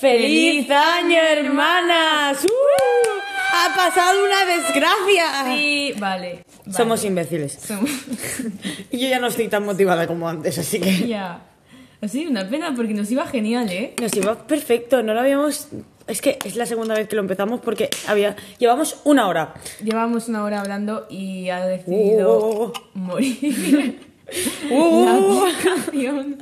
¡Feliz año, hermanas! ¡Uh! ¡Ha pasado una desgracia! Sí, vale. vale. Somos imbéciles. Somos- Y yo ya no estoy tan motivada como antes, así que... ya. Así, una pena porque nos iba genial, ¿eh? Nos iba perfecto, no lo habíamos... Es que es la segunda vez que lo empezamos porque había... Llevamos una hora. Llevamos una hora hablando y ha decidido Oh. morir. Uh. La aplicación.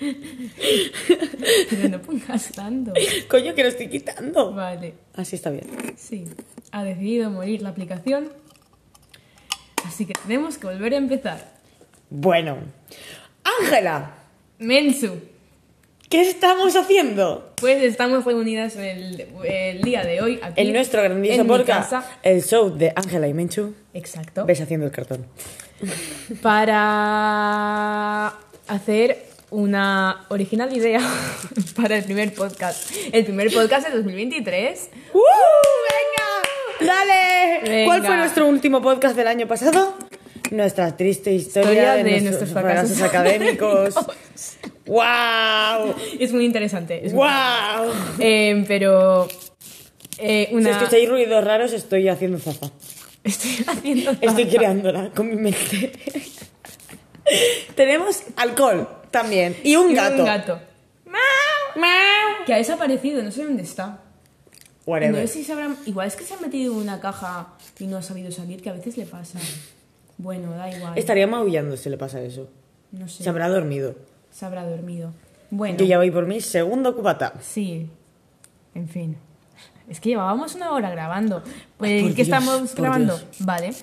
Pero no pongas tanto. Coño, que lo estoy quitando. Vale, Así está bien. sí. Ha decidido morir la aplicación. Así que tenemos que volver a empezar. Bueno. Ángela, Mensu. ¿qué estamos haciendo? Pues estamos reunidas el, el día de hoy aquí En nuestro grandioso en podcast, casa. el show de Ángela y Menchu. Exacto. Ves haciendo el cartón. Para hacer una original idea para el primer podcast. El primer podcast de 2023. ¡Uh! ¡Venga! ¡Dale! Venga. ¿Cuál fue nuestro último podcast del año pasado? Nuestra triste historia, Historia de, de nuestros, nuestros fracasos, fracasos académicos. ¡Wow! Es muy interesante. es muy- ¡Wow! Eh, pero eh, Si una escucháis ruidos raros, estoy haciendo zaza. estoy haciendo Estoy zaza. creándola con mi mente. Tenemos alcohol también. Y un Y gato. Un gato. Que ha desaparecido, no sé dónde está. No sé si se habrán- Igual es que se ha metido en una caja y no ha sabido salir, que a veces le pasa. Bueno, da igual. Estaría maullando si le pasa eso. No sé. Se habrá dormido. Se habrá dormido. Bueno. Yo ya voy por mi segundo cubata. Sí. En fin. Es que llevábamos una hora grabando. Pues, por ¿qué Dios, estamos grabando? Dios. Vale.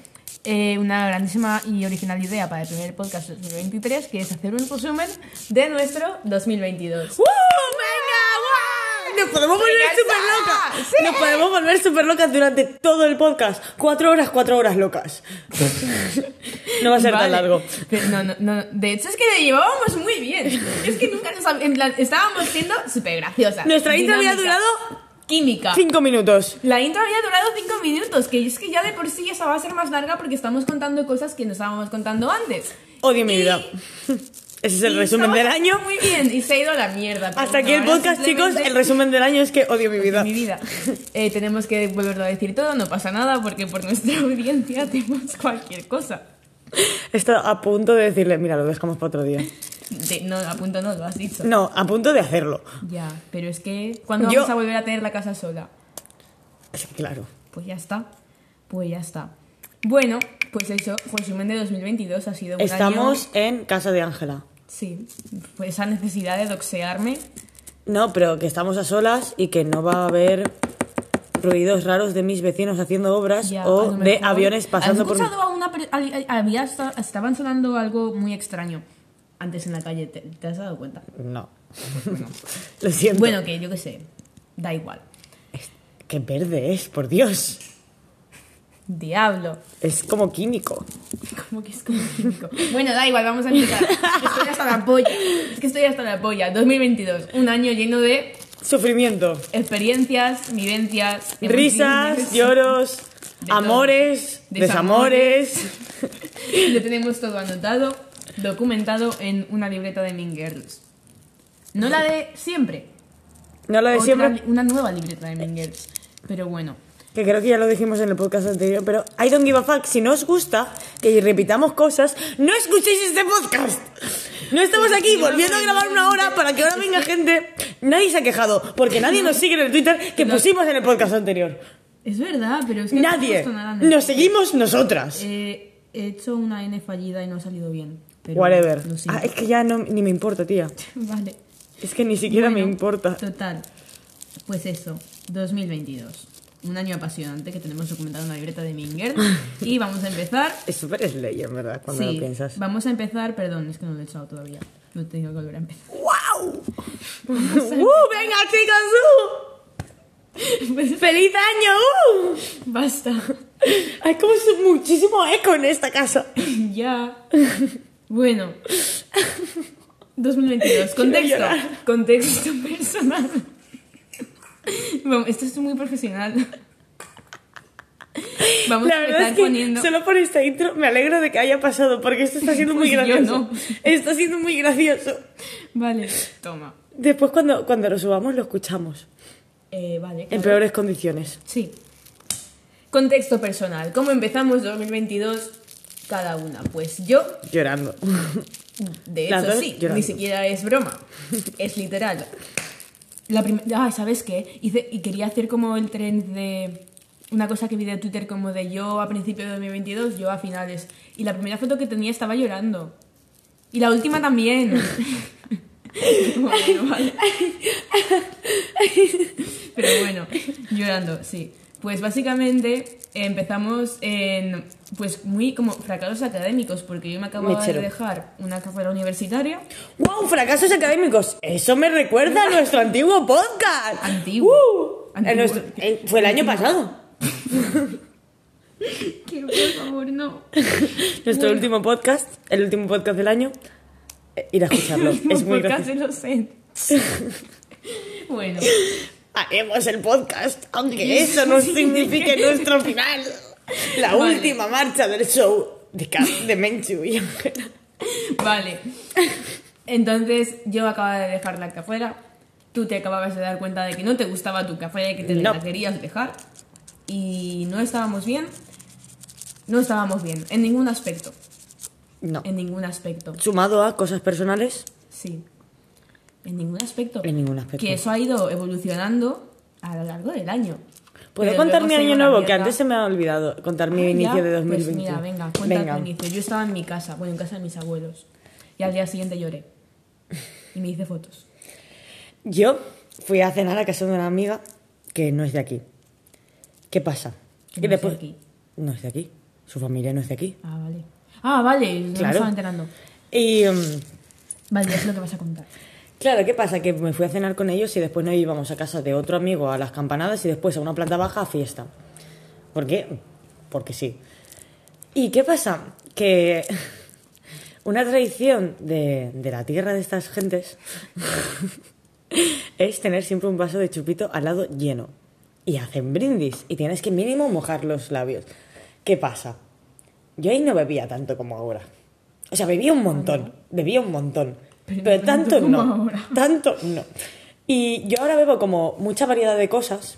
Eh, una grandísima y original idea para el primer podcast de 2023, que es hacer un resumen de nuestro 2022. ¡Uh! ¡Venga! ¡Guau! Nos podemos volver ¡Venga, súper locas. ¡Sí! Nos podemos volver súper locas durante todo el podcast. Cuatro horas, cuatro horas locas. no va a ser tan largo. Pero no, no, no. De hecho, es que lo llevábamos muy bien. Es que nunca nos... hab- En plan, estábamos siendo súper graciosas. Nuestra intro había durado Química. cinco minutos. La intro había durado 5 minutos, que es que ya de por sí esa va a ser más larga porque estamos contando cosas que no estábamos contando antes. Odio mi vida. Ese es el resumen del año. Muy bien, y se ha ido a la mierda. Hasta aquí el podcast, chicos. El resumen del año es que odio mi vida. Mi vida. Eh, tenemos que volverlo a decir todo, no pasa nada porque por nuestra audiencia hacemos cualquier cosa. Estoy a punto de decirle, mira, lo dejamos para otro día. De- no, a punto no, lo has dicho. No, a punto de hacerlo. Ya, pero es que ¿cuándo Yo- vamos a volver a tener la casa sola? Claro. Pues ya está. Pues ya está. Bueno, pues eso, resumen de 2022 ha sido un Estamos año... en casa de Ángela. Sí, pues esa necesidad de doxearme. No, pero que estamos a solas y que no va a haber ruidos raros de mis vecinos haciendo obras Ya, o de mejor- aviones pasando ¿Has por... a una había esta- estaban sonando algo muy extraño antes en la calle, ¿te, te has dado cuenta? No. Lo siento. Bueno, que yo qué sé, da igual. Qué verde es, por Dios. Diablo. Es como químico. Como que es como químico. Bueno, da igual, vamos a empezar. Estoy hasta la polla. Es que estoy hasta la polla. 2022, un año lleno de Sufrimiento. experiencias, vivencias, Risas, lloros, De todo. amores, desamores. Lo tenemos todo anotado, documentado en una libreta de Mean Girls. No la de siempre, No lo de otra siempre, una nueva libreta de Mean Girls. Pero bueno, que creo que ya lo dijimos en el podcast anterior, pero I don't give a fuck. Si no os gusta que repitamos cosas, no escuchéis este podcast. No estamos aquí volviendo a grabar una hora para que ahora venga gente. Nadie se ha quejado, porque nadie nos sigue en el Twitter que pusimos en el podcast anterior. es verdad, pero es que no Nadie. puesto nada Nos seguimos nosotras. Eh, he hecho una N fallida y no ha salido bien. Pero Whatever. lo siento. Ah, es que ya no, ni me importa, tía. Vale. Es que ni siquiera me importa. Total. Pues eso, 2022. Un año apasionante que tenemos documentado en la libreta de Minger. Y vamos a empezar. Es súper slay, en verdad, cuando sí, lo piensas. vamos a empezar. Perdón, es que no lo he echado todavía. Lo tengo que volver a empezar. ¡Wow! ¡Uh, venga, chicas! ¡Uh! ¡Feliz año! ¡Uh! Basta. Hay como muchísimo eco en esta casa. ya. Bueno. 2022. Contexto. Contexto personal. Bueno, esto es muy profesional. Vamos La a verdad empezar es que poniendo. solo por esta intro me alegro de que haya pasado, porque esto está siendo muy Pues yo gracioso. no. Está siendo muy gracioso. Vale, toma. Después cuando, cuando lo subamos lo escuchamos. Eh, vale. En peores condiciones. Sí. Contexto personal. ¿Cómo empezamos 2022 cada una? Pues yo, Llorando. de hecho sí, llorando. ni siquiera es broma, es literal. La ah, ¿sabes qué? Hice, y quería hacer como el trend de una cosa que vi de Twitter como de yo a principios de 2022, yo a finales. Y la primera foto que tenía estaba llorando. Y la última también. Bueno, vale. Pero bueno, llorando, sí. Pues básicamente empezamos en pues muy como fracasos académicos porque yo me acababa Mechero. de dejar una carrera universitaria ¡Wow! Fracasos académicos. Eso me recuerda a nuestro antiguo podcast. Antiguo. Uh, Antiguo. en nuestro- eh, fue el año pasado. que por favor no Nuestro último podcast, el último podcast del año. Eh, ir a escucharlo. es muy casi gracioso. sé bueno Haremos el podcast, aunque eso no signifique nuestro final. La Vale. última marcha del show de, de Menchu y vale entonces yo acababa de dejar la cafuera tú te acababas de dar cuenta de que no te gustaba tu y que te No. la querías dejar y no estábamos bien no estábamos bien en ningún aspecto No. en ningún aspecto Sumado a cosas personales, Sí. En ningún aspecto. En ningún aspecto. Que eso ha ido evolucionando a lo largo del año. ¿puedo Pero contar mi año nuevo? Que antes se me ha olvidado contar mi Ah, inicio de Pues 2020. mira, venga, cuenta Venga. tu inicio. Yo estaba en mi casa, bueno, en casa de mis abuelos. Y al día siguiente lloré. Y me hice fotos. Yo fui a cenar a casa de una amiga que no es de aquí. ¿Qué pasa? Que no es de aquí. No es de aquí. Su familia no es de aquí. Ah, vale. Ah, vale, no me Claro. estaba enterando. Y um, Vale, es lo que vas a contar. Claro, ¿qué pasa? Que me fui a cenar con ellos y después nos íbamos a casa de otro amigo a las campanadas y después a una planta baja a fiesta. ¿Por qué? Porque sí. ¿Y qué pasa? Que una tradición de, de la tierra de estas gentes es tener siempre un vaso de chupito al lado lleno. Y hacen brindis y tienes que mínimo mojar los labios. ¿Qué pasa? Yo ahí no bebía tanto como ahora. O sea, bebía un montón, bebía un montón. Pero tanto, no. ahora. Tanto no. Y yo ahora bebo como mucha variedad de cosas,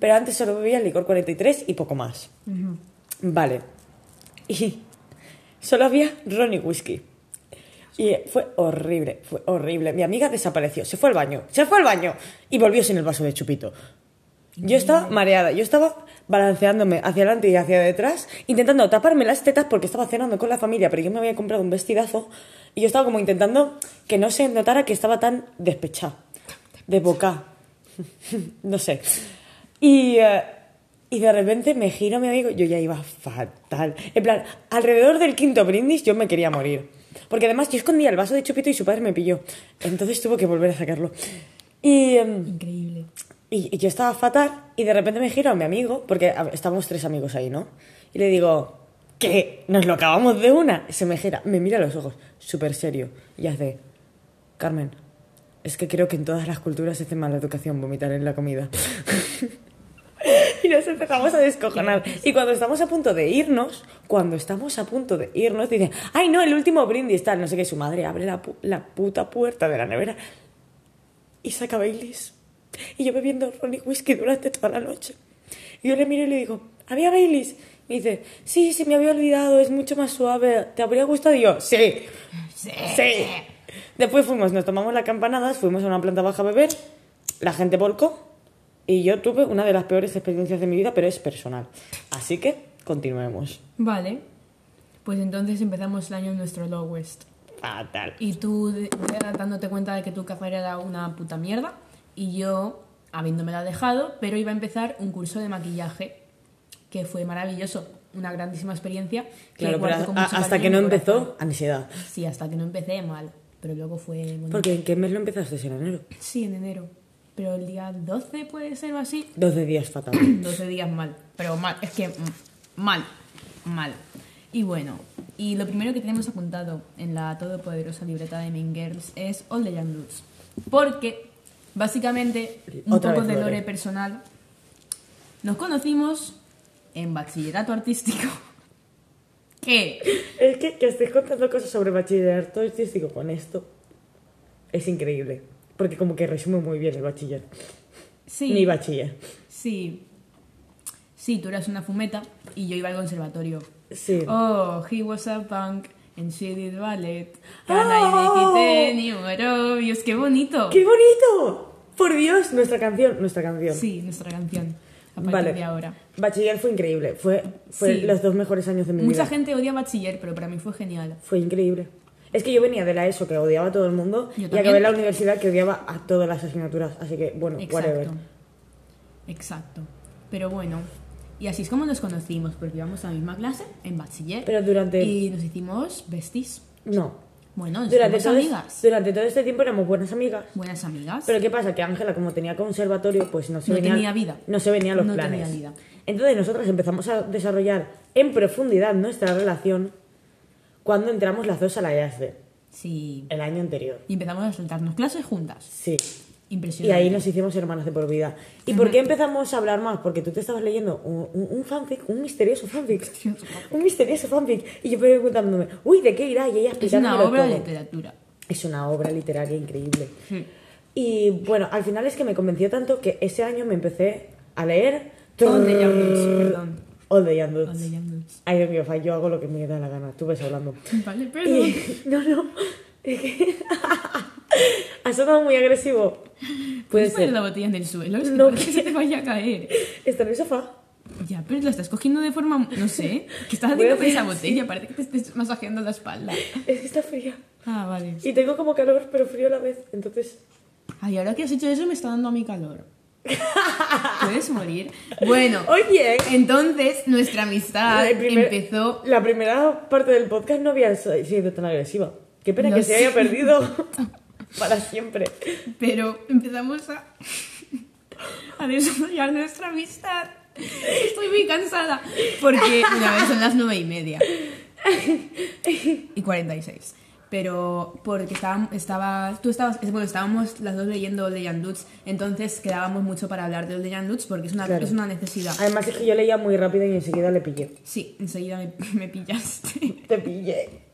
pero antes solo bebía licor 43 y poco más. Vale. Y solo había ron y whisky. Y fue horrible, fue horrible. Mi amiga desapareció, se fue al baño, se fue al baño y volvió sin el vaso de chupito. Yo estaba mareada, yo estaba balanceándome hacia adelante y hacia detrás, intentando taparme las tetas porque estaba cenando con la familia, pero yo me había comprado un vestidazo y yo estaba como intentando que no se notara que estaba tan despechada, de boca, no sé. Y, eh, y de repente me giro a mi amigo, yo ya iba fatal. En plan, alrededor del quinto brindis yo me quería morir. Porque además yo escondía el vaso de chupito y su padre me pilló. Entonces tuvo que volver a sacarlo. Em, Increíble. Y, yo estaba fatal y de repente me giro a mi amigo, porque estábamos tres amigos ahí, ¿no? Y le digo, ¿qué? ¿Nos lo acabamos de una? Se me gira, me mira los ojos, súper serio, y hace, Carmen, es que creo que en todas las culturas se hace mala educación vomitar en la comida. y nos empezamos a descojonar. Y cuando estamos a punto de irnos, cuando estamos a punto de irnos, dice, ay no, el último brindis, tal, no sé qué, su madre abre la, pu- la puta puerta de la nevera y saca Baileys. Y yo bebiendo ron y whisky durante toda la noche. Y yo le miro y le digo, ¿había Baileys? Me dice, sí, se me había olvidado, es mucho más suave. ¿Te habría gustado? Y yo, sí, Sí. sí. Después fuimos, nos tomamos las campanadas, fuimos a una planta baja a beber, la gente volcó y yo tuve una de las peores experiencias de mi vida, pero es personal. Así que continuemos. Vale. Pues entonces empezamos el año en nuestro lowest. Fatal. Y tú dándote cuenta de que tu café era una puta mierda. Y yo, habiéndomela dejado, pero iba a empezar un curso de maquillaje que fue maravilloso. Una grandísima experiencia. Claro, pero a- hasta que no empezó, ansiedad. Sí, hasta que no empecé mal. Pero luego fue bonito. Porque ¿en qué mes lo empezaste? En enero. Sí, en enero. Pero el día 12 puede ser o así. 12 días fatal. 12 días mal, pero mal, es que mal, mal. Y bueno, y lo primero que tenemos apuntado en la todopoderosa libreta de Mean Girls es All the Young Dudes. Porque, básicamente, un Otra poco vez de Lore. personal, nos conocimos en bachillerato artístico. ¿Qué? Es que, que estés contando cosas sobre bachillerato artístico con esto es increíble. Porque como que resume muy bien el bachiller. Sí. Mi bachiller. Sí. Sí, tú eras una fumeta y yo iba al conservatorio. Sí. Oh, he was a punk and she did ballet. Can I make it anymore obvious? ¡Qué bonito! ¡Qué bonito! Por Dios, nuestra canción, nuestra canción. Sí, nuestra canción. A partir Vale. de ahora. Bachiller fue increíble. Fue, fue Sí. los dos mejores años de mi Mucha vida. gente odia bachiller, pero para mí fue genial. Fue increíble. Es que yo venía de la ESO que odiaba a todo el mundo Yo y también. acabé en la universidad que odiaba a todas las asignaturas. Así que, bueno, whatever. Exacto. Exacto. Pero bueno, y así es como nos conocimos, porque íbamos a la misma clase en bachiller. Pero durante- Y nos hicimos besties. No. Bueno, Durante todo, amigas. durante todo este tiempo éramos buenas amigas. Buenas amigas. Pero ¿qué pasa? Que Ángela, como tenía conservatorio, pues no se No venía, tenía vida. No se venían los No planes. tenía vida. Entonces nosotras empezamos a desarrollar en profundidad nuestra relación cuando entramos las dos a la EASD, Sí. el año anterior. Y empezamos a soltarnos clases juntas. Sí. Y Impresionante. ahí nos hicimos hermanas de por vida. ¿Y por qué empezamos a hablar más? Porque tú te estabas leyendo un, un- un fanfic, un misterioso fanfic. Un misterioso fanfic. Y yo preguntándome, uy, ¿de qué irá? Y ella Es una obra de literatura. Es una obra literaria increíble. Sí. Y bueno, al final es que me convenció tanto que ese año me empecé a leer. All the Young Nuts, perdón. All the Young Nuts. All the Young Nuts. Ay, Dios mío, yo hago lo que me da la gana. Tú ves hablando. Vale, perdón. Y, no, no. Que- ha sonado muy agresivo. Puede ¿Puedes poner ser. la botella en el suelo? Es que No parece que se te vaya a caer. Está en el sofá. Ya, pero la estás cogiendo de forma, no sé, ¿qué estás haciendo con esa botella? Parece que te estés masajeando la espalda. Es que está fría. Ah, vale. Y tengo como calor, pero frío a la vez. Entonces. Ay, ahora que has hecho eso me está dando a mi calor. ¿Puedes morir? Bueno, Oye. entonces nuestra amistad el primer- empezó... La primera parte del podcast no había sido tan agresiva. Qué pena Lo que se haya perdido para siempre. Pero empezamos a, a desarrollar nuestra amistad. Estoy muy cansada. Porque, una vez son las nueve y media. Y 46. Pero porque estaba, estaba, tú estabas, bueno, estábamos las dos leyendo Young Dudes, entonces quedábamos mucho para hablar de Young Dudes porque es una, Claro. es una necesidad. Además es que yo leía muy rápido y enseguida le pillé. Sí, enseguida me, me pillaste. Te pillé.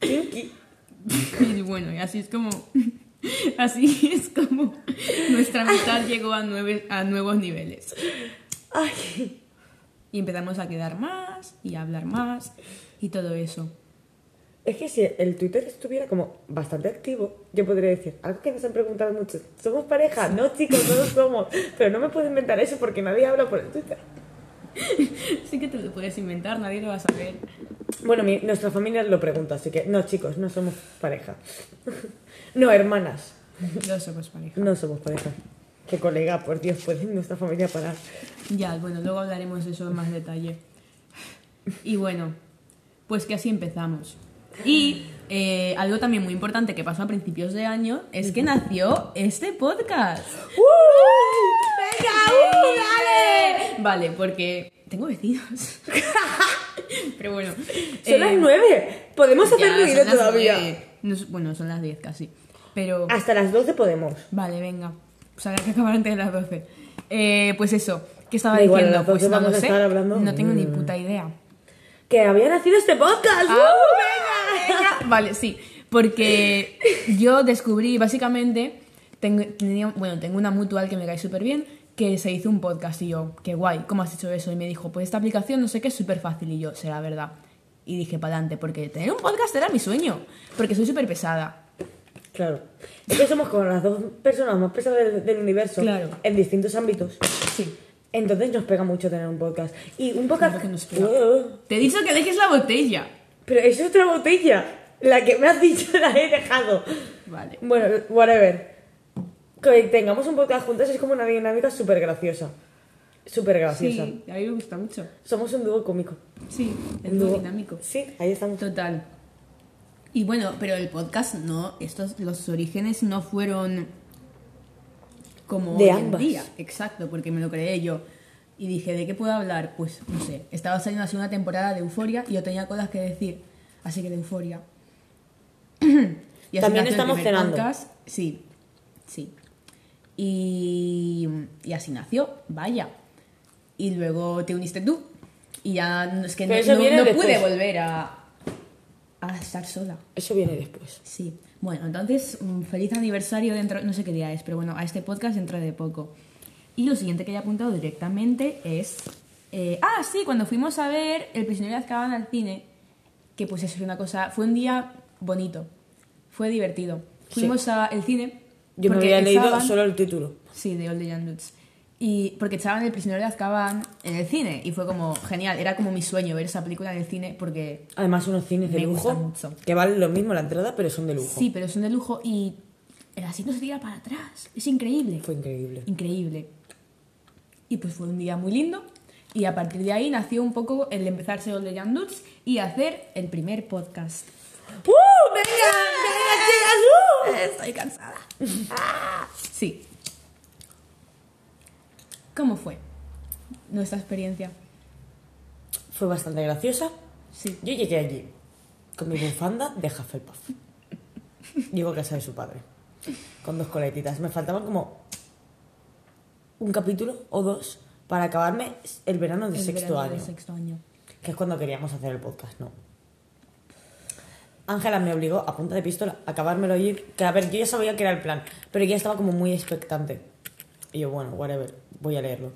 Y bueno, y así es como. Así es como nuestra amistad llegó a, nueve, a nuevos niveles. Ay. Y empezamos a quedar más y a hablar más y todo eso. Es que si el Twitter estuviera como bastante activo, yo podría decir algo que nos han preguntado mucho. ¿Somos pareja? No, chicos, no lo somos. Pero no me puedo inventar eso porque nadie habla por el Twitter. Sí que te lo puedes inventar, nadie lo va a saber. Bueno, mi- nuestra familia lo pregunta, así que no, chicos, no somos pareja. no, hermanas. No somos pareja. No somos pareja. Qué colega, por Dios, puede nuestra familia parar. Ya, bueno, luego hablaremos de eso en más detalle. Y bueno, pues que así empezamos. Y eh, algo también muy importante que pasó a principios de año es que nació este podcast. ¡Venga, uh, dale! Vale, porque tengo vecinos. Pero bueno. Son eh, las nueve. Podemos hacer ruido todavía. No bueno, son las 10 casi. Pero. Hasta las 12 podemos. Vale, venga. Pues habrá que acabar antes de las 12. Eh, pues eso, ¿qué estaba Da diciendo? las 12 Pues no vamos lo a sé. estar hablando. No tengo ni Mm. puta idea. Que había nacido este podcast. ¡Ah, ¡Uh, venga! venga! Vale, sí. Porque yo descubrí, básicamente, tengo, tenía- bueno, tengo una mutual que me cae súper bien, que se hizo un podcast y yo, qué guay, ¿cómo has hecho eso? Y me dijo, pues esta aplicación no sé qué es súper fácil y yo, será verdad. Y dije, para adelante, porque tener un podcast era mi sueño, porque soy súper pesada. Claro. Es que somos como las dos personas más pesadas del, del universo. Claro. En distintos ámbitos. Sí. Entonces nos pega mucho tener un podcast. Y un podcast. Claro que nos pega. Uh, Te he dicho que dejes la botella. pero es otra botella. La que me has dicho la he dejado. Vale. Bueno, whatever. Que tengamos un podcast juntas es como una dinámica súper graciosa. Súper graciosa. Sí, a mí me gusta mucho. Somos un dúo cómico. Sí, muy dúo- dinámico. Sí, ahí estamos. Total. Y bueno, pero el podcast no, estos, los orígenes no fueron como De hoy ambas. en día. Exacto, porque me lo creé yo. Y dije, ¿de qué puedo hablar? Pues, no sé, estaba saliendo así una temporada de Euforia y yo tenía cosas que decir. Así que de Euforia. y así También el estamos cenando. podcast. Sí, sí. Y, y así nació, vaya. Y luego te uniste tú. Y ya no- es que no, no- no pude volver a, a estar sola. Eso viene después. Sí. Bueno, entonces, mm, feliz aniversario dentro, no sé qué día es, pero bueno, a este podcast dentro de poco. Y lo siguiente que he apuntado directamente es... eh, ah, sí, cuando fuimos a ver El prisionero de Azkaban al cine, que pues eso fue una cosa, fue un día bonito, fue divertido. Sí. Fuimos al cine. Yo me porque había leído solo el título. Sí, de Old the Young Dudes. Y porque echaban El prisionero de Azkaban en el cine y fue como genial, era como mi sueño ver esa película en el cine porque Además, unos cines de Me lujo mucho. que valen lo mismo la entrada, pero son de lujo. sí, pero son de lujo y el asiento se tira para atrás, es increíble. Fue increíble. Increíble. Y pues fue un día muy lindo. Y a partir de ahí nació un poco el empezarse All the Young Dudes y hacer el primer podcast. ¡Uh! ¡Venga! ¡Venga, chicas! ¡Uh! Estoy cansada. Sí. ¿Cómo fue nuestra experiencia? Fue bastante graciosa. Sí. Yo llegué allí con mi bufanda de Hufflepuff. Llego a casa de su padre. Con dos coletitas. Me faltaban como un capítulo o dos para acabarme el verano de El sexto verano año. de sexto año. Que es cuando queríamos hacer el podcast, ¿no? Ángela me obligó a punta de pistola a acabármelo allí. Que a ver, yo ya sabía que era el plan, pero ella estaba como muy expectante. Y yo, bueno, whatever, voy a leerlo.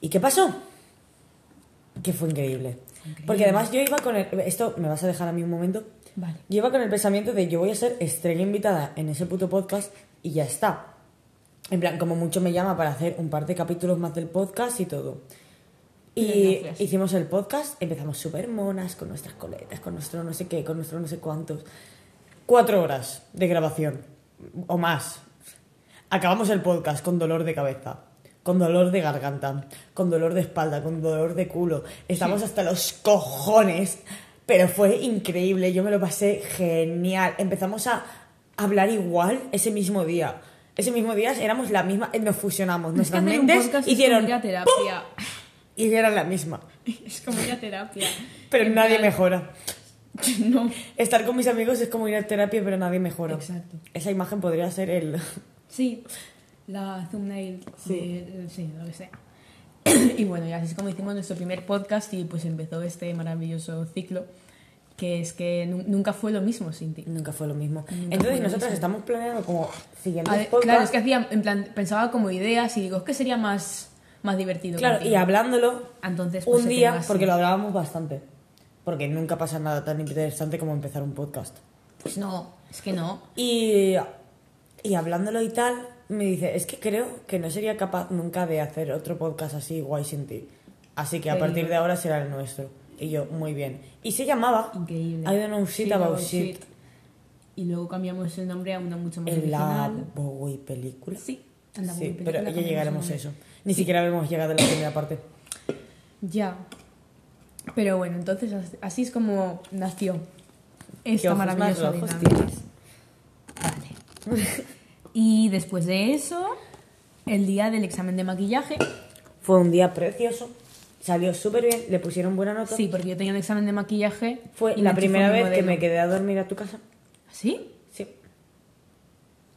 ¿Y qué pasó? Que fue increíble. Porque además yo iba con el. Esto me vas a dejar a mí un momento. Vale. Yo iba con el pensamiento de yo voy a ser estrella invitada en ese puto podcast y ya está. En plan, como mucho me llama para hacer un par de capítulos más del podcast y todo. Y hicimos el podcast, empezamos súper monas, con nuestras coletas, con nuestro no sé qué, con nuestro no sé cuántos. Cuatro horas de grabación, o más. Acabamos el podcast con dolor de cabeza, con dolor de garganta, con dolor de espalda, con dolor de culo. Estamos hasta los cojones, pero fue increíble, yo me lo pasé genial. Empezamos a hablar igual ese mismo día. Ese mismo día éramos la misma, nos fusionamos, nuestras mentes hicieron como ir y eran la misma. Es como ir a terapia. Pero En nadie plan- mejora. No. Estar con mis amigos es como ir a terapia, pero nadie mejora. Exacto. Esa imagen podría ser el. Sí, la thumbnail. Sí. de- sí, lo que sea. Y bueno, y así es como hicimos nuestro primer podcast y pues empezó este maravilloso ciclo, que es que nu- nunca fue lo mismo sin ti. Nunca fue lo mismo. Nunca Entonces, nosotros estamos planeando como siguientes ver, podcasts. claro, es que hacía, en plan, pensaba como ideas y digo, es que sería más, más divertido. Claro, contigo. y hablándolo Entonces, pues, un día, porque lo hablábamos bastante. Porque nunca pasa nada tan interesante como empezar un podcast. Pues no, es que no. Y, y hablándolo y tal, me dice, es que creo que no sería capaz nunca de hacer otro podcast así guay sin ti. Así que a Pero- partir de ahora será el nuestro. Y yo, muy bien. Y se llamaba Increíble. I don't know shit Shit about shit. shit. Y luego cambiamos el nombre a una mucho más En la original. Bowie película. Sí, en la Sí, Bowie pero película ya llegaremos a eso. Ni siquiera habíamos llegado a la primera parte. Ya. Pero bueno, entonces as- así es como nació ¿Qué esta maravillosa? Vale. Y después de eso, el día del examen de maquillaje. Fue un día precioso. Salió súper bien. Le pusieron buena nota. Sí, porque yo tenía un examen de maquillaje. Fue y la primera vez que me quedé a dormir a tu casa. ¿Sí? Sí.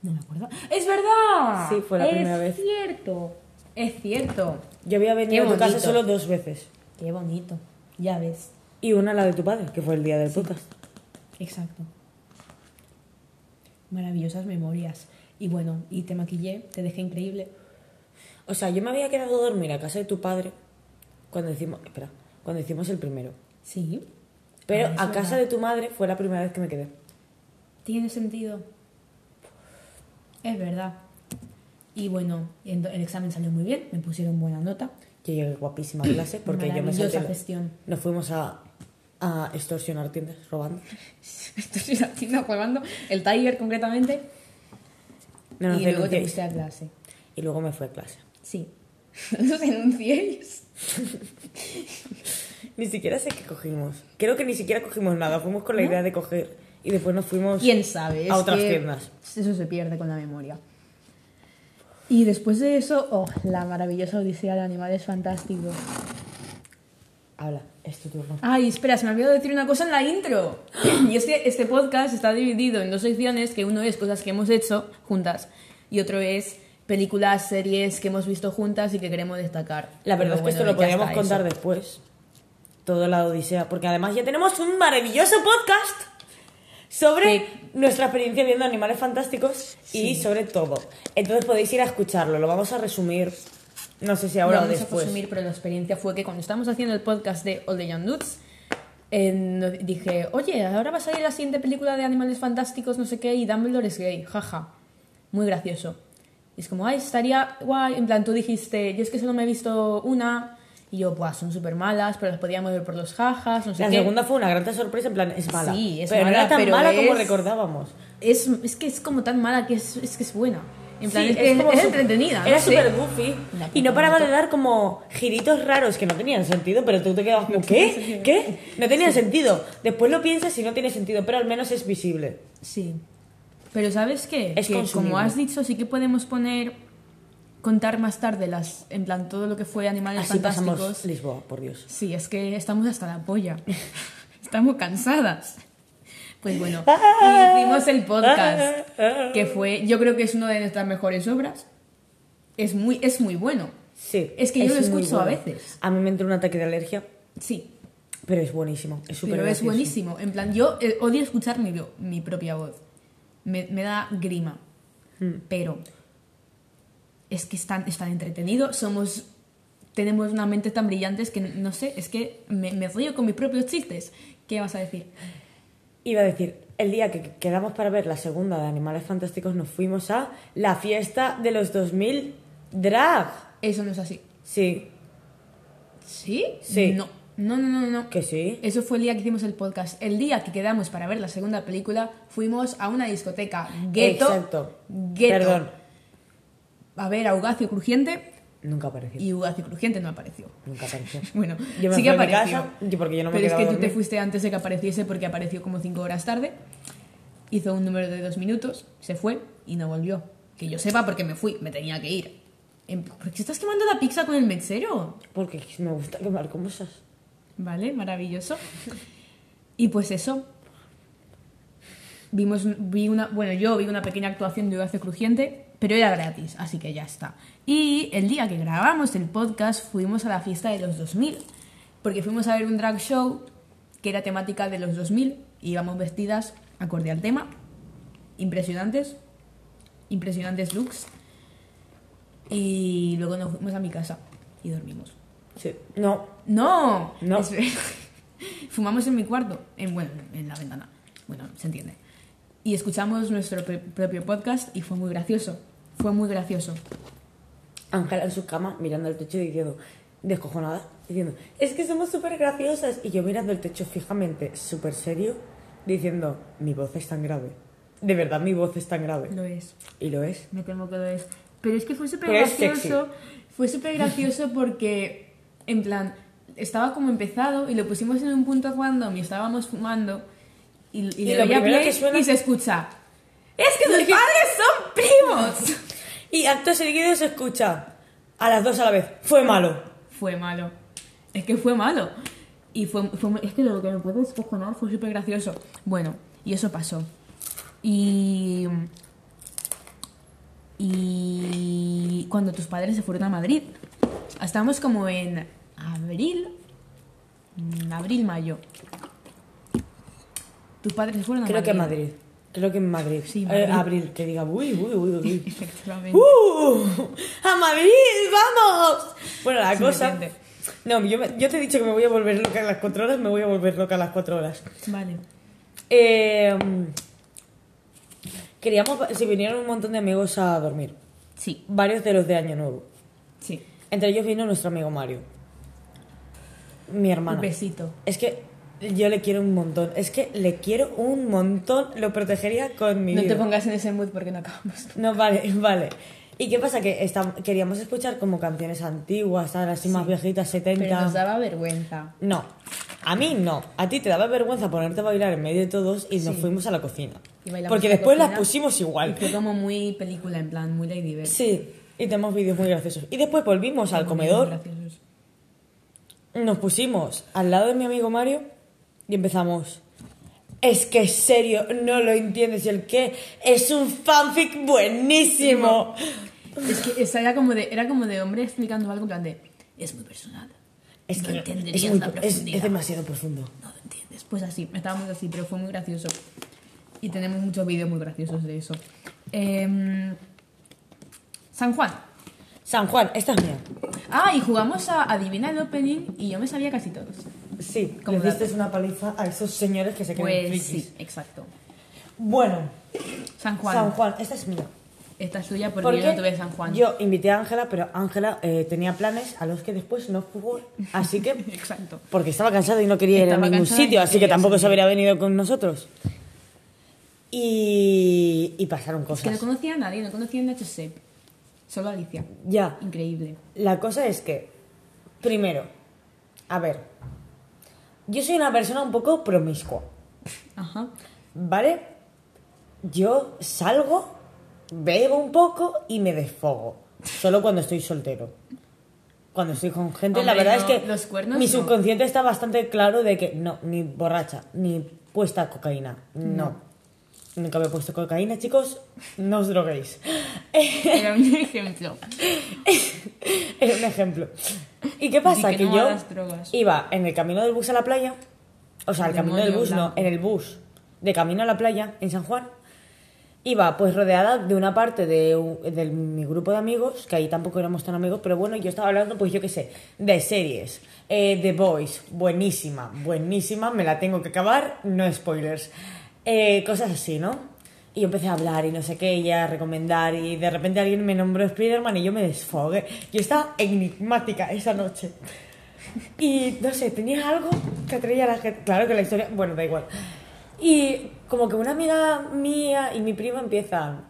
No me acuerdo. ¡Es verdad! Sí, fue la es primera vez. Es cierto. Es cierto. Yo había venido Qué a tu casa bonito. solo dos veces. Qué bonito. Ya ves. Y una la de tu padre, que fue el día del podcast. Exacto. Maravillosas memorias. Y bueno, y te maquillé, te dejé increíble. O sea, yo me había quedado a dormir a casa de tu padre cuando hicimos... Espera. Cuando hicimos el primero. Sí. Pero Ah, es a casa verdad. de tu madre fue la primera vez que me quedé. Tiene sentido. Es verdad. Y bueno, el examen salió muy bien, me pusieron buena nota. Yo llegué guapísima a clase porque yo me salté... gestión. Nos fuimos a, a extorsionar tiendas robando. Estoy haciendo jugando el Tiger concretamente. No nos y luego te fuiste a clase. Y luego me fui a clase. Sí. No os denunciéis. Ni siquiera sé qué cogimos. Creo que ni siquiera cogimos nada. Fuimos con la idea de coger y después nos fuimos ¿Quién sabe? a otras tiendas. Eso se pierde con la memoria. Y después de eso, oh, la maravillosa Odisea de Animales Fantásticos. Habla, es tu turno. Ay, espera, se me olvidó decir una cosa en la intro. Y es que este podcast está dividido en dos secciones, que uno es cosas que hemos hecho juntas y otro es películas, series que hemos visto juntas y que queremos destacar. La verdad Pero es que esto bueno, lo ya podríamos contar eso. después. toda la odisea, porque además ya tenemos un maravilloso podcast sobre Sí. nuestra experiencia viendo animales fantásticos y sobre todo. Entonces podéis ir a escucharlo, lo vamos a resumir, no sé si ahora Lo o vamos a resumir, pero la experiencia fue que cuando estábamos haciendo el podcast de All the Young Dudes, eh, no- dije, oye, ahora va a salir la siguiente película de animales fantásticos, no sé qué, y Dumbledore es gay, jaja. Muy gracioso. Y es como, ay, estaría guay. En plan, tú dijiste, yo es que solo me he visto una, y yo, pues son súper malas, pero las podíamos ver por los jajas, no sé La qué. segunda fue una gran sorpresa, en plan, es mala. Sí, es pero no era tan pero mala como recordábamos. Es, es que es como tan mala que es, es que es buena. En plan, Sí, es, que es, como es su- entretenida. Era no súper goofy. Y no paraba de dar como giritos raros que no tenían sentido, pero tú te quedabas como, ¿qué? ¿Qué? No tenía sentido. Después lo piensas y no tiene sentido, pero al menos es visible. Sí. Pero ¿sabes qué? Es que como has dicho, sí que podemos poner contar más tarde las en plan todo lo que fue animales Así fantásticos. pasamos Lisboa, por Dios. Sí, es que estamos hasta la polla. estamos cansadas. Pues bueno, y hicimos el podcast que fue, yo creo que es una de nuestras mejores obras. Es muy es muy bueno. Sí. Es que yo lo muy escucho a bueno. veces. A mí me entró un ataque de alergia, Sí, pero es buenísimo. Es súper pero es buenísimo. En plan, yo eh, odio escuchar mi, mi propia voz. Me, me da grima. Hmm. Pero es que están, están entretenidos. Somos. Tenemos una mente tan brillantes que no sé, es que me, me río con mis propios chistes. ¿Qué vas a decir? Iba a decir, el día que quedamos para ver la segunda de Animales Fantásticos nos fuimos a la fiesta de los 2000 drag. Eso no es así. Sí, ¿Sí? Sí. No. No, no, no, no. que sí. Eso fue el día que hicimos el podcast. El día que quedamos para ver la segunda película, fuimos a una discoteca. Gueto. Exacto. Gueto. Perdón, A ver a Ugacio Crujiente. nunca apareció. Y Ugacio Crujiente no apareció. Nunca apareció. Bueno, Yo me sí que apareció. casa, porque yo no me pero es que tú te fuiste antes de que apareciese porque apareció como cinco horas tarde. Hizo un número de dos minutos, se fue y no volvió. Que yo sepa porque me fui, me tenía que ir. En- ¿Por qué estás quemando la pizza con el mechero? Porque me gusta quemar cosas. Vale, maravilloso. Y pues eso. Vimos, vi una, bueno, yo vi una pequeña actuación de Ugacio Crujiente, pero era gratis, así que ya está. Y el día que grabamos el podcast fuimos a la fiesta de los 2000, porque fuimos a ver un drag show que era temática de los 2000 y íbamos vestidas acorde al tema, impresionantes, impresionantes looks. Y luego nos fuimos a mi casa y dormimos. Sí. No. No, No. Es- Fumamos en mi cuarto, en, bueno, en la ventana. Bueno, se entiende. Y escuchamos nuestro propio podcast y fue muy gracioso. Fue muy gracioso. Ángela en su cama mirando el techo y diciendo, descojonada, diciendo, es que somos súper graciosas. Y yo mirando el techo fijamente, súper serio, diciendo, mi voz es tan grave. De verdad, mi voz es tan grave. Lo es. Y lo es. Me temo que lo es. Pero es que fue súper gracioso. Fue súper gracioso porque, en plan, estaba como empezado y lo pusimos en un punto random y estábamos fumando. Y, y, Y le lo doy a primero play que suena- y se escucha. ¡Es que tus padres son primos! Y acto seguido se escucha a las dos a la vez. Fue malo. Fue malo. Es que fue malo. Y fue, fue- es que lo que me puede descojonar fue súper gracioso. Bueno, y eso pasó. Y. Y. Cuando tus padres se fueron a Madrid. Estábamos como en abril. Abril, mayo. Tus padres se fueron a Creo que en Madrid. Madrid. Creo que en Madrid. Sí, Eh, Madrid. abril, que diga, uy, uy, uy, uy. Efectivamente. ¡Uh! ¡A Madrid! ¡Vamos! Bueno, la cosa. No, yo, me- yo te he dicho que me voy a volver loca a las cuatro horas, me voy a volver loca a las cuatro horas. Vale. Eh, queríamos. Se vinieron un montón de amigos a dormir. Sí, Varios de los de Año Nuevo. sí. Entre ellos vino nuestro amigo Mario. Mi hermana. Un besito. Es que yo le quiero un montón. Es que le quiero un montón. Lo protegería con mi No vida. te pongas en ese mood porque no acabamos. No, vale, vale. ¿Y qué pasa? Que estam- queríamos escuchar como canciones antiguas, ¿sabes? así más viejitas, 70. Pero nos daba vergüenza. No, a mí no. A ti te daba vergüenza ponerte a bailar en medio de todos y nos Sí. fuimos a la cocina. Y bailamos Porque en la después las cocina. pusimos Y igual. fue como muy película, en plan, muy Lady Bird. Sí, y tenemos vídeos muy graciosos. Y después volvimos al Muy comedor, graciosos. nos pusimos al lado de mi amigo Mario y empezamos. Es que serio, no lo entiendes. ¿Y el qué? Es un fanfic buenísimo. Es que esa era como de, era como de hombre explicando algo en plan de, es muy personal. Es No que entenderías es, muy- la es- es profundidad. demasiado profundo. No lo entiendes. Pues así, estábamos así, pero fue muy gracioso. Y tenemos muchos vídeos muy graciosos de eso. Em, San Juan. San Juan, esta es mía. Ah, y jugamos a Adivina el Opening y yo me sabía casi todos. Sí, Como le diste una paliza a esos señores que se creen Pues frikis. sí, exacto. Bueno, San Juan. San Juan, esta es mía. Esta es tuya porque Porque yo no tuve San Juan. yo invité a Ángela, pero Ángela eh, tenía planes a los que después no fue. Así que Exacto. Porque estaba cansado y no quería ir a ningún cansada sitio, así que tampoco se habría venido con nosotros. Y, y pasaron Es que cosas. no conocía a nadie, no conocía a NHC. Solo a Alicia. Ya, Increíble. la cosa es que, primero, a ver, yo soy una persona un poco promiscua, Ajá. ¿vale? Yo salgo, bebo un poco y me desfogo. Solo cuando estoy soltero. Cuando estoy con gente, la verdad no, es que los cuernos mi no. subconsciente está bastante claro de que no, ni borracha, ni puesta cocaína. No. Nunca me he puesto cocaína, chicos. No os droguéis. Era un ejemplo. Era un ejemplo. ¿Y qué pasa? Di que que no yo iba en el camino del bus a la playa. O sea, el camino del bus, no, en el bus de camino a la playa en San Juan. Iba pues rodeada de una parte de, mi grupo de amigos, que ahí tampoco éramos tan amigos, pero bueno, yo estaba hablando, pues yo qué sé, de series. Eh, The Boys, buenísima, buenísima, me la tengo que acabar, no spoilers. Eh, cosas así, ¿no? Y yo empecé a hablar y no sé qué, y a recomendar, y de repente alguien me nombró Spider-Man y yo me desfogué. Yo estaba enigmática esa noche. Y no sé, tenía algo que atraía a la gente. Claro que la historia, bueno, da igual. Y como que una amiga mía y mi prima empiezan,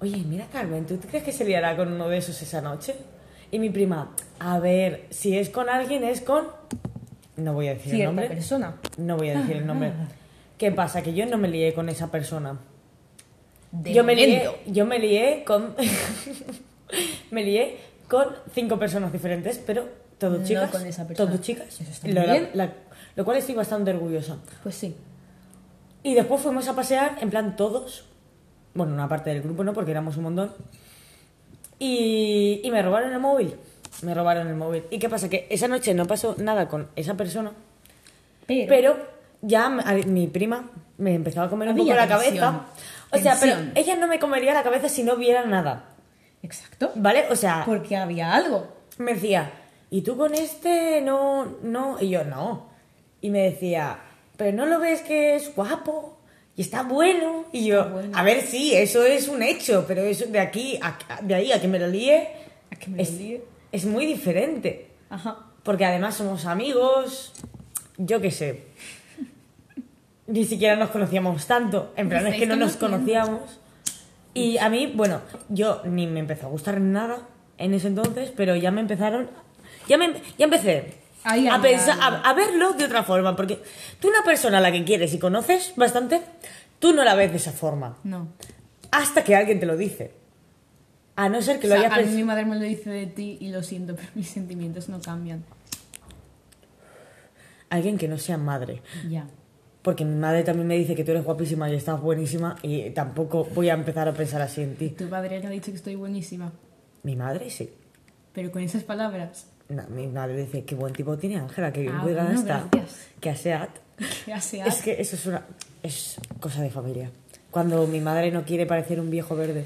oye, mira Carmen, ¿tú crees que se liará con uno de esos esa noche? Y mi prima, a ver, si es con alguien es con... No voy a decir el Cierta nombre. persona. No voy a decir el nombre. ¿Qué pasa? Que yo no me lié con esa persona. De yo, me lié, yo me lié con... me lié con cinco personas diferentes, pero todo No chicas. con esa persona. Todo chicas. Eso está Lo, bien. la- lo cual estoy bastante orgullosa. Pues sí. Y después fuimos a pasear, en plan todos. Bueno, una parte del grupo no, porque éramos un montón. Y, y me robaron el móvil. Me robaron el móvil. ¿Y qué pasa? Que esa noche no pasó nada con esa persona. Pero, Pero ya mi prima me empezó a comer un poco la tensión. cabeza. O sea, pero ella no me comería la cabeza si no viera nada. Exacto. ¿Vale? O sea, Porque había algo. me decía, ¿y tú con este no, no? Y yo, no. Y me decía, ¿pero no lo ves que es guapo? Y está bueno. Y yo, bueno. a ver, sí, eso es un hecho, pero eso de aquí, a, de ahí a que me lo líe, A que me lo es, líe. es muy diferente. Ajá. Porque además somos amigos, yo qué sé. Ni siquiera nos conocíamos tanto. En plan, es que no nos conocíamos. Y a mí, bueno, yo ni me empezó a gustar nada en ese entonces, pero ya me empezaron. Ya, me, ya empecé Ahí a, pensar, a, verlo de otra forma. Porque tú, una persona a la que quieres y conoces bastante, tú no la ves de esa forma. No. Hasta que alguien te lo dice. A no ser que lo O sea, hayas a mí mi madre me lo dice de ti y lo siento, pero mis sentimientos no cambian. Alguien que no sea madre. Ya. Porque mi madre también me dice que tú eres guapísima y estás buenísima y tampoco voy a empezar a pensar así en ti. Tu padre le ha dicho que estoy buenísima, Mi madre sí. pero con esas palabras. No, mi madre dice, qué buen tipo tiene Ángela, qué bien Ah, cuidada bueno, está. gracias. Que aseat. ¿Qué hace Es que eso es una... Es cosa de familia. Cuando mi madre no quiere parecer un viejo verde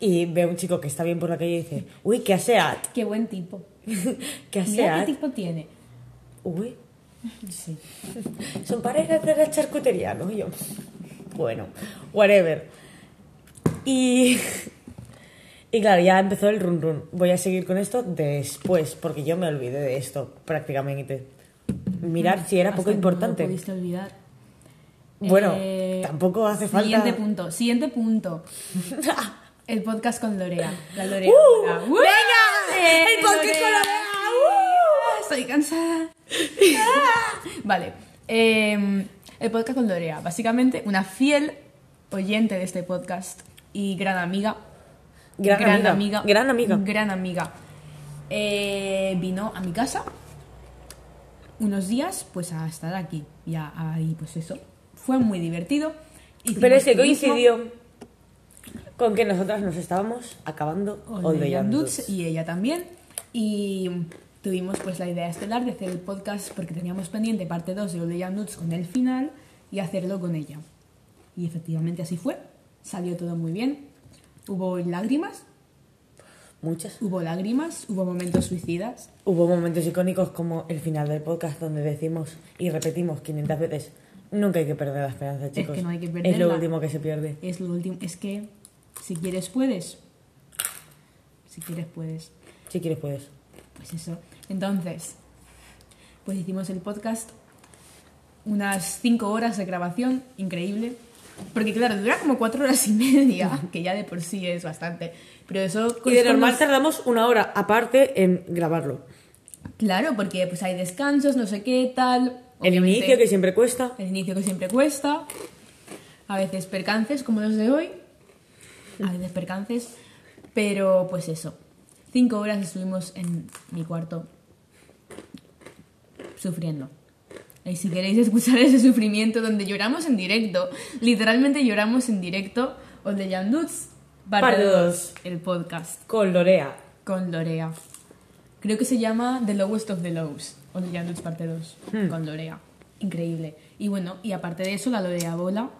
y ve a un chico que está bien por la calle y dice, uy, que aseat. Qué buen tipo. Que Mira qué aseat. tipo tiene. Uy, Sí. son parejas de la charcutería, ¿no? Y yo, bueno, whatever. Y, y claro, ya empezó el run run. Voy a seguir con esto después, porque yo me olvidé de esto prácticamente. Mirar si era Hasta poco que no importante. lo pudiste olvidar. Bueno, Eh, tampoco hace falta. Siguiente punto. Siguiente punto. El podcast con Lorea. La Lorea. ¡Uh! ¡Uh! ¡Venga! ¡Eh, ¡El podcast con Lorea! ¡Uh! Estoy cansada. Vale. eh, el podcast con Lorea. Básicamente, una fiel oyente de este podcast y gran amiga. Gran amiga. Gran amiga. Gran amiga. Eh, vino a mi casa unos días pues a estar aquí. Ya ahí, pues eso. Fue muy divertido. Hicimos Pero es que coincidió con que nosotras nos estábamos acabando Dudes. y ella también. Y tuvimos pues la idea estelar de hacer el podcast porque teníamos pendiente parte 2 de Oleya Nuts con el final y hacerlo con ella. Y efectivamente así fue. Salió todo muy bien. Hubo lágrimas, Muchas. hubo lágrimas, hubo momentos suicidas. Hubo momentos icónicos como el final del podcast donde decimos y repetimos 500 veces, nunca hay que perder la esperanza, chicos. que no hay que Es lo perderla. último que se pierde. Es lo último. Es que si quieres puedes. Si quieres puedes. Si quieres puedes. Pues eso. Entonces, pues hicimos el podcast. Unas 5 horas de grabación, increíble. Porque claro, dura como 4 horas y media, que ya de por sí es bastante. Pero eso... Y de normal tardamos una hora aparte en grabarlo. Claro, porque pues hay descansos, no sé qué, tal. El inicio que siempre cuesta. El inicio que siempre cuesta. A veces percances, como los de hoy. A veces percances. Pero pues eso. Cinco horas estuvimos en mi cuarto sufriendo. Y si queréis escuchar ese sufrimiento donde lloramos en directo, literalmente lloramos en directo, o de Jan Lutz, parte Parte 2, dos. el podcast Con Lorea. con Lorea. Creo que se llama The Lowest of the Lows, o The Young parte 2, Hmm. con Lorea. Increíble. Y bueno, y aparte de eso, la Lorea Bola,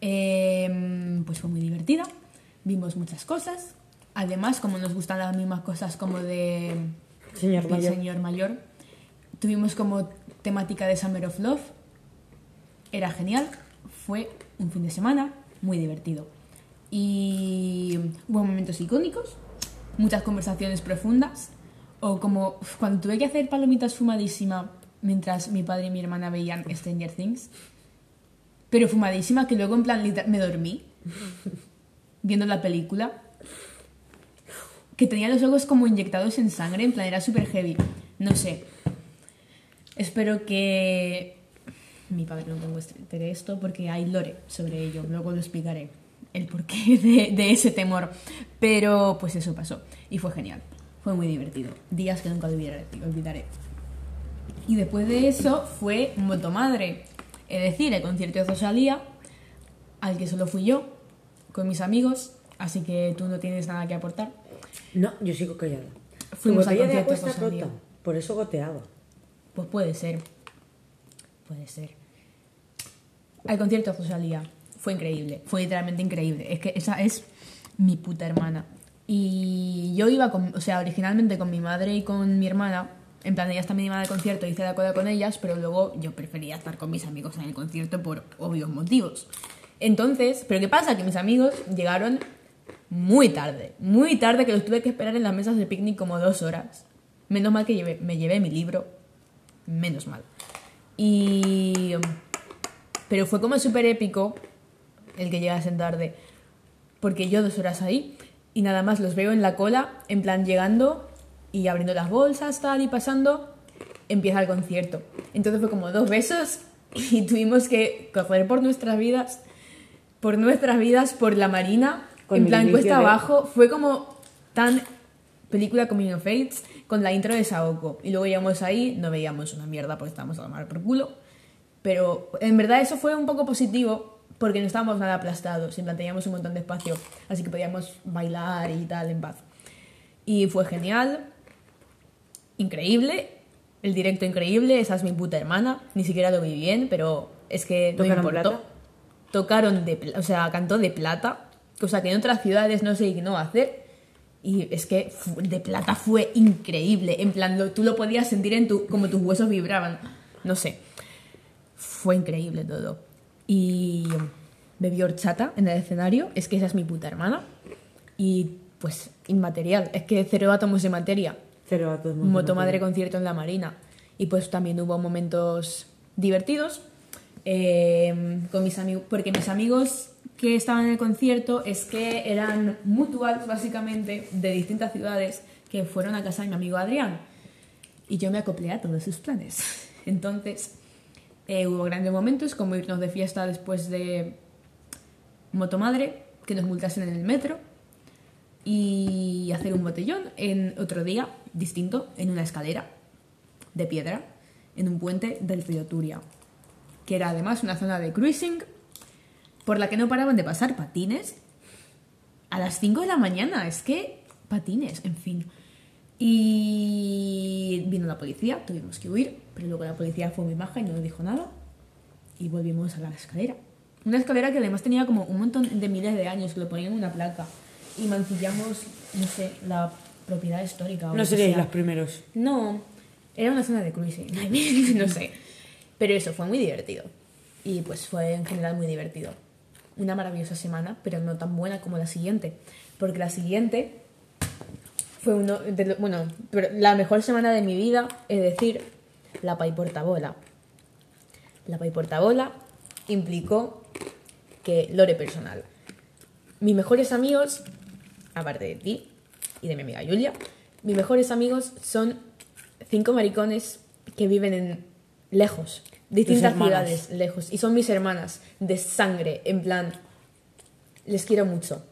em, pues fue muy divertida. Vimos muchas cosas. Además, como nos gustan las mismas cosas como de Señor mayor. señor mayor, tuvimos como temática de Summer of Love. Era genial. Fue un fin de semana muy divertido. Y hubo momentos icónicos, muchas conversaciones profundas, o como cuando tuve que hacer palomitas fumadísima mientras mi padre y mi hermana veían Stranger Things. Pero fumadísima que luego en plan me dormí viendo la película. Que tenía los ojos como inyectados en sangre, en plan era súper heavy. No sé. Espero que mi padre no tenga este- esto porque hay lore sobre ello. Luego lo explicaré el porqué de, de ese temor. Pero pues eso pasó y fue genial. Fue muy divertido. Días que nunca olvidaré. olvidaré. Y después de eso fue Motomadre. Es decir, el concierto de Rosalía, al que solo fui yo, con mis amigos. Así que tú no tienes nada que aportar. No, yo sigo callada. Fuimos Tu botella de agua está rota. Por eso goteaba. Pues puede ser. Puede ser. Al concierto de Rosalía. Fue increíble. Fue literalmente increíble. Es que esa es mi puta hermana. Y yo iba con, o sea, originalmente con mi madre y con mi hermana. En plan, ellas también iban al concierto, hice la cola con ellas, pero luego yo prefería estar con mis amigos en el concierto por obvios motivos. Entonces, ¿pero qué pasa? Que mis amigos llegaron muy tarde, muy tarde que los tuve que esperar en las mesas de picnic como dos horas. Menos mal que llevé- me llevé mi libro, menos mal. Y... Pero fue como súper épico el que llegasen tarde, porque yo dos horas ahí y nada más los veo en la cola, en plan llegando y abriendo las bolsas, tal, y pasando, empieza el concierto. Entonces fue como dos besos y tuvimos que correr por nuestras vidas, por nuestras vidas, por la marina, Con en plan cuesta de- abajo. Fue como tan película Coming of Age con la intro de Saoko. Y luego llegamos ahí, no veíamos una mierda porque estábamos a tomar por culo. Pero en verdad eso fue un poco positivo porque no estábamos nada aplastados, en plan teníamos un montón de espacio, así que podíamos bailar y tal en paz. Y fue genial, increíble, el directo increíble, esa es mi puta hermana, ni siquiera lo vi bien, pero es que no me ¿Tocaron importó. plata? Tocaron de, o sea, cantó de plata, cosa que en otras ciudades no se dignó hacer. Y es que de plata fue increíble. En plan, lo- tú lo podías sentir en tu, como tus huesos vibraban. No sé. Fue increíble todo. Y bebió horchata en el escenario. Es que esa es mi puta hermana. Y pues inmaterial. Es que cero átomos de materia. Cero a todos. Motomadre concierto en la Marina. Y pues también hubo momentos divertidos eh, con mis amigos, porque mis amigos que estaban en el concierto es que eran mutuals básicamente de distintas ciudades que fueron a casa de mi amigo Adrián. Y yo me acoplé a todos sus planes. Entonces eh, hubo grandes momentos como irnos de fiesta después de Motomadre, que nos multasen en el metro y hacer un botellón en otro día distinto, en una escalera de piedra, en un puente del río Turia, que era además una zona de cruising por la que no paraban de pasar patines a las 5 de la mañana. Es que patines, en fin. Y vino la policía, tuvimos que huir, pero luego la policía fue muy maja y no nos dijo nada. Y volvimos a la escalera. Una escalera que además tenía como un montón de miles de años, que lo ponían en una placa. Y mancillamos, no sé, la propiedad histórica. No seríais sea. los primeros. No, era una zona de cruising. no sé. Pero eso fue muy divertido. Y pues fue en general muy divertido. Una maravillosa semana, pero no tan buena como la siguiente. Porque la siguiente fue uno de bueno, pero la mejor semana de mi vida, es decir, la Pai Portabola. La Pai Portabola implicó que lore personal. Mis mejores amigos, aparte de ti y de mi amiga Julia, mis mejores amigos son cinco maricones que viven en lejos, distintas ciudades lejos, y son mis hermanas de sangre, en plan, les quiero mucho,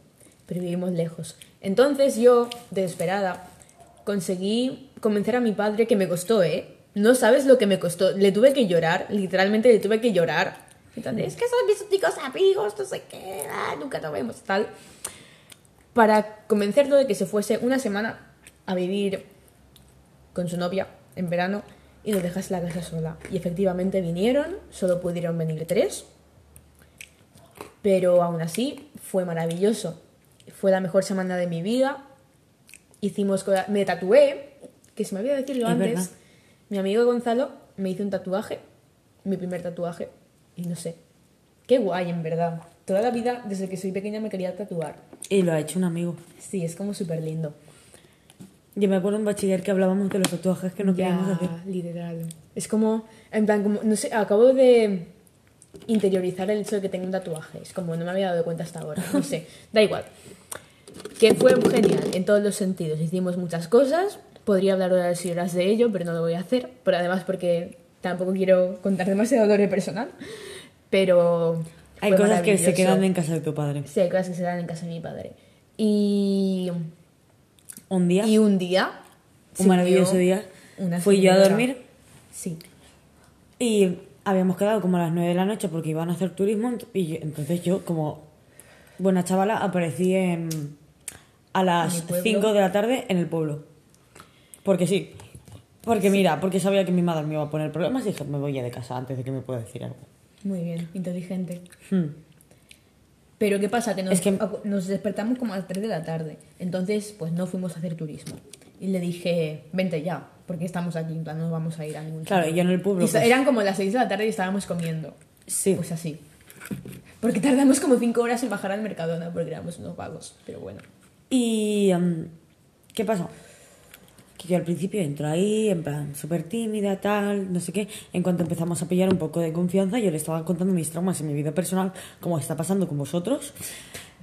pero vivimos lejos. Entonces yo, desesperada, conseguí convencer a mi padre que me costó, ¿eh? No sabes lo que me costó. Le tuve que llorar, literalmente le tuve que llorar. Entonces, es que son mis únicos amigos, no sé qué, ah, nunca nos vemos, tal. Para convencerlo de que se fuese una semana a vivir con su novia en verano y nos dejase la casa sola. Y efectivamente vinieron, solo pudieron venir tres, pero aún así fue maravilloso. Fue la mejor semana de mi vida. Hicimos me tatué, que se me había decirlo Es antes. verdad. Mi amigo Gonzalo me hizo un tatuaje, mi primer tatuaje, y no sé. Qué guay, en verdad. Toda la vida, desde que soy pequeña, me quería tatuar. Y lo ha hecho un amigo. Sí, es como súper lindo. Yo me acuerdo en bachiller que hablábamos de los tatuajes que no queríamos hacer. literal. Es como, en plan, como, no sé, acabo de interiorizar el hecho de que tengo un tatuaje. Es como, no me había dado cuenta hasta ahora. No sé, da igual. Que fue genial en todos los sentidos. Hicimos muchas cosas. Podría hablar horas y horas de ello, pero no lo voy a hacer. Pero además porque tampoco quiero contar demasiado dolor personal. Pero... Hay cosas que se quedan en casa de tu padre. Sí, hay cosas que se dan en casa de mi padre. Y... Un día, Y un día... un maravilloso día, fui yo a dormir Sí. y habíamos quedado como a las 9 de la noche porque iban a hacer turismo y yo- entonces yo como buena chavala aparecí en, a las pueblo. 5 de la tarde en el pueblo. Porque sí. Porque mira, porque sabía que mi madre me iba a poner problemas y dije, me voy ya de casa antes de que me pueda decir algo. Muy bien, inteligente. Hmm. Pero ¿qué pasa? Que nos, Es que- nos despertamos como a las 3 de la tarde. Entonces, pues no fuimos a hacer turismo. Y le dije, vente ya, porque estamos aquí, en plan, no vamos a ir a ningún Claro, sitio". y yo en el pueblo, pues- Eran como las 6 de la tarde y estábamos comiendo. Sí. Pues así. Porque tardamos como 5 horas en bajar al Mercadona porque éramos unos vagos. Pero bueno. Y. em, ¿Qué pasó? Que yo al principio entro ahí, en plan, súper tímida, tal, no sé qué. En cuanto empezamos a pillar un poco de confianza, yo le estaba contando mis traumas en mi vida personal, como está pasando con vosotros.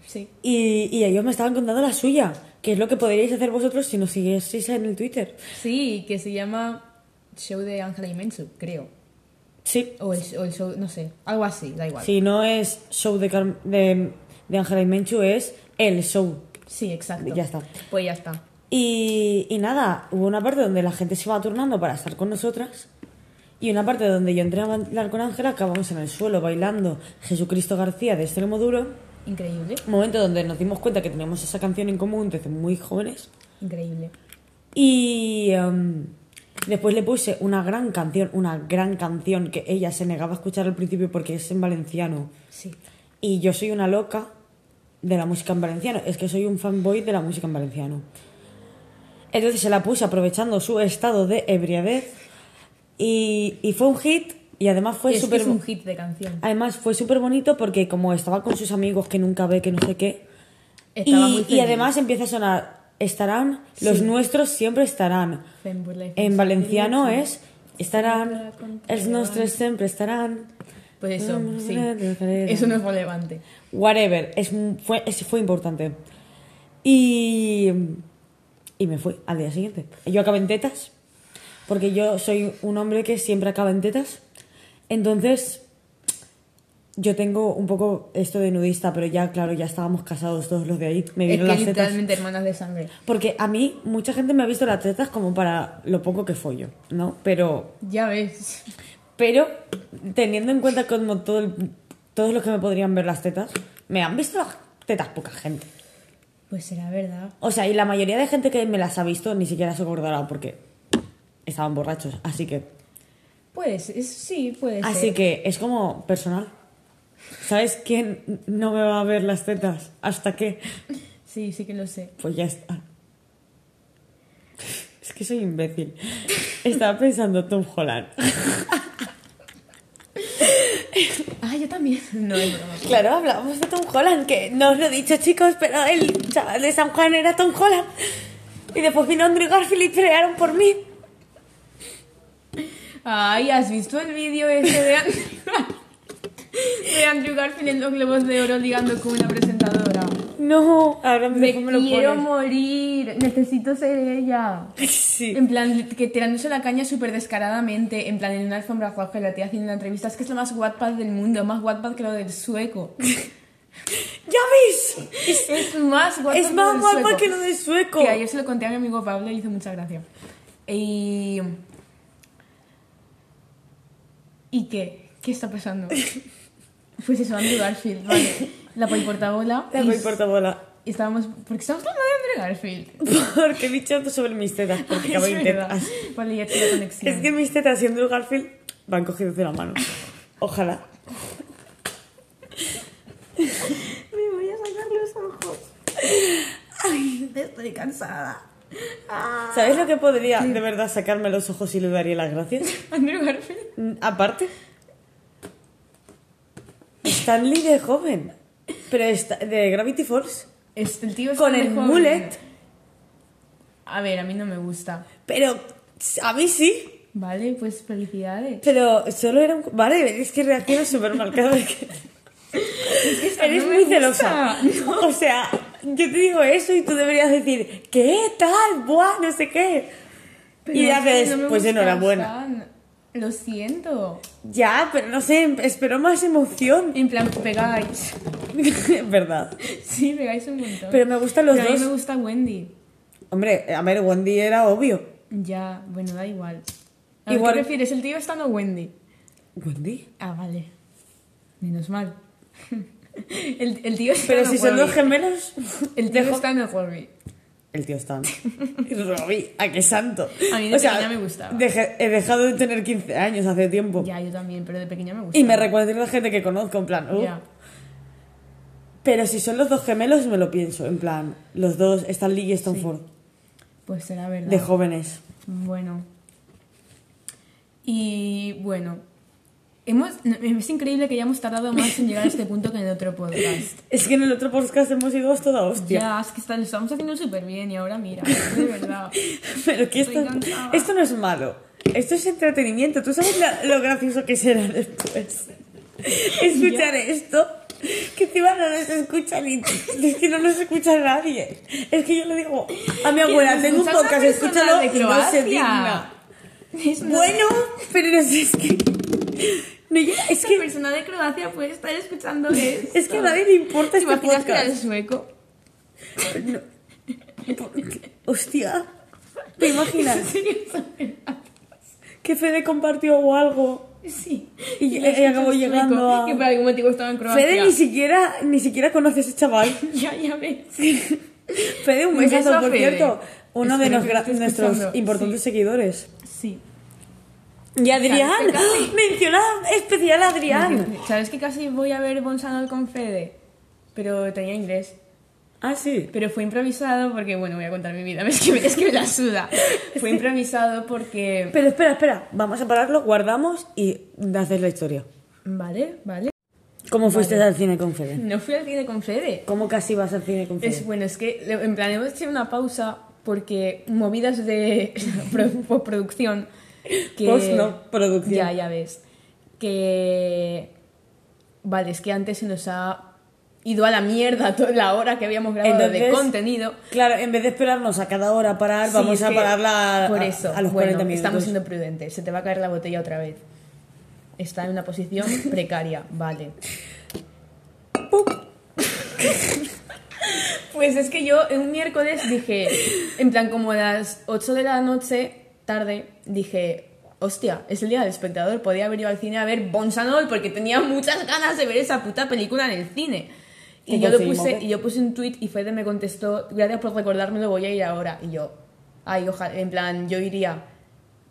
Sí. Y, y ellos me estaban contando la suya, que es lo que podríais hacer vosotros si nos siguieseis en el Twitter. Sí, que se llama Show de Ángela y Menchu, creo. Sí. O el, o el show, no sé, algo así, da igual. Si no es show de, Car- de, de Ángela y Menchu, es el show. Sí, exacto. Ya está. Pues ya está. Y, y nada, hubo una parte donde la gente se iba turnando para estar con nosotras y una parte donde yo entré a bailar con Ángela, acabamos en el suelo bailando Jesucristo García de Extremo Duro, Increíble, momento donde nos dimos cuenta que teníamos esa canción en común desde muy jóvenes increíble. y em, después le puse una gran canción, una gran canción que ella se negaba a escuchar al principio porque es en valenciano Sí. y yo soy una loca de la música en valenciano. Es que soy un fanboy de la música en valenciano. Entonces se la puse aprovechando su estado de ebriadez. Y, y fue un hit. Y además fue Y súper... es un hit de canción. Además fue súper bonito porque como estaba con sus amigos que nunca ve, que no sé qué. Estaba muy Y, y feliz. además empieza a sonar, estarán, los Sí. nuestros siempre estarán. En valenciano es, estarán, els nostres siempre estarán. Pues eso, sí. Eso no es relevante. Whatever, es, fue, es- fue importante. Y, y me fui al día siguiente. Yo acabé en tetas, porque yo soy un hombre que siempre acaba en tetas. Entonces, yo tengo un poco esto de nudista, pero ya, claro, ya estábamos casados todos los de ahí. Me Es vieron que las tetas. literalmente hermanas de sangre. Porque a mí, mucha gente me ha visto las tetas como para lo poco que follo, ¿no? Pero Ya ves. pero teniendo en cuenta como todo el- todos los que me podrían ver las tetas, me han visto las tetas poca gente. Pues será verdad. O sea, y la mayoría de gente que me las ha visto ni siquiera se acordará porque estaban borrachos. Así que. Pues es, sí, puede ser. Así que es como personal. ¿Sabes quién no me va a ver las tetas? ¿Hasta qué? Sí, sí que lo sé. Pues ya está. Es que soy imbécil. Estaba pensando Tom Holland. Ah, yo también. No, es broma. Claro, hablábamos de Tom Holland, que no os lo he dicho chicos, pero el chaval de San Juan era Tom Holland. Y después vino Andrew Garfield y pelearon por mí. Ay, ¿has visto el vídeo ese de Andrew, de Andrew Garfield en los Globos de Oro ligando con una presentadora? No, ahora Me me lo quiero pones. morir. Necesito ser ella. Sí. En plan, que tirándose la caña súper descaradamente. En plan, en una alfombra roja, la tía haciendo una entrevista. Es que es lo más Wattpad del mundo. Más Wattpad que lo del sueco. ¡Ya ves! Es, Es más Wattpad es que más del guapa sueco. que lo de sueco. Que ayer se lo conté a mi amigo Pablo y hizo mucha gracia. Y... ¿Y qué? ¿Qué está pasando? Pues eso, Andrew Garfield, vale. La poliportabola. La y voy portabola. y estábamos... ¿Por qué estamos hablando de Andrew Garfield? Porque he dicho sobre mis tetas, porque acabo de intentar. Vale, ya la conexión. Es que mis tetas y Andrew Garfield van cogidos de la mano. Ojalá. Me voy a sacar los ojos. Ay, estoy cansada. Ah. ¿Sabes lo que podría de verdad sacarme los ojos y le daría las gracias? Andrew Garfield. Aparte, Stanley de joven, pero está, de Gravity Falls, Es, el tío con el joven. mullet, A ver, a mí no me gusta. pero a mí sí. Vale, pues felicidades. Pero solo era un... Vale, es que reaccionas súper mal cada vez que... Eres no muy celosa. O sea, yo te digo eso y tú deberías decir, ¿qué tal? Buah, no sé qué. Pero y es que haces, no me pues gusta enhorabuena. Lo siento. Ya, pero no sé, espero más emoción. En plan, pegáis. Verdad. Sí, pegáis un montón. Pero me gustan los Pero a mí dos. me gusta Wendy. Hombre, a ver, Wendy era obvio. Ya, bueno, da igual. A Igual- ¿Qué prefieres, el tío estando o Wendy? ¿Wendy? Ah, vale. Menos mal. el, el tío está Pero si son dos gemelos... El tío dejo- está en el Robbie. El tío. Y Robbie, ¿a qué santo? A mí de pequeña me gustaba. deje- he dejado de tener 15 años hace tiempo. Ya, yo también, pero de pequeña me gusta. Y me recuerda a la gente que conozco, en plan... uh. Ya. Pero si son los dos gemelos, me lo pienso. En plan, los dos, Stanley y Stanford. Pues será verdad. De jóvenes. Bueno. Y bueno. Hemos, es increíble que hayamos tardado más en llegar a este punto que en el otro podcast. Es que en el otro podcast hemos ido a toda hostia. Ya, es que está- lo estamos haciendo súper bien y ahora mira, de verdad. Pero que esto, esto no es malo. Esto es entretenimiento. ¿Tú sabes la- lo gracioso que será después? Escuchar esto. Que encima no nos escucha ni... Es que no nos escucha nadie. Es que yo le digo a mi abuela, tengo un podcast, escúchalo y no se digna. Bueno, pero es que... no, ya- es esa que, persona de Croacia puede estar escuchando esto. es que a nadie le importa ¿Te este imaginas que era el sueco? Hostia, ¿te imaginas? Que Fede compartió o algo. Sí. Y, acabó llegando a... Que por algún motivo estaba en Croacia. Fede ni siquiera, ni siquiera conoce a ese chaval. Ya, ya ves. Fede, un besazo, por Fede. cierto. Uno de Espero nuestros escuchando. importantes seguidores. Sí. Y Adrián, ¿Sabes que casi- menciona especial a Adrián. ¿Sabes que casi voy a ver Bonsanol con Fede? Pero tenía inglés. Ah, sí. Pero fue improvisado porque, bueno, voy a contar mi vida. Es que, me- es que me la suda. Fue improvisado porque... Pero espera, espera. Vamos a pararlo, guardamos y haces la historia. Vale, vale. ¿Cómo fuiste al cine con Fede? No fui al cine con Fede. ¿Cómo casi vas al cine con Fede? Es bueno, es que en plan hemos hecho una pausa porque movidas de pro- postproducción que Post, no, producción. Ya, ya ves. Que vale, es que antes se nos ha ido a la mierda toda la hora que habíamos grabado de contenido. Claro, en vez de esperarnos a cada hora parar, Sí, vamos a pararla a, por a- eso, a los bueno, 40 minutos. Estamos siendo prudentes. Se te va a caer la botella otra vez. Está en una posición precaria, vale. Pues es que yo un miércoles dije, en plan como a las 8 de la noche, tarde, dije, hostia, es el día del espectador, podía haber ido al cine a ver Bonsanol porque tenía muchas ganas de ver esa puta película en el cine. Y yo, lo puse, y yo puse un tweet y Fede me contestó, gracias por recordármelo, voy a ir ahora. Y yo, ay, ojalá, en plan, yo iría.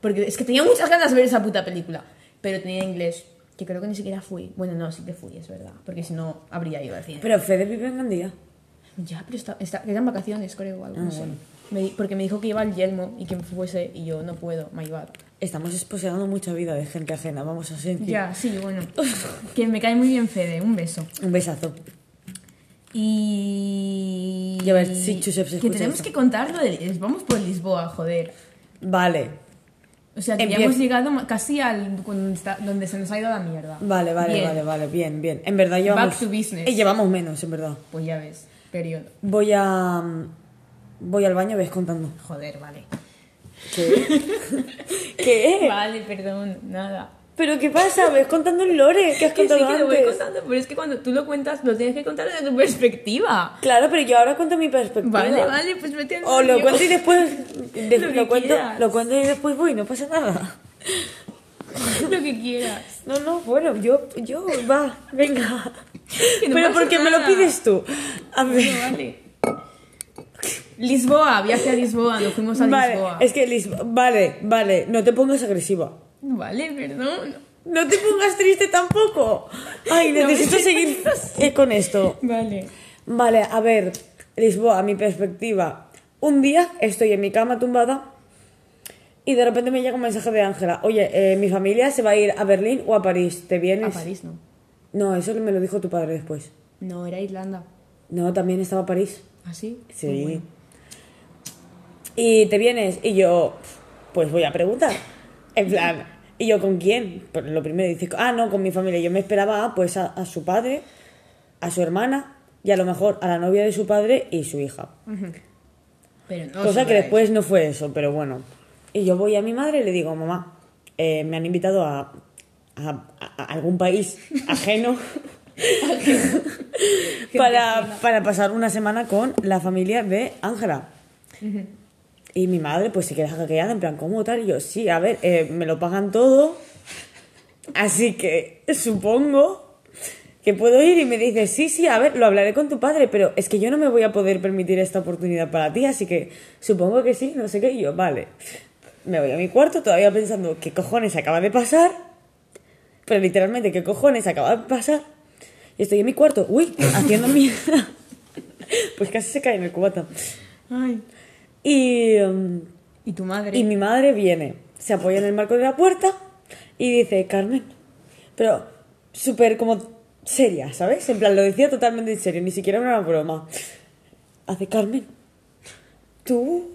Porque es que tenía muchas ganas de ver esa puta película. Pero tenía inglés, que creo que ni siquiera fui. Bueno, no, sí que fui, es verdad. Porque si no, habría ido al cine. Pero Fede vive en Gandía. Ya, pero está, está, eran vacaciones, creo, o algo, Ah, no sé. Me porque me dijo que iba al Yelmo y que fuese, y yo no puedo, my bad. Estamos exposeando mucha vida de gente ajena, vamos a sentir. Ya, sí, bueno. que me cae muy bien Fede, un beso. Un besazo. Y... Y a ver si Josep se Que tenemos que contar lo de... Vamos por Lisboa, joder. Vale, O sea, que ya Empieza. hemos llegado casi al... Donde, está- donde se nos ha ido la mierda. vale, vale, Bien. vale, vale, bien, bien. En verdad llevamos... Back to business. Eh, llevamos menos, en verdad. Pues ya ves, periodo. Voy a... Voy al baño, ves contando. Joder, vale. ¿Qué? ¿Qué? Vale, perdón, nada. ¿Pero qué pasa? Ves contando el lore que has Que sí contado que lo voy antes. contando, pero es que cuando tú lo cuentas lo tienes que contar desde tu perspectiva. Claro, pero yo ahora cuento mi perspectiva. Vale, vale, pues vete al O lo cuento y después... de- Lo lo, cuento, lo cuento y después voy, no pasa nada. Lo que quieras. No, no, bueno, yo, yo, va, venga. No Pero porque me lo nada. pides tú. A ver. Bueno, vale. Lisboa, viaje a Lisboa, nos fuimos a Vale, Lisboa. es que Lisboa. Vale, vale, no te pongas agresiva. Vale, perdón. No te pongas triste tampoco. Ay, necesito seguir eh, con esto. Vale. Vale, a ver, Lisboa, mi perspectiva. Un día estoy en mi cama tumbada y de repente me llega un mensaje de Ángela. Oye, eh, mi familia se va a ir a Berlín o a París. ¿Te A vienes? París no. No, eso me lo dijo tu padre después. No, era Irlanda. No, también estaba París. ¿Ah, sí? Sí. Pues bueno. Y te vienes y yo, pues voy a preguntar. En plan, ¿y yo con quién? Pues lo primero dice, ah, no, con mi familia. Yo me esperaba pues a, a su padre, a su hermana y a lo mejor a la novia de su padre y su hija. Pero no. Cosa que después no fue eso, pero bueno. Y yo voy a mi madre y le digo, mamá, eh, me han invitado a, a- a algún país ajeno para, para pasar una semana con la familia de Ángela. Y mi madre pues se queda hackeada, en plan, ¿cómo tal? Y yo, sí, a ver, eh, me lo pagan todo, así que supongo que puedo ir y me dice, sí, sí, a ver, lo hablaré con tu padre, pero es que yo no me voy a poder permitir esta oportunidad para ti, así que supongo que sí, no sé qué, y yo, vale. Me voy a mi cuarto todavía pensando, ¿qué cojones acaba de pasar? Pero literalmente, ¿qué cojones acaba de pasar? Estoy en mi cuarto, uy, haciendo mierda. Pues casi se cae en el cubata. Ay. Y, um, ¿Y tu madre? y mi madre viene, se apoya en el marco de la puerta y dice, Carmen, pero súper como seria, ¿sabes? En plan, lo decía totalmente en serio, ni siquiera era una broma. Hace, Carmen, tú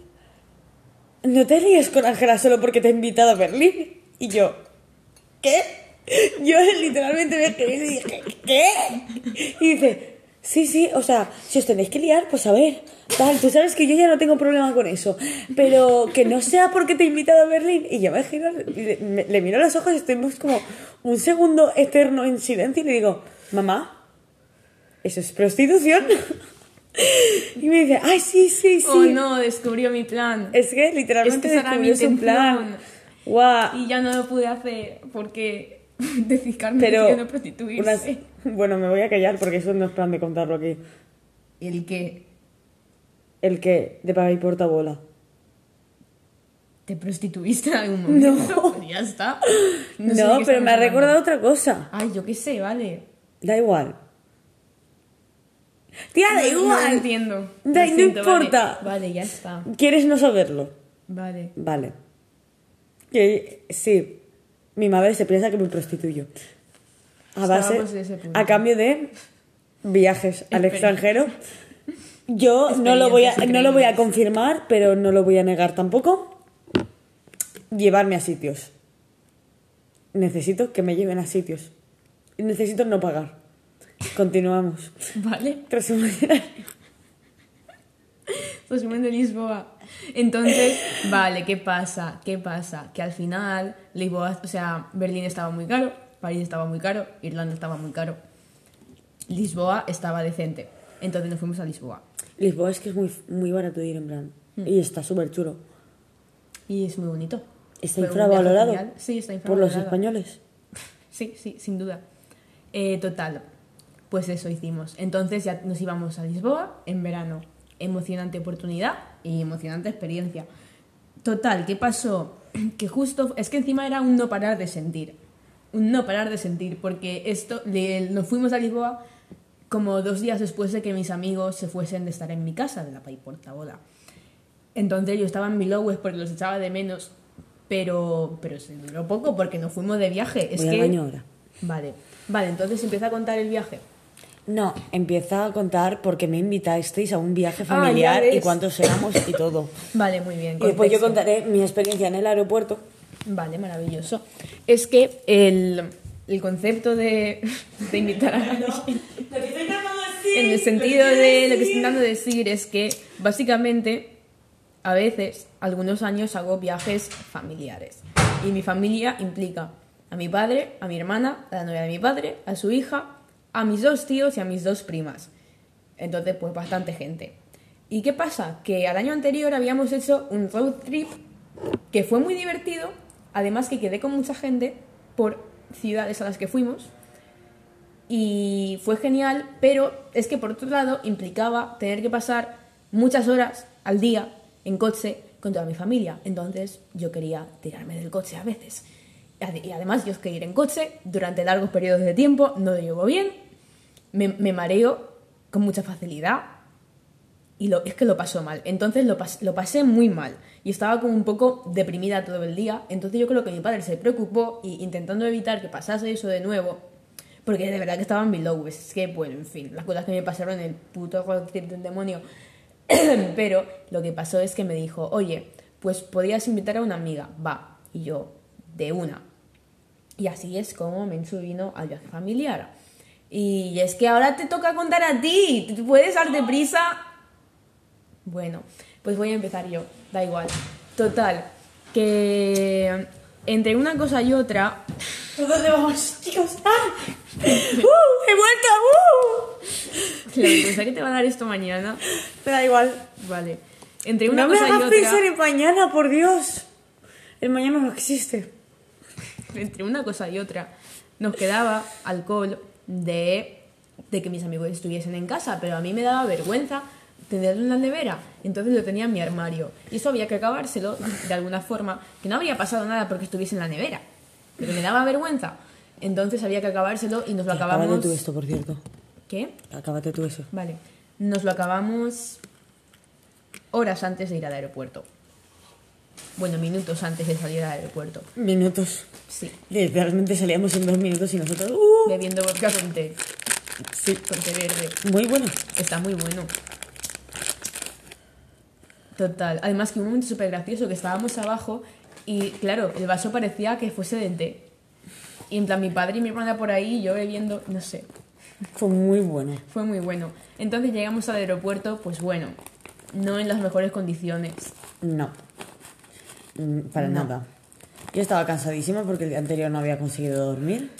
no te ríes con Ángela solo porque te he invitado a Berlín. Y yo, ¿qué? Yo literalmente me quedé y dije, ¿qué? Y dice, sí, sí, o sea, si os tenéis que liar, pues a ver, tal, tú sabes que yo ya no tengo problema con eso, pero que no sea porque te he invitado a Berlín. Y yo me giro, le, me- le miro los ojos y estuvimos como un segundo eterno en silencio y le digo, mamá, eso es prostitución. Y me dice, ay, sí, sí, sí. Oh no, descubrió mi plan. Es que literalmente Es que esa era mi descubrió su plan. Guau. Y ya no lo pude hacer porque decís Carmen Pero no prostituirse. unas- bueno, me voy a callar porque eso no es plan de contarlo aquí. ¿El qué? El que de paga y portabola. ¿Te prostituiste en algún momento? No. Ya está. No, sé de qué pero me ha recordado otra cosa. Ay, yo qué sé, vale. Da igual. Tía, da No- No, igual. entiendo. Da- no siento, vale. importa. Vale, ya está. ¿Quieres no saberlo? Vale. Vale. Que sí, mi madre se piensa que me prostituyo. A base, a cambio de viajes al extranjero. Yo no lo, voy a, no lo voy a confirmar, pero no lo voy a negar tampoco. Llevarme a sitios. Necesito que me lleven a sitios. Necesito no pagar. Continuamos. Vale. Resumen. Resumen de Lisboa. Entonces, vale, ¿qué pasa? ¿Qué pasa? Que al final, Lisboa, o sea, Berlín estaba muy caro, París estaba muy caro, Irlanda estaba muy caro. Lisboa estaba decente. Entonces nos fuimos a Lisboa. Lisboa es que es muy, muy barato ir en plan. Y está súper chulo. Y es muy bonito. Está un infravalorado. Sí, está Por los infravalorado. españoles. Sí, sí, sin duda. Eh, total. Pues eso hicimos. Entonces ya nos íbamos a Lisboa en verano. Emocionante oportunidad y emocionante experiencia. Total, ¿qué pasó? Que justo, es que encima era un no parar de sentir. Un no parar de sentir, porque esto, le- nos fuimos a Lisboa como dos días después de que mis amigos se fuesen de estar en mi casa, de la Pai Portaboda. Entonces yo estaba en Milowes porque los echaba de menos, pero, pero se duró poco porque nos fuimos de viaje. Es Voy al que... baño ahora. Vale, vale, entonces empieza a contar el viaje. No, empieza a contar porque me invitasteis a un viaje Ah, familiar ya y cuántos éramos y todo. Vale, muy bien. Y después yo contexto. contaré mi experiencia en el aeropuerto. Vale, maravilloso. Es que el, el concepto de, de invitar a alguien, en el sentido de lo que estoy intentando decir es que básicamente a veces, algunos años hago viajes familiares. Y mi familia implica a mi padre, a mi hermana, a la novia de mi padre, a su hija, a mis dos tíos y a mis dos primas. Entonces, pues bastante gente. ¿Y qué pasa? Que al año anterior habíamos hecho un road trip que fue muy divertido, además que quedé con mucha gente por ciudades a las que fuimos y fue genial, pero es que por otro lado implicaba tener que pasar muchas horas al día en coche con toda mi familia. Entonces yo quería tirarme del coche a veces. Y además yo es que ir en coche durante largos periodos de tiempo no lo llevo bien, me, mareo con mucha facilidad y lo, es que lo pasó mal. Entonces lo, pas- lo pasé muy mal y estaba como un poco deprimida todo el día. Entonces yo creo que mi padre se preocupó y intentando evitar que pasase eso de nuevo, porque de verdad que estaba en below. Es que, bueno, en fin, las cosas que me pasaron en el puto trip del demonio. Pero lo que pasó es que me dijo, oye, pues podías invitar a una amiga, va. Y yo, de una. Y así es como Menchu vino al viaje familiar. Y es que ahora te toca contar a ti. ¿Tú puedes darte prisa? Bueno, pues voy a empezar yo. Da igual. Total. Que entre una cosa y otra. ¿Por dónde vamos, chicos? ¡Ah! ¡Uh! ¡He vuelto! ¡Uh! La vergüenza que te va a dar esto mañana. Me da igual. Vale. Entre una No me cosa y hagas otra. pensar en mañana, por Dios. El mañana no existe. entre una cosa y otra, nos quedaba alcohol de, de que mis amigos estuviesen en casa, pero a mí me daba vergüenza tenerlo en la nevera, entonces lo tenía en mi armario. Y eso había que acabárselo de alguna forma, que no habría pasado nada porque estuviese en la nevera, pero me daba vergüenza. Entonces había que acabárselo y nos lo Acábate acabamos... tú esto, por cierto. ¿Qué? Acábate tú eso. Vale. Nos lo acabamos horas antes de ir al aeropuerto. Bueno, minutos antes de salir al aeropuerto. Minutos. Sí. Literalmente salíamos en dos minutos y nosotros... ¡Uh! Bebiendo vodka con té. Sí. Con té verde. Muy bueno. Está muy bueno. Total. Además que un momento súper gracioso que estábamos abajo y claro, el vaso parecía que fuese de té. Y en plan mi padre y mi hermana por ahí yo bebiendo, no sé. Fue muy bueno. Fue muy bueno. Entonces llegamos al aeropuerto, pues bueno, no en las mejores condiciones. No. Mm, Para No. nada. Yo estaba cansadísima porque el día anterior no había conseguido dormir.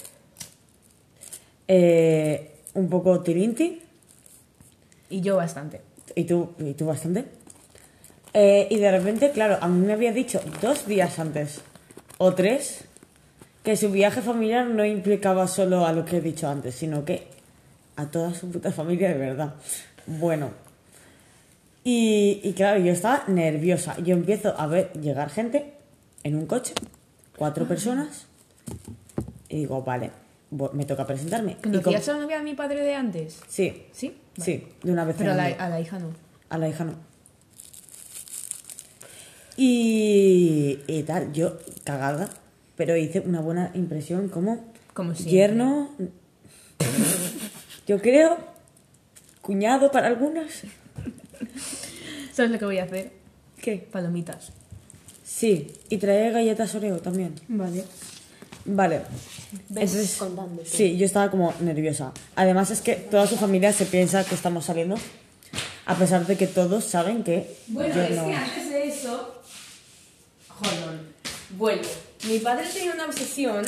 Eh, un poco tirinti. Y yo bastante. ¿Y tú, y tú bastante? Eh, y de repente, claro, a mí me había dicho dos días antes o tres que su viaje familiar no implicaba solo a lo que he dicho antes, sino que a toda su puta familia de verdad. Bueno. Y, y claro, yo estaba nerviosa. Yo empiezo a ver llegar gente en un coche, cuatro personas, y digo, vale, me toca presentarme. ¿Conocías a la novia de mi padre de antes? Sí, ¿Sí? sí, de una vez Pero a en la, a la hija no. A la hija no. Y, y tal, yo cagada, pero hice una buena impresión como Como yerno, yo creo, cuñado para algunas. ¿Sabes lo que voy a hacer? ¿Qué? Palomitas. Sí, y trae galletas Oreo también. Vale. Vale. Ves Entonces, contando tú. sí, yo estaba como nerviosa. Además es que toda su familia se piensa que estamos saliendo, a pesar de que todos saben que Bueno, yo es no... que antes de eso. Hold on. Vuelvo. Mi padre tenía una obsesión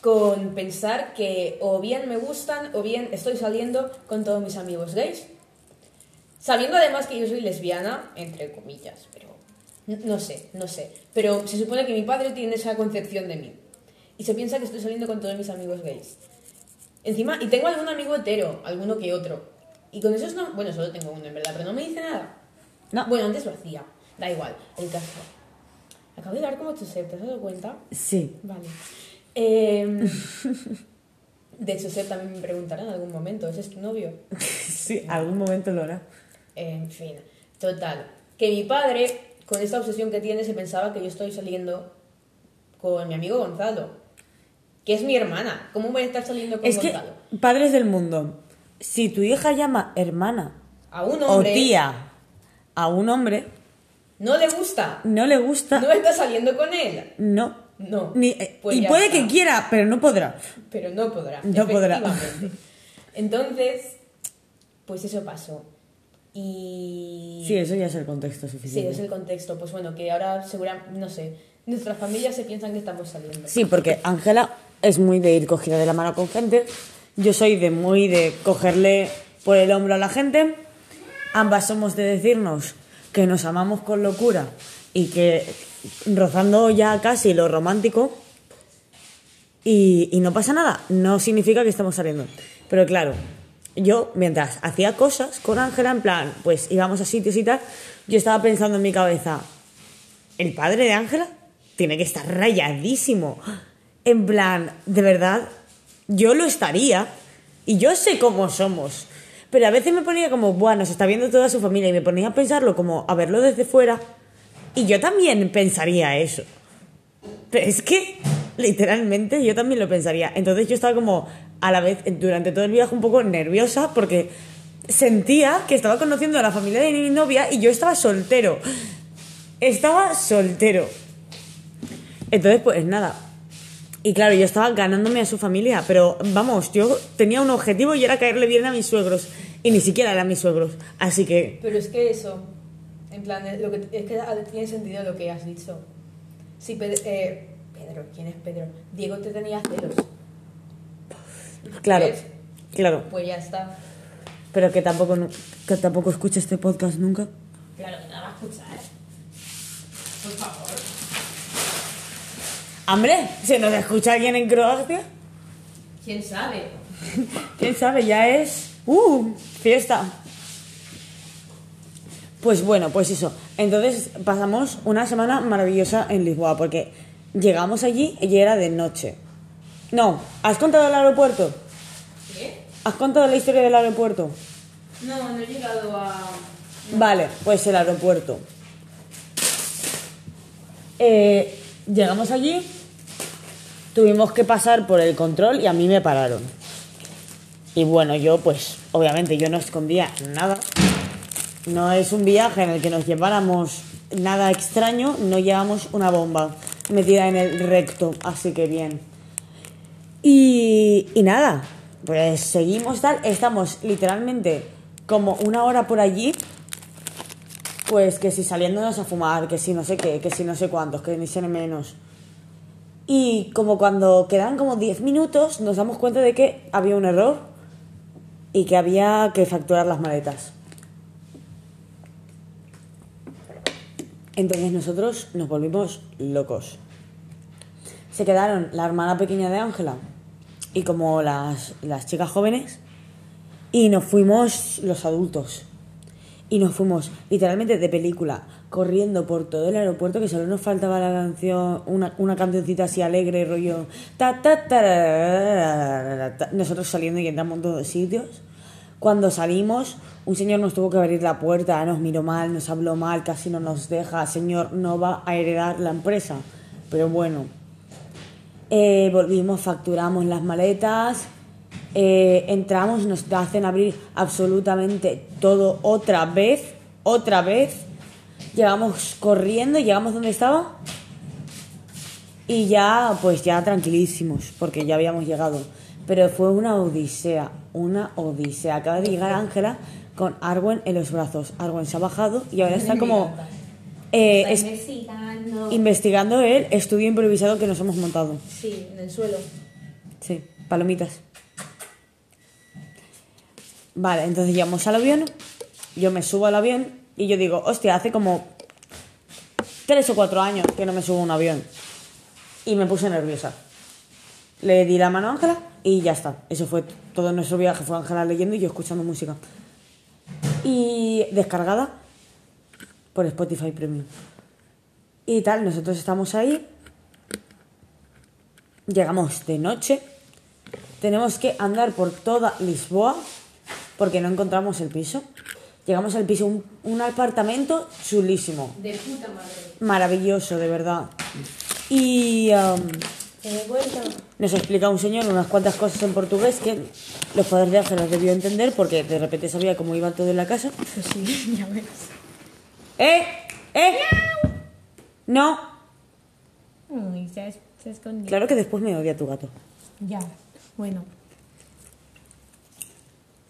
con pensar que o bien me gustan o bien estoy saliendo con todos mis amigos gays. Sabiendo además que yo soy lesbiana, entre comillas, pero n- no sé, no sé. Pero se supone que mi padre tiene esa concepción de mí. Y se piensa que estoy saliendo con todos mis amigos gays. Encima, y tengo algún amigo hetero, alguno que otro. Y con esos no. Bueno, solo tengo uno en verdad, pero no me dice nada. No. Bueno, antes lo hacía. Da igual, el caso. Acabo de dar como Josep, ¿te has dado cuenta? Sí. Vale. Eh, de Josep también me preguntarán en algún momento, ¿ese es tu novio? Sí, algún momento lo hará. En fin, total. Que mi padre, con esta obsesión que tiene, se pensaba que yo estoy saliendo con mi amigo Gonzalo, que es mi hermana. ¿Cómo voy a estar saliendo con Es que, Gonzalo? padres del mundo, si tu hija llama hermana A un o hombre tía a un hombre, no le gusta, no le gusta, no está saliendo con él. no. No. Ni- eh, Pues y puede está. que quiera, pero no podrá. Pero no podrá. No podrá. Entonces, pues eso pasó. Y... Sí, eso ya es el contexto Sí, suficiente. es el contexto. Pues bueno, que ahora seguramente, no sé, nuestras familias se piensan que estamos saliendo. Sí, porque Ángela es muy de ir cogida de la mano con gente. Yo soy de muy de cogerle por el hombro a la gente. Ambas somos de decirnos que nos amamos con locura y que rozando ya casi lo romántico. Y, y no pasa nada, no significa que estamos saliendo. Pero claro, yo mientras hacía cosas con Ángela, en plan, pues íbamos a sitios y tal, yo estaba pensando en mi cabeza, el padre de Ángela tiene que estar rayadísimo. En plan, de verdad, yo lo estaría. Y yo sé cómo somos. Pero a veces me ponía como, bueno, se está viendo toda su familia. Y me ponía a pensarlo como, a verlo desde fuera. Y yo también pensaría eso. Pero es que, literalmente, yo también lo pensaría. Entonces yo estaba como, a la vez, durante todo el viaje, un poco nerviosa porque sentía que estaba conociendo a la familia de mi novia y yo estaba soltero. Estaba soltero. Entonces, pues nada. Y claro, yo estaba ganándome a su familia, pero vamos, yo tenía un objetivo y era caerle bien a mis suegros. Y ni siquiera eran mis suegros. Así que, Pero es que eso, en plan, lo que, es que tiene sentido lo que has dicho. Si eh, Pedro, ¿quién es Pedro? Diego te tenía celos. claro, ¿Ves? claro. Pues ya está. Pero que tampoco, que tampoco escuche este podcast nunca. Claro que no va a escuchar. Por favor. Hombre, ¿se nos escucha alguien en Croacia? ¿Quién sabe? ¿Quién sabe? Ya es... ¡Uh! Fiesta. Pues bueno, pues eso. Entonces pasamos una semana maravillosa en Lisboa porque llegamos allí y era de noche. No, ¿has contado el aeropuerto? ¿Qué? ¿Has contado la historia del aeropuerto? No, no he llegado a... Vale, pues el aeropuerto. Eh, llegamos allí, tuvimos que pasar por el control y a mí me pararon. Y bueno, yo pues obviamente yo no escondía nada. No es un viaje en el que nos lleváramos nada extraño, no llevamos una bomba metida en el recto, así que bien. Y, y nada, pues seguimos tal, estamos literalmente como una hora por allí, pues que si saliéndonos a fumar, que si no sé qué, que si no sé cuántos, que ni ni menos. Y como cuando quedan como 10 minutos, nos damos cuenta de que había un error y que había que facturar las maletas. Entonces nosotros nos volvimos locos. Se quedaron la hermana pequeña de Ángela y como las, las chicas jóvenes y nos fuimos los adultos. Y nos fuimos literalmente de película, corriendo por todo el aeropuerto, que solo nos faltaba la canción, una, una cancioncita así alegre, rollo. Ta, ta, ta. Nosotros saliendo y entramos en todos sitios. Cuando salimos, un señor nos tuvo que abrir la puerta, nos miró mal, nos habló mal, casi no nos deja. Señor, no va a heredar la empresa. Pero bueno, eh, volvimos, facturamos las maletas, eh, entramos, nos hacen abrir absolutamente todo otra vez, otra vez. Llegamos corriendo, llegamos donde estaba y ya, pues ya tranquilísimos, porque ya habíamos llegado. Pero fue una odisea, una odisea. Acaba de llegar Ángela con Arwen en los brazos. Arwen se ha bajado y ahora está como eh, Está es- investigando. investigando el estudio improvisado que nos hemos montado. Sí, en el suelo. Sí, palomitas. Vale, entonces llegamos al avión, yo me subo al avión y yo digo, hostia, hace como tres o cuatro años que no me subo a un avión. Y me puse nerviosa. Le di la mano a Ángela y ya está. Eso fue todo nuestro viaje. Fue Ángela leyendo y yo escuchando música. Y descargada por Spotify Premium. Y tal, nosotros estamos ahí. Llegamos de noche. Tenemos que andar por toda Lisboa porque no encontramos el piso. Llegamos al piso, un, un apartamento chulísimo. De puta madre. Maravilloso, de verdad. Y um. Nos explica un señor unas cuantas cosas en portugués que los padres de Ángela debió entender porque de repente sabía cómo iba todo en la casa. Pues sí, ya ves. ¡Eh! ¡Eh! No. Uy, se, se escondió. Claro que después me odia tu gato. Ya, bueno.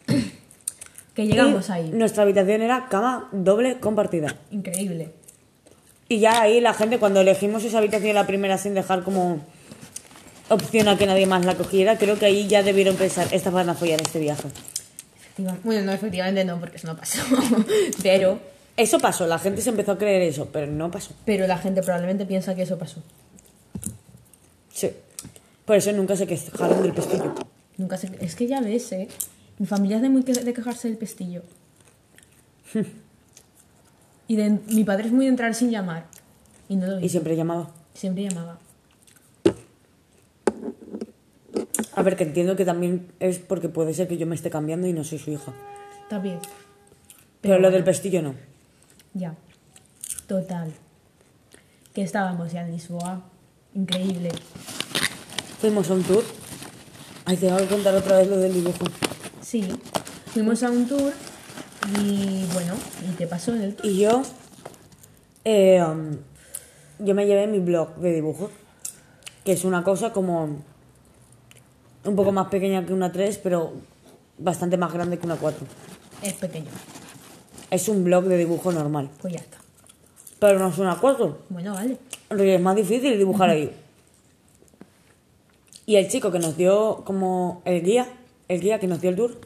que llegamos Y ahí. Nuestra habitación era cama doble compartida. Increíble. Y ya ahí la gente, cuando elegimos esa habitación la primera sin dejar como opción a que nadie más la cogiera, creo que ahí ya debieron pensar, estas van a follar este viaje. Bueno, no, efectivamente no, porque eso no pasó. pero, Eso pasó, la gente se empezó a creer eso, pero no pasó. pero la gente probablemente piensa que eso pasó. Sí. Por eso nunca se quejaron del pestillo. Nunca se... Es que ya ves, ¿eh? Mi familia es de muy que- de quejarse del pestillo. y de... mi padre es muy de entrar sin llamar. Y no lo Y siempre llamaba. Siempre llamaba. A ver, que entiendo que también es porque puede ser que yo me esté cambiando y no soy su hija. Está bien. Pero, lo bueno. del pestillo no. Ya. Total. Que estábamos ya en Lisboa. Increíble. Fuimos a un tour. Ay, te voy a contar otra vez lo del dibujo. Sí. Fuimos a un tour y bueno, ¿y qué pasó en el tour? Y yo, eh, um, yo me llevé mi blog de dibujo, que es una cosa como un poco más pequeña que una 3, pero bastante más grande que una 4. Es pequeño. Es un blog de dibujo normal, Pues ya está. pero no es una 4. Bueno, vale. Es más difícil dibujar ahí. Y el chico que nos dio como el guía, el guía que nos dio el tour,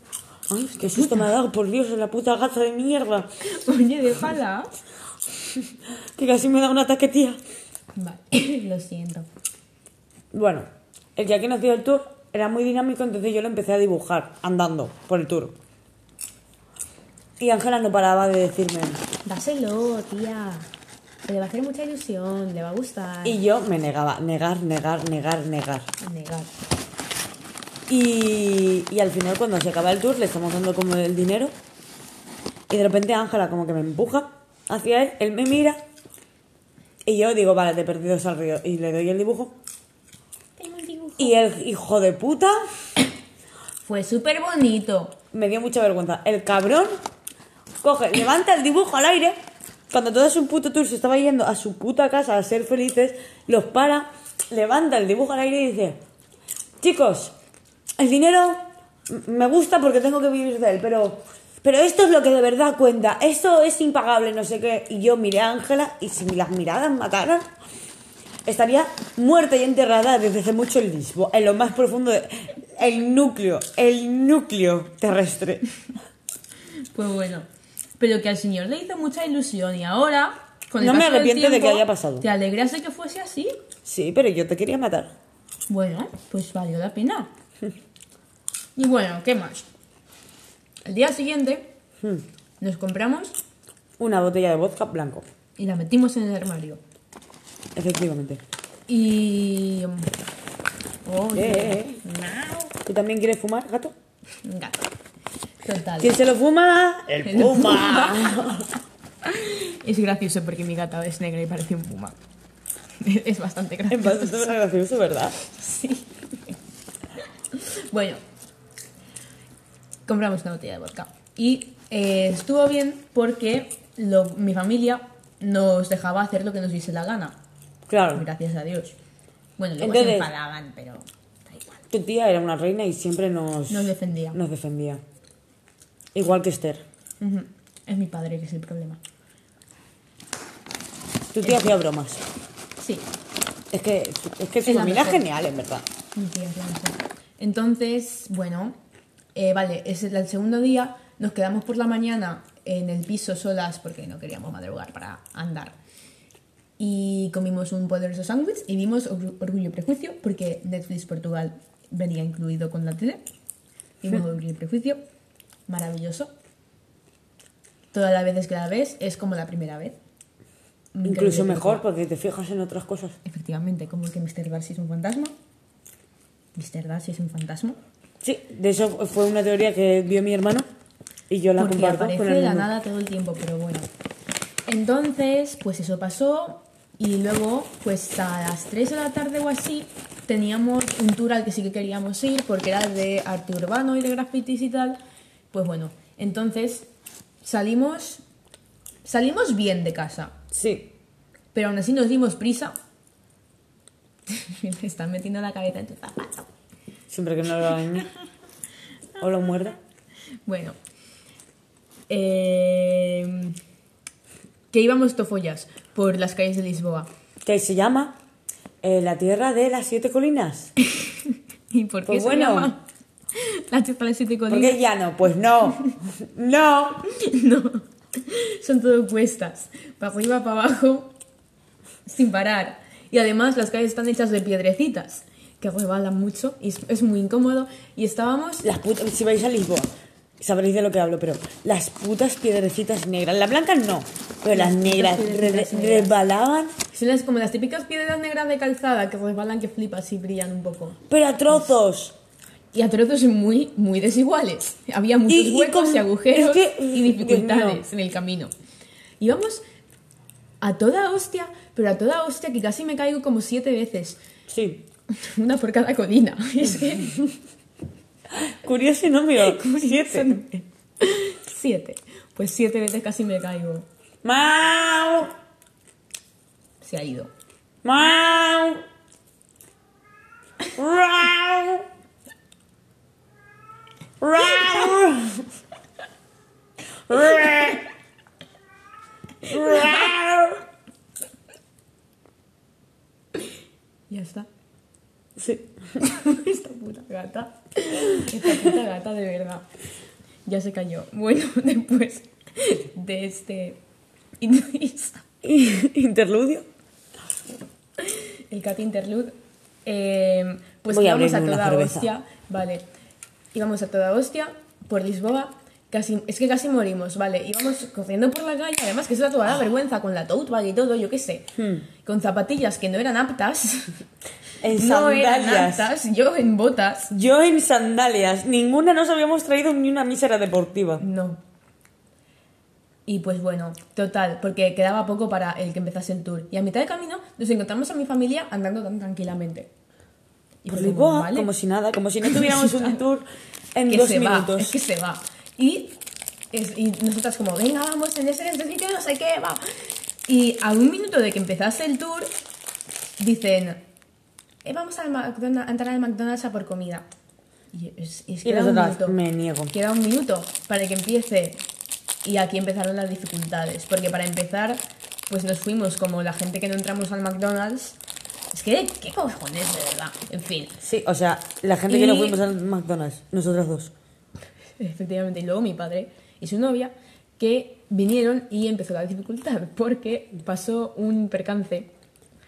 ay, qué susto me ha dado, por Dios, la puta gata de mierda, Oye, déjala. que casi me da un ataque, tía. Vale, lo siento. Bueno, el día que nos dio el tour era muy dinámico, entonces yo lo empecé a dibujar andando por el tour. Y Ángela no paraba de decirme. Dáselo, tía. Le va a hacer mucha ilusión, le va a gustar. Y yo me negaba, negar, negar, negar, negar. Negar. Y, y al final, cuando se acaba el tour, le estamos dando como el dinero. Y de repente Ángela como que me empuja hacia él, él me mira. Y yo digo, vale, te he perdido al río. Y le doy el dibujo. Un. Y el hijo de puta Fue súper bonito. me dio mucha vergüenza. El cabrón coge, levanta el dibujo al aire. Cuando todo su puto tour se estaba yendo a su puta casa a ser felices, los para, levanta el dibujo al aire y dice: Chicos, el dinero me gusta porque tengo que vivir de él, pero, pero esto es lo que de verdad cuenta. Esto es impagable, no sé qué. Y yo miré a Ángela y si las miradas mataran, estaría muerta y enterrada desde hace mucho en Lisboa, en lo más profundo de, el núcleo, el núcleo terrestre. Pues bueno. Pero que al señor le hizo mucha ilusión y ahora. Con el No me arrepiento de que haya pasado. ¿Te alegras de que fuese así? Sí, pero yo te quería matar. Bueno, pues valió la pena. Y bueno, ¿qué más? El día siguiente Hmm. nos compramos Una botella de vodka blanco, y la metimos en el armario. Efectivamente. Y. Oh, Eh, eh, ¿Tú también quieres fumar, gato? Gato. Total. ¿Quién se lo fuma? El puma. Es gracioso porque mi gata es negra y parece un puma. Es bastante Es gracioso. bastante gracioso, ¿verdad? Sí. Bueno, compramos una botella de vodka. Y eh, estuvo bien porque lo- mi familia nos dejaba hacer lo que nos diese la gana. Claro. Gracias a Dios. Bueno, luego Entonces- se enfadaban, pero da igual. Tu tía era una reina y siempre nos, Nos defendía. nos defendía. Igual que Esther. Es mi padre que es el problema. Tu tía hacía bromas. Sí, Es que, es que su familia es genial, en verdad. mi tía es la mejor. Entonces, bueno, eh, vale, es el, el segundo día. Nos quedamos por la mañana en el piso solas porque no queríamos madrugar para andar. Y comimos un poderoso sándwich y vimos Or- Orgullo y Prejuicio porque Netflix Portugal venía incluido con la tele. Vimos Orgullo y Prejuicio, maravilloso. Todas las veces que la ves es como la primera vez. Incluso mejor porque te fijas en otras cosas. Efectivamente, como que Mr. Darcy es un fantasma. Mr. Darcy es un fantasma. Sí, de eso fue una teoría que vio mi hermano y yo la porque comparto aparece con de el la mundo. nada todo el tiempo, pero bueno. Entonces, pues eso pasó y luego, pues a las 3 de la tarde o así, teníamos un tour al que sí que queríamos ir porque era de arte urbano y de grafitis y tal. Pues bueno, entonces salimos, salimos bien de casa, Sí, pero aún así nos dimos prisa. Me están metiendo la cabeza en tu zapato. siempre que no lo dañe o lo muerda. Bueno. Eh, que íbamos tofollas por las calles de Lisboa. Que se llama eh, La Tierra de las Siete Colinas. ¿Y por qué Pues se bueno. llama la Tierra de las siete ¿Por colinas? qué llano? Pues no. No. No, son todo cuestas, para arriba, para abajo, sin parar. Y además las calles están hechas de piedrecitas, que rebalan mucho y es, es muy incómodo. Y estábamos... Las putas, si vais a Lisboa, sabréis de lo que hablo, pero las putas piedrecitas negras, las blancas no, pero las, negras re- resbalaban, Son las, como las típicas piedras negras de calzada que resbalan, que flipas y brillan un poco. pero a trozos. Y a trozos muy, muy desiguales. Había muchos Y- y huecos con- y agujeros es que- y dificultades en el camino. Íbamos a toda hostia, pero a toda hostia que casi me caigo como siete veces. Sí. Una por cada colina. Es que... Curioso mira, siete. Siete. Pues siete veces casi me caigo. Mau, Se ha ido. mau, rau, rau. Ya está. Sí. Esta puta gata. Esta puta gata de verdad. Ya se cayó. Bueno, después de este Interludio. el cat interlude, eh, pues Voy a íbamos a una toda hostia. Vale. Íbamos a toda hostia por Lisboa. Casi, es que casi morimos, vale. Íbamos corriendo por la calle, además que eso era toda la vergüenza, con la tote bag y todo, yo qué sé. Hmm. Con zapatillas que no eran aptas. En no sandalias. yo en botas. Yo en sandalias. Ninguna nos habíamos traído ni una mísera deportiva. No. Y pues bueno, total, porque quedaba poco para el que empezase el tour. Y a mitad de camino nos encontramos a mi familia andando tan tranquilamente. Y Por fue como, Lisboa, ¿vale? como si nada, como si no tuviéramos un tour en que dos se minutos. va, es que se va. Y, es- y nosotras como, venga, vamos en ese, en ese sitio, no sé qué, va. Y a un minuto de que empezase el tour, dicen, "Eh, vamos al McDonald's, a entrar al McDonald's a por comida. Y es, es que Y era un minuto. me niego. Queda un minuto para que empiece. Y aquí empezaron las dificultades. Porque para empezar, pues nos fuimos como la gente que no entramos al McDonald's. Es que, ¿qué cojones, de verdad? En fin. Sí, o sea, la gente que no Y- fuimos al McDonald's, nosotras dos. Efectivamente. Y luego mi padre y su novia que vinieron y empezó la dificultad. Porque pasó un percance.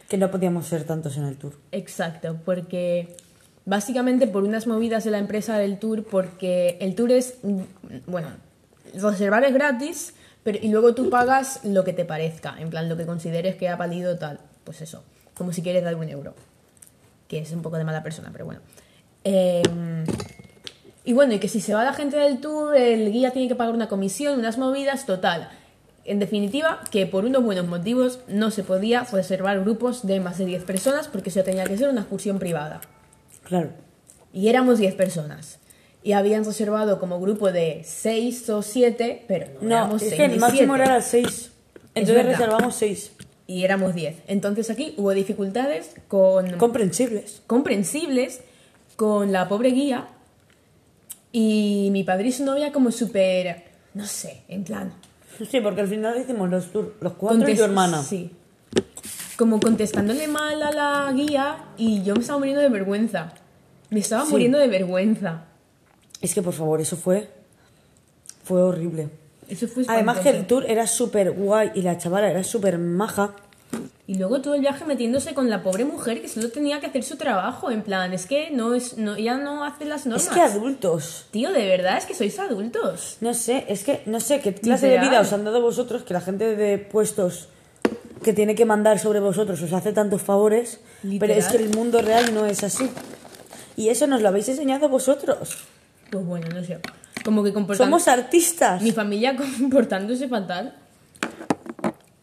Que no podíamos ser tantos en el tour. Exacto. Porque básicamente por unas movidas de la empresa del tour. Porque el tour es. mm, Bueno, reservar es gratis. Pero, y luego tú pagas lo que te parezca, en plan lo que consideres que ha valido tal. Pues eso, como si quieres dar un euro. Que es un poco de mala persona, pero bueno. Eh, y bueno, y que si se va la gente del tour, el guía tiene que pagar una comisión, unas movidas, total. En definitiva, que por unos buenos motivos no se podía reservar grupos de más de 10 personas porque eso tenía que ser una excursión privada. Claro. Y éramos 10 personas. Y habían reservado como grupo de 6 o 7, pero no, No, éramos es seis el máximo siete. era las 6. Entonces reservamos 6. Y éramos 10. Entonces aquí hubo dificultades con Comprensibles. comprensibles con la pobre guía y mi padre y su novia como súper, no sé, en plan... Sí, porque al final hicimos los tours, los cuatro y tu contest- hermana. Sí. Como contestándole mal a la guía y yo me estaba muriendo de vergüenza. Me estaba Sí. muriendo de vergüenza. Es que por favor, eso fue. Fue horrible. Eso fue Además que el tour era súper guay y la chavala era súper maja. Y luego todo el viaje metiéndose con la pobre mujer que solo tenía que hacer su trabajo. En plan, es que no es, no, ella no hace las normas. Es que adultos. Tío, de verdad, es que sois adultos. No sé, es que no sé qué clase de Literal. vida os han dado vosotros que la gente de puestos que tiene que mandar sobre vosotros os hace tantos favores, pero es Literal. que el mundo real no es así. Y eso nos lo habéis enseñado vosotros. Pues bueno, no sé. Como que comportando... Somos artistas. Mi familia comportándose fatal.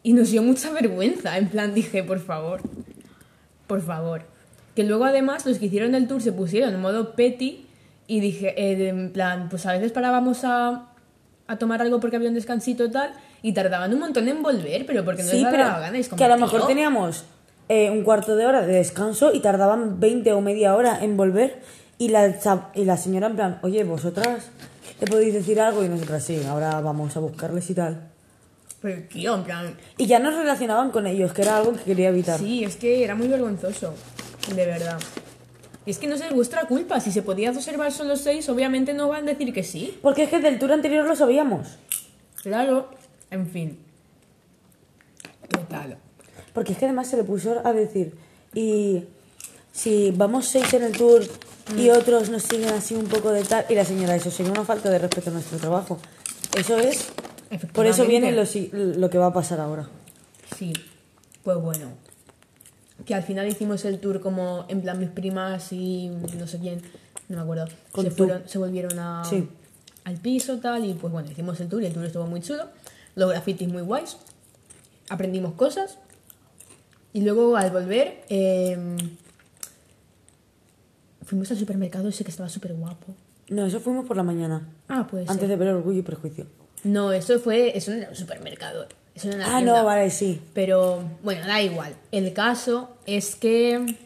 Y nos dio mucha vergüenza. En plan, dije, por favor. Por favor. Que luego además los que hicieron el tour se pusieron en modo petty. Y dije, eh, en plan, pues a veces parábamos a, a tomar algo porque había un descansito y tal. Y tardaban un montón en volver, pero porque no Sí, les pero daba gana. Y es como, que a lo mejor teníamos eh, un cuarto de hora de descanso y tardaban 20 o media hora en volver y la, y la señora en plan, oye, vosotras le podéis decir algo y nosotras sí, ahora vamos a buscarles y tal. Pero tío, en plan... Y ya nos relacionaban con ellos, que era algo que quería evitar. Sí, es que era muy vergonzoso. De verdad. Y es que no es vuestra culpa. Si se podía observar solo seis, obviamente no van a decir que sí. Porque es que del tour anterior lo sabíamos. Claro, en fin. Total. Porque es que además se le puso a decir, y si vamos seis en el tour y Mm. otros nos siguen así un poco de tal, y la señora, eso sería una falta de respeto a nuestro trabajo. Eso es, por eso viene lo, lo que va a pasar ahora. Sí, pues bueno. Que al final hicimos el tour como en plan mis primas y no sé quién, no me acuerdo. Con se, fueron, se volvieron a, Sí. al piso tal y pues bueno, hicimos el tour y el tour estuvo muy chulo. Los grafitis muy guays. Aprendimos cosas. Y luego al volver em, fuimos al supermercado ese que estaba súper guapo. No, eso fuimos por la mañana, Ah, pues antes de ver Orgullo y Prejuicio. No, eso fue, eso no era un supermercado. Eso era una Ah, tienda. no, vale, sí. Pero bueno, da igual. El caso es que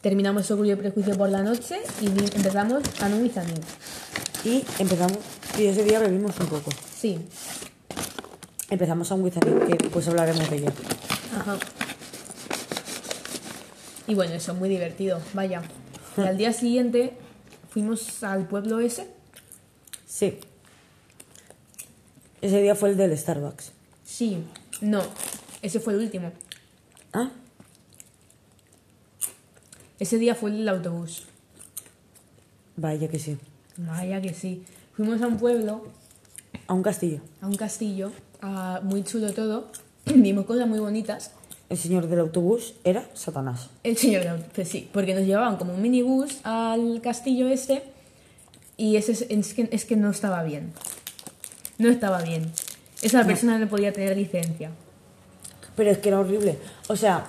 terminamos Orgullo y Prejuicio por la noche y empezamos a No With a New. Y empezamos, y ese día bebimos un poco. Sí. Empezamos a un Wizarding, que después hablaremos de ella. Ajá. Y bueno, eso, muy divertido. Vaya. Y al día siguiente fuimos al pueblo ese. Sí. Ese día fue el del Starbucks. Sí. No. Ese fue el último. ¿Ah? Ese día fue el del autobús. Vaya que sí. Vaya que sí. Fuimos a un pueblo A un castillo. a un castillo, a- muy chulo todo. Vimos cosas muy bonitas. El señor del autobús era Satanás. El señor, de- pues sí, porque nos llevaban como un minibús al castillo este y ese es, es que, es que no estaba bien. No estaba bien. Esa persona no podía tener licencia. Pero es que era horrible. O sea,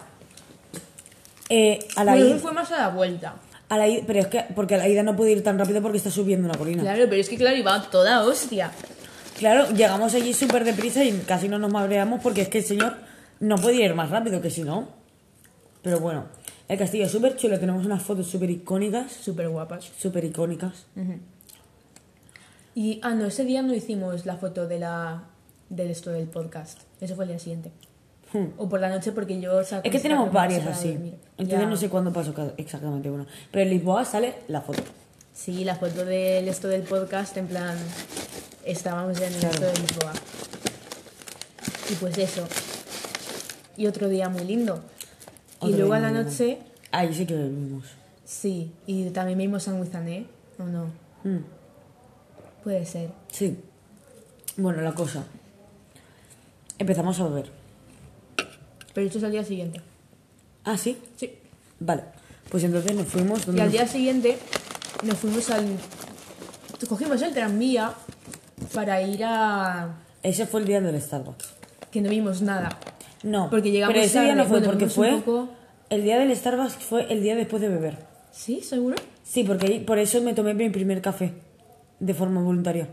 eh, a la Pero ida, fue más a la vuelta. a la ida- pero es que porque a la ida no puede ir tan rápido porque está subiendo una colina. Claro, Claro, pero es que claro, iba a toda hostia. llegamos allí súper deprisa y casi no nos madreamos porque es que el señor no puede ir más rápido que si no. Pero bueno, el castillo es súper chulo, tenemos unas fotos súper icónicas, Súper guapas. súper icónicas. Y, ah, no, ese día no hicimos la foto de la del esto del podcast. Eso fue el día siguiente. Hmm. O por la noche porque yo Es que tenemos varias así. Entonces Ya. no sé cuándo pasó exactamente una. Pero en Lisboa sale la foto. Sí, la foto del esto del podcast, en plan, estábamos en el Claro. esto de Lisboa. Y pues eso. Y otro día muy lindo. y Otro luego día a la noche, Ahí sí que vivimos. sí. Y también vimos San ¿o no? Mm, Puede ser. sí. Bueno, la cosa. Empezamos a beber. Pero esto es al día siguiente. Ah, sí. Sí. Vale. Pues entonces nos fuimos. Y ¿dónde al nos- día siguiente nos fuimos al... Cogimos el tranvía para ir a... Ese fue el día del Starbucks. Que no vimos nada. No, Porque llegamos pero ese día tarde, no fue porque fue. poco- El día del Starbucks fue el día después de beber. ¿Sí? ¿Seguro? Sí, porque por eso me tomé mi primer café de forma voluntaria.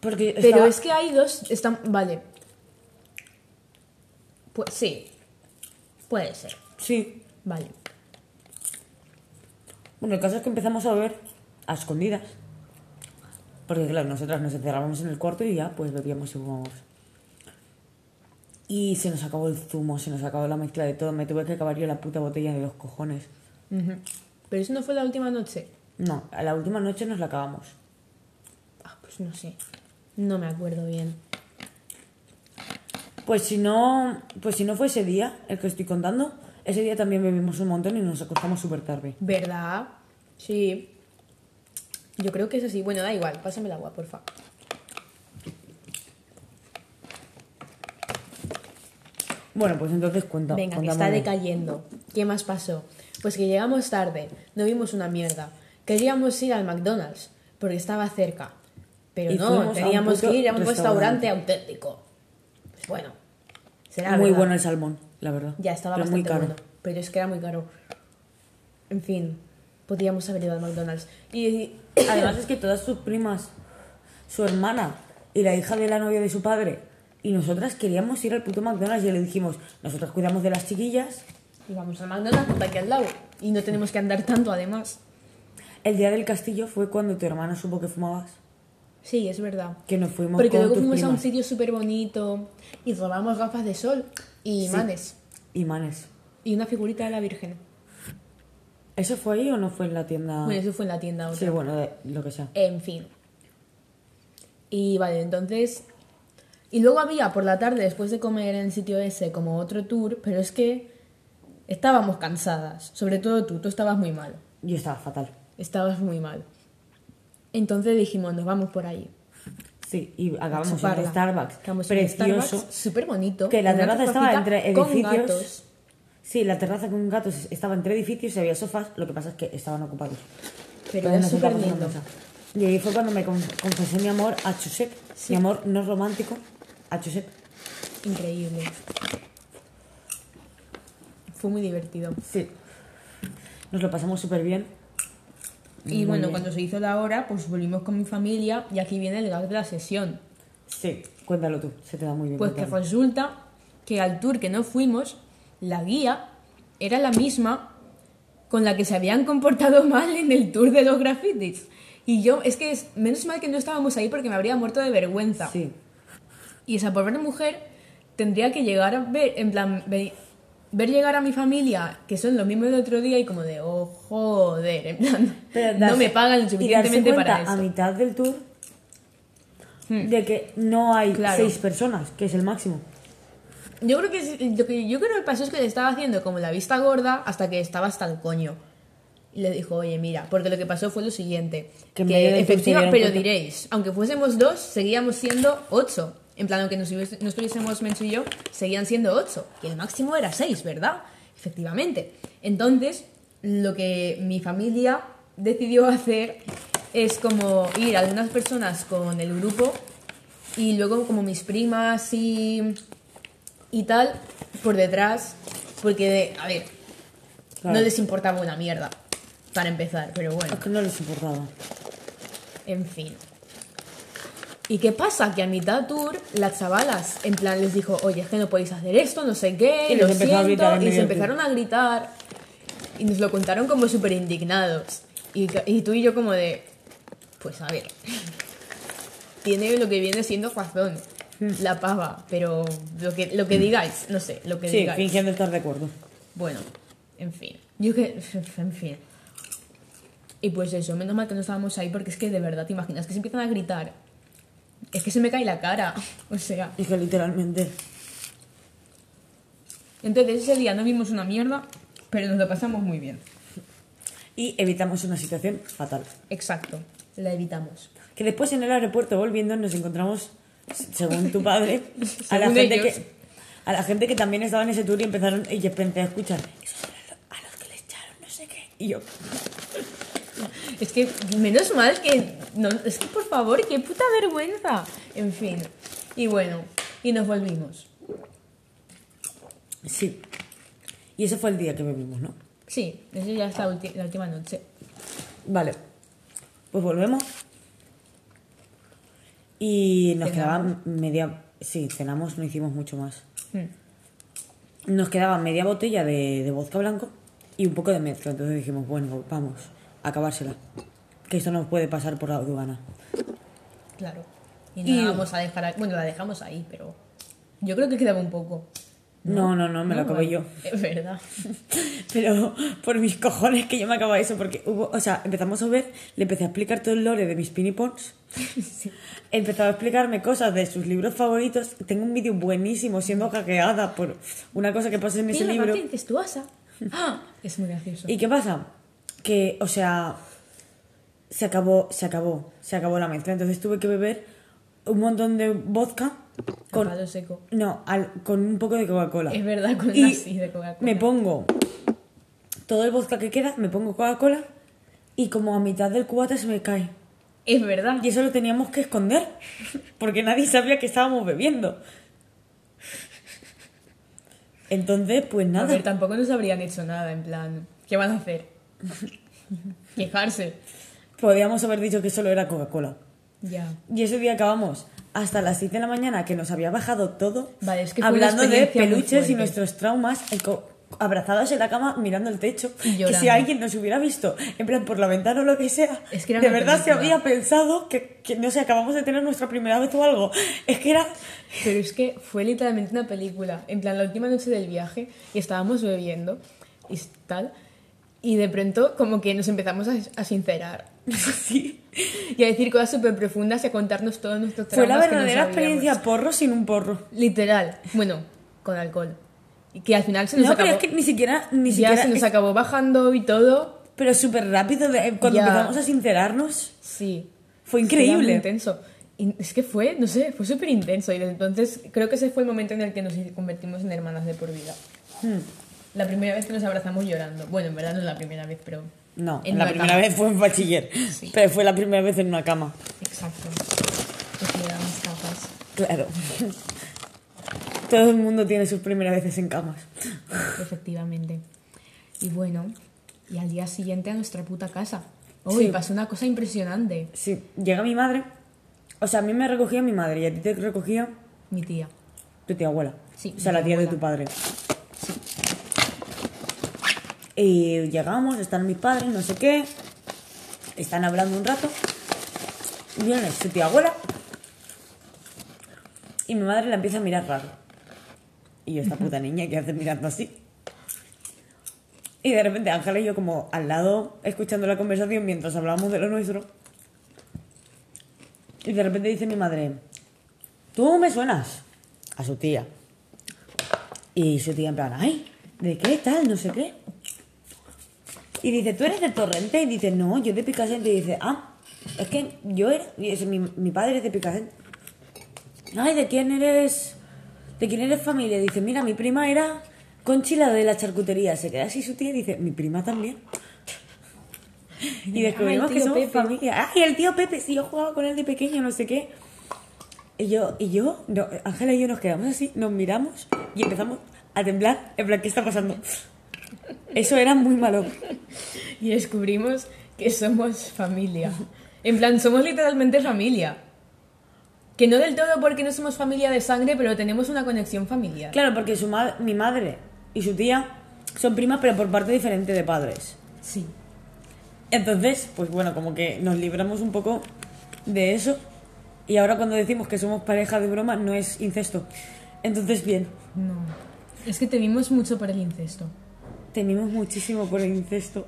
Porque Pero estaba- es que hay dos. Están. Vale. Pues sí. Puede ser. Sí. Vale. Bueno, el caso es que empezamos a beber a escondidas. Porque claro, nosotras nos encerrábamos en el cuarto y ya pues bebíamos y fumábamos. Y se nos acabó el zumo, se nos acabó la mezcla de todo. Me tuve que acabar yo la puta botella de los cojones. Pero eso no fue la última noche. No, a la última noche nos la acabamos. Ah, pues no sé. No me acuerdo bien. Pues si no, pues si no fue ese día, el que estoy contando, ese día también bebimos un montón y nos acostamos súper tarde. ¿Verdad? Sí. Yo creo que es así. Bueno, da igual, pásame el agua, porfa. Bueno, pues entonces cuenta. Venga, que está decayendo. ¿Qué más pasó? Pues que llegamos tarde, no vimos una mierda. Queríamos ir al McDonald's, porque estaba cerca. Pero Y no, teníamos que ir a un restaurante. restaurante auténtico. Pues bueno, será Muy verdad. bueno el salmón, la verdad. Ya estaba Pero bastante muy caro. bueno, pero es que era muy caro. En fin, podíamos haber ido al McDonald's. Y además es que todas sus primas, su hermana y la hija de la novia de su padre y nosotras queríamos ir al puto McDonald's y le dijimos, nosotras cuidamos de las chiquillas. Y vamos al McDonald's, que está aquí al lado. Y no tenemos que andar tanto, además. El día del castillo fue cuando tu hermana supo que fumabas, Sí, es verdad. que nos fuimos Porque con luego tus fuimos a un sitio súper bonito y robamos gafas de sol y Sí. imanes. Imanes. Y una figurita de la Virgen. ¿Eso fue ahí o no fue en la tienda? Bueno, eso fue en la tienda otra. sí, bueno, de- lo que sea. En fin. Y vale, entonces... Y luego había por la tarde, después de comer en el sitio ese, como otro tour, pero es que estábamos cansadas. Sobre todo tú, tú estabas muy mal. Yo estaba fatal. Estabas muy mal. Entonces dijimos, nos vamos por ahí. Sí, y acabamos en Starbucks Acabamos precioso. Súper bonito. Que la terraza estaba entre con edificios. gatos. Sí, la terraza con gatos estaba entre edificios y había sofás, lo que pasa es que estaban ocupados. Pero era súper lindo. Y ahí fue cuando me con- confesé mi amor a Chusep. Sí. Mi amor no romántico a Chusep. Increíble. Fue muy divertido. Sí. Nos lo pasamos súper bien. Y bueno, bien. cuando se hizo la hora, pues volvimos con mi familia y aquí viene el gag de la sesión. Sí, cuéntalo tú, se te da muy bien. Pues que resulta que al tour que no fuimos, la guía era la misma con la que se habían comportado mal en el tour de los grafitis. Y yo, es que es, menos mal que no estábamos ahí porque me habría muerto de vergüenza. Sí. Y esa pobre mujer tendría que llegar a ver, en plan, ver llegar a mi familia, que son los mismos del otro día, y como de, oh, joder, en plan, Pero no me pagan lo y darse suficientemente para a eso. mitad del tour Hmm. de que no hay Claro. seis personas, que es el máximo. Yo creo que que yo creo que pasó es que le estaba haciendo como la vista gorda hasta que estaba hasta el coño. Y le dijo, oye, mira, porque lo que pasó fue lo siguiente. Que Que, dieron pero cuenta- diréis, aunque fuésemos dos, seguíamos siendo ocho. En plan, aunque nos, no estuviésemos Menchu y yo, seguían siendo ocho. Y el máximo era seis, ¿verdad? Efectivamente. Entonces, lo que mi familia decidió hacer es como ir a algunas personas con el grupo y luego como mis primas y, y tal por detrás, porque, a ver, Claro. no les importaba una mierda, para empezar, pero bueno, Es que no les importaba. en fin. ¿Y qué pasa? Que a mitad tour, las chavalas, en plan, les dijo, oye, es que no podéis hacer esto, no sé qué, Y lo a siento", gritar y se empezaron a gritar, y nos lo contaron como súper indignados. Y, y tú y yo como de, pues a ver, tiene lo que viene siendo razón, la pava, pero lo que, lo que digáis, no sé, lo que Sí, digáis. fingiendo estar de acuerdo. Bueno, en fin. Yo que. En fin. Y pues eso, menos mal que no estábamos ahí porque es que de verdad, ¿te imaginas que se empiezan a gritar? Es que se me cae la cara. O sea. Es que literalmente. Entonces ese día no vimos una mierda, pero nos lo pasamos muy bien. Y evitamos una situación fatal. Exacto. La evitamos. Que después en el aeropuerto volviendo nos encontramos, según tu padre, a la gente ellos. que a la gente que también estaba en ese tour y empezaron y yo empecé a escuchar esos a los que le echaron no sé qué y yo Es que menos mal que. No, es que por favor, qué puta vergüenza. En fin. Y bueno, y nos volvimos. sí y ese fue el día que bebimos no Sí, eso ya es la, la última noche. vale pues volvemos y nos quedaba media sí cenamos no hicimos mucho más Hmm. nos quedaba media botella de, de vodka blanco y un poco de mezcla entonces dijimos bueno vamos acabársela que esto nos puede pasar por la aduana Claro. Y no Y- la vamos a dejar ahí. Bueno, la dejamos ahí, pero. Yo creo que quedaba un poco. No, no, no, me lo acabé vale. yo. Es verdad. Pero por mis cojones que yo me acababa eso, porque hubo, o sea, empezamos a ver, le empecé a explicar todo el lore de mis Pini Pons. Empezó a explicarme cosas de sus libros favoritos. Tengo un vídeo buenísimo siendo hackeada por una cosa que pasa en ese libro. Ah, es muy gracioso. ¿Y qué pasa? Que, o sea, se acabó, se acabó, se acabó la mezcla. Entonces tuve que beber un montón de vodka con, A palo seco. no, al- con un poco de Coca-Cola. Es verdad, con Y así de Coca-Cola. me pongo todo el vodka que queda, me pongo Coca-Cola y como a mitad del cubata se me cae. Es verdad. Y eso lo teníamos que esconder, porque nadie sabía que estábamos bebiendo. Entonces, pues A nada. ver, tampoco nos habrían hecho nada, en plan, ¿qué van a hacer? Quejarse. Podíamos haber dicho que solo era Coca-Cola. Ya. Y ese día acabamos hasta las 6 de la mañana, que nos había bajado todo, Vale, es que hablando de peluches y nuestros traumas, abrazados en la cama mirando el techo. Y Que si alguien nos hubiera visto, en plan por la ventana o lo que sea, Es que era de verdad se habría pensado que, que, no sé, acabamos de tener nuestra primera vez o algo. Es que era. Pero es que fue literalmente una película. En plan, la última noche del viaje y estábamos bebiendo y tal. Y de pronto, como que nos empezamos a, a sincerar sí. y a decir cosas súper profundas y a contarnos todos nuestros Fue la traumas que no verdadera experiencia porro sin un porro. Literal. Bueno, con alcohol. Y que al final se nos No, acabó. pero es que ni siquiera. Ni ya siquiera se nos es- acabó bajando y todo. Pero súper rápido, de- cuando Ya. empezamos a sincerarnos. Sí. Fue increíble. intenso. Y es que fue, no sé, fue súper intenso. Y entonces creo que ese fue el momento en el que nos convertimos en hermanas de por vida. Hmm. La primera vez que nos abrazamos llorando. Bueno, en verdad no es la primera vez, pero. No, en la primera cama. vez fue en bachiller. Sí. Pero fue la primera vez en una cama. Exacto. Damos capas. Claro. Todo el mundo tiene sus primeras veces en camas. Efectivamente. Y bueno, y al día siguiente a nuestra puta casa. Uy, Sí. pasó una cosa impresionante. Sí, llega mi madre. O sea, a mí me recogía mi madre y a ti te recogía Mi tía. tu tía abuela. Sí, O sea, la tía de abuela. tu padre. Y llegamos, están mis padres, no sé qué. Están hablando un rato. Viene su tía abuela. Y mi madre la empieza a mirar raro. Y yo, esta puta niña, ¿qué hace mirando así? Y de repente Ángela y yo como al lado, escuchando la conversación mientras hablábamos de lo nuestro. Y de repente dice mi madre, tú me suenas a su tía. Y su tía en plan, ay, ¿de qué tal? No sé qué. Y dice, ¿tú eres de Torrente? Y dice, no, yo de Picassente. Y dice, ah, es que yo era, y dice, mi, mi padre es de Picassente. Ay, ¿de quién eres? ¿De quién eres familia? Dice, mira, mi prima era Conchila de la charcutería. Se queda así su tía y dice, mi prima también. Y descubrimos que somos Pepe. familia. Ay, el tío Pepe, sí, yo jugaba con él de pequeño, no sé qué. Y yo, y yo, no, Ángela y yo nos quedamos así, nos miramos y empezamos a temblar. En plan, ¿qué está pasando? Eso era muy malo. Y descubrimos que somos familia. En plan, somos literalmente familia. Que no del todo porque no somos familia de sangre, pero tenemos una conexión familiar. Claro, porque su ma- mi madre y su tía son primas, pero por parte diferente de padres. Sí. Entonces, pues bueno, como que nos libramos un poco de eso. Y ahora cuando decimos que somos pareja de broma, no es incesto. Entonces, bien, No. Es que temimos mucho por el incesto. Temimos muchísimo por el incesto.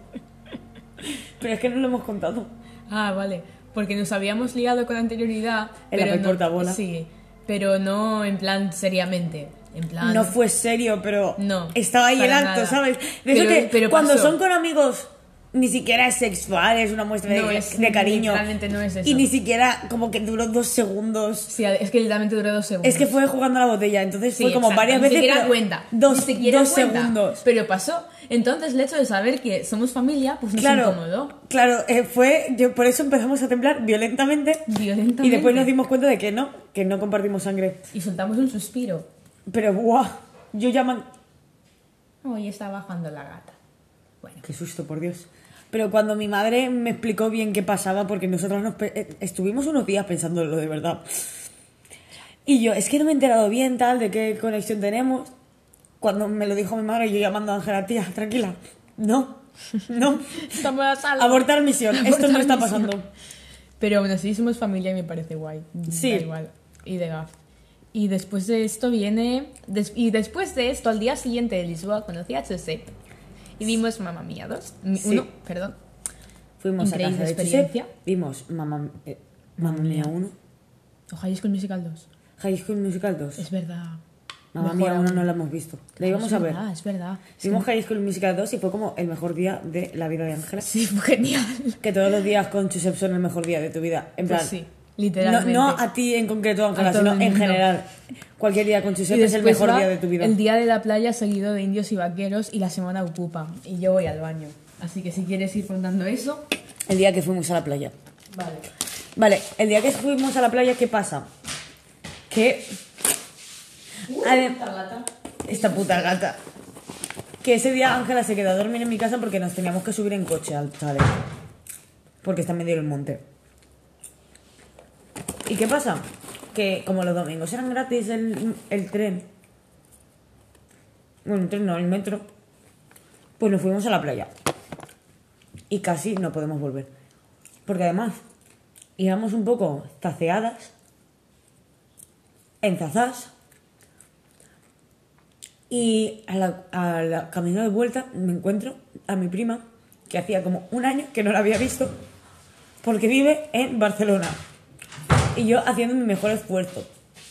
Pero es que no lo hemos contado. Ah, vale. Porque nos habíamos liado con anterioridad. En la pero no, portabola. Sí. Pero no en plan seriamente. En plan. No fue serio, pero No, estaba ahí el acto, nada. ¿sabes? De Pero- eso que pero cuando pasó. son con amigos ni siquiera es sexual, es una muestra No, de, es- de cariño. literalmente no es eso. Y ni siquiera como que duró dos segundos. Sí, es que literalmente duró dos segundos. Es que fue jugando a la botella, entonces Sí, fue como exacto, varias ni veces. siquiera pero cuenta. Dos, ni siquiera dos cuenta. segundos. Pero pasó. Entonces, el hecho de saber que somos familia, pues nos Claro, incomodó. claro, eh, fue, yo por eso empezamos a temblar violentamente, Violentamente. y después nos dimos cuenta de que no, que no compartimos sangre. Y soltamos un suspiro. Pero guau, yo llaman, Hoy está bajando la gata. Bueno, qué susto, por Dios. Pero cuando mi madre me explicó bien qué pasaba, porque nosotros nos eh, estuvimos unos días pensándolo de verdad. Y yo, es que no me he enterado bien tal de qué conexión tenemos. Cuando me lo dijo mi madre, yo llamando a Ángela, tía, tranquila. No, no. estamos a salvo. Abortar misión, esto no Abortar está pasando. Pero aún así somos familia y me parece guay. Sí. Da igual. Y de gaf. Y después de esto viene. des- y después de esto, al día siguiente de Lisboa, conocí a Josep. Y vimos Mamma Mía 2. Mi- Sí. Uno, perdón. Fuimos Increíble a casa de experiencia. Josep, vimos Mamma, eh, Mamma Mía 1, O High School Musical 2. High School Musical 2. Es verdad. Mamma Mía 1 aún. no la hemos visto. La íbamos es a ver. verdad, es verdad. Vimos High School Musical 2 y fue como el mejor día de la vida de Ángela. Sí, fue genial. Que todos los días con Josep son el mejor día de tu vida. En Pues plan, sí, no, literalmente. no a ti en concreto, Ángela, sino en general. Cualquier día con Josep es el mejor día de tu vida. El día de la playa seguido de indios y vaqueros y la semana ocupa. Y yo voy al baño. Así que si quieres ir contando eso. El día que fuimos a la playa. Vale. Vale, el día que fuimos a la playa, ¿qué pasa? Que. Ade- Esta puta gata. Que ese día Ángela se quedó a dormir en mi casa porque nos teníamos que subir en coche al chalet. Porque está en medio del monte. ¿Y qué pasa? Que como los domingos eran gratis el, tren. Bueno, el tren no, el metro. Pues nos fuimos a la playa. Y casi no podemos volver. Porque además íbamos un poco taceadas, enzazadas. Y a la, a camino de vuelta me encuentro a mi prima, que hacía como un año que no la había visto, porque vive en Barcelona. Y yo haciendo mi mejor esfuerzo.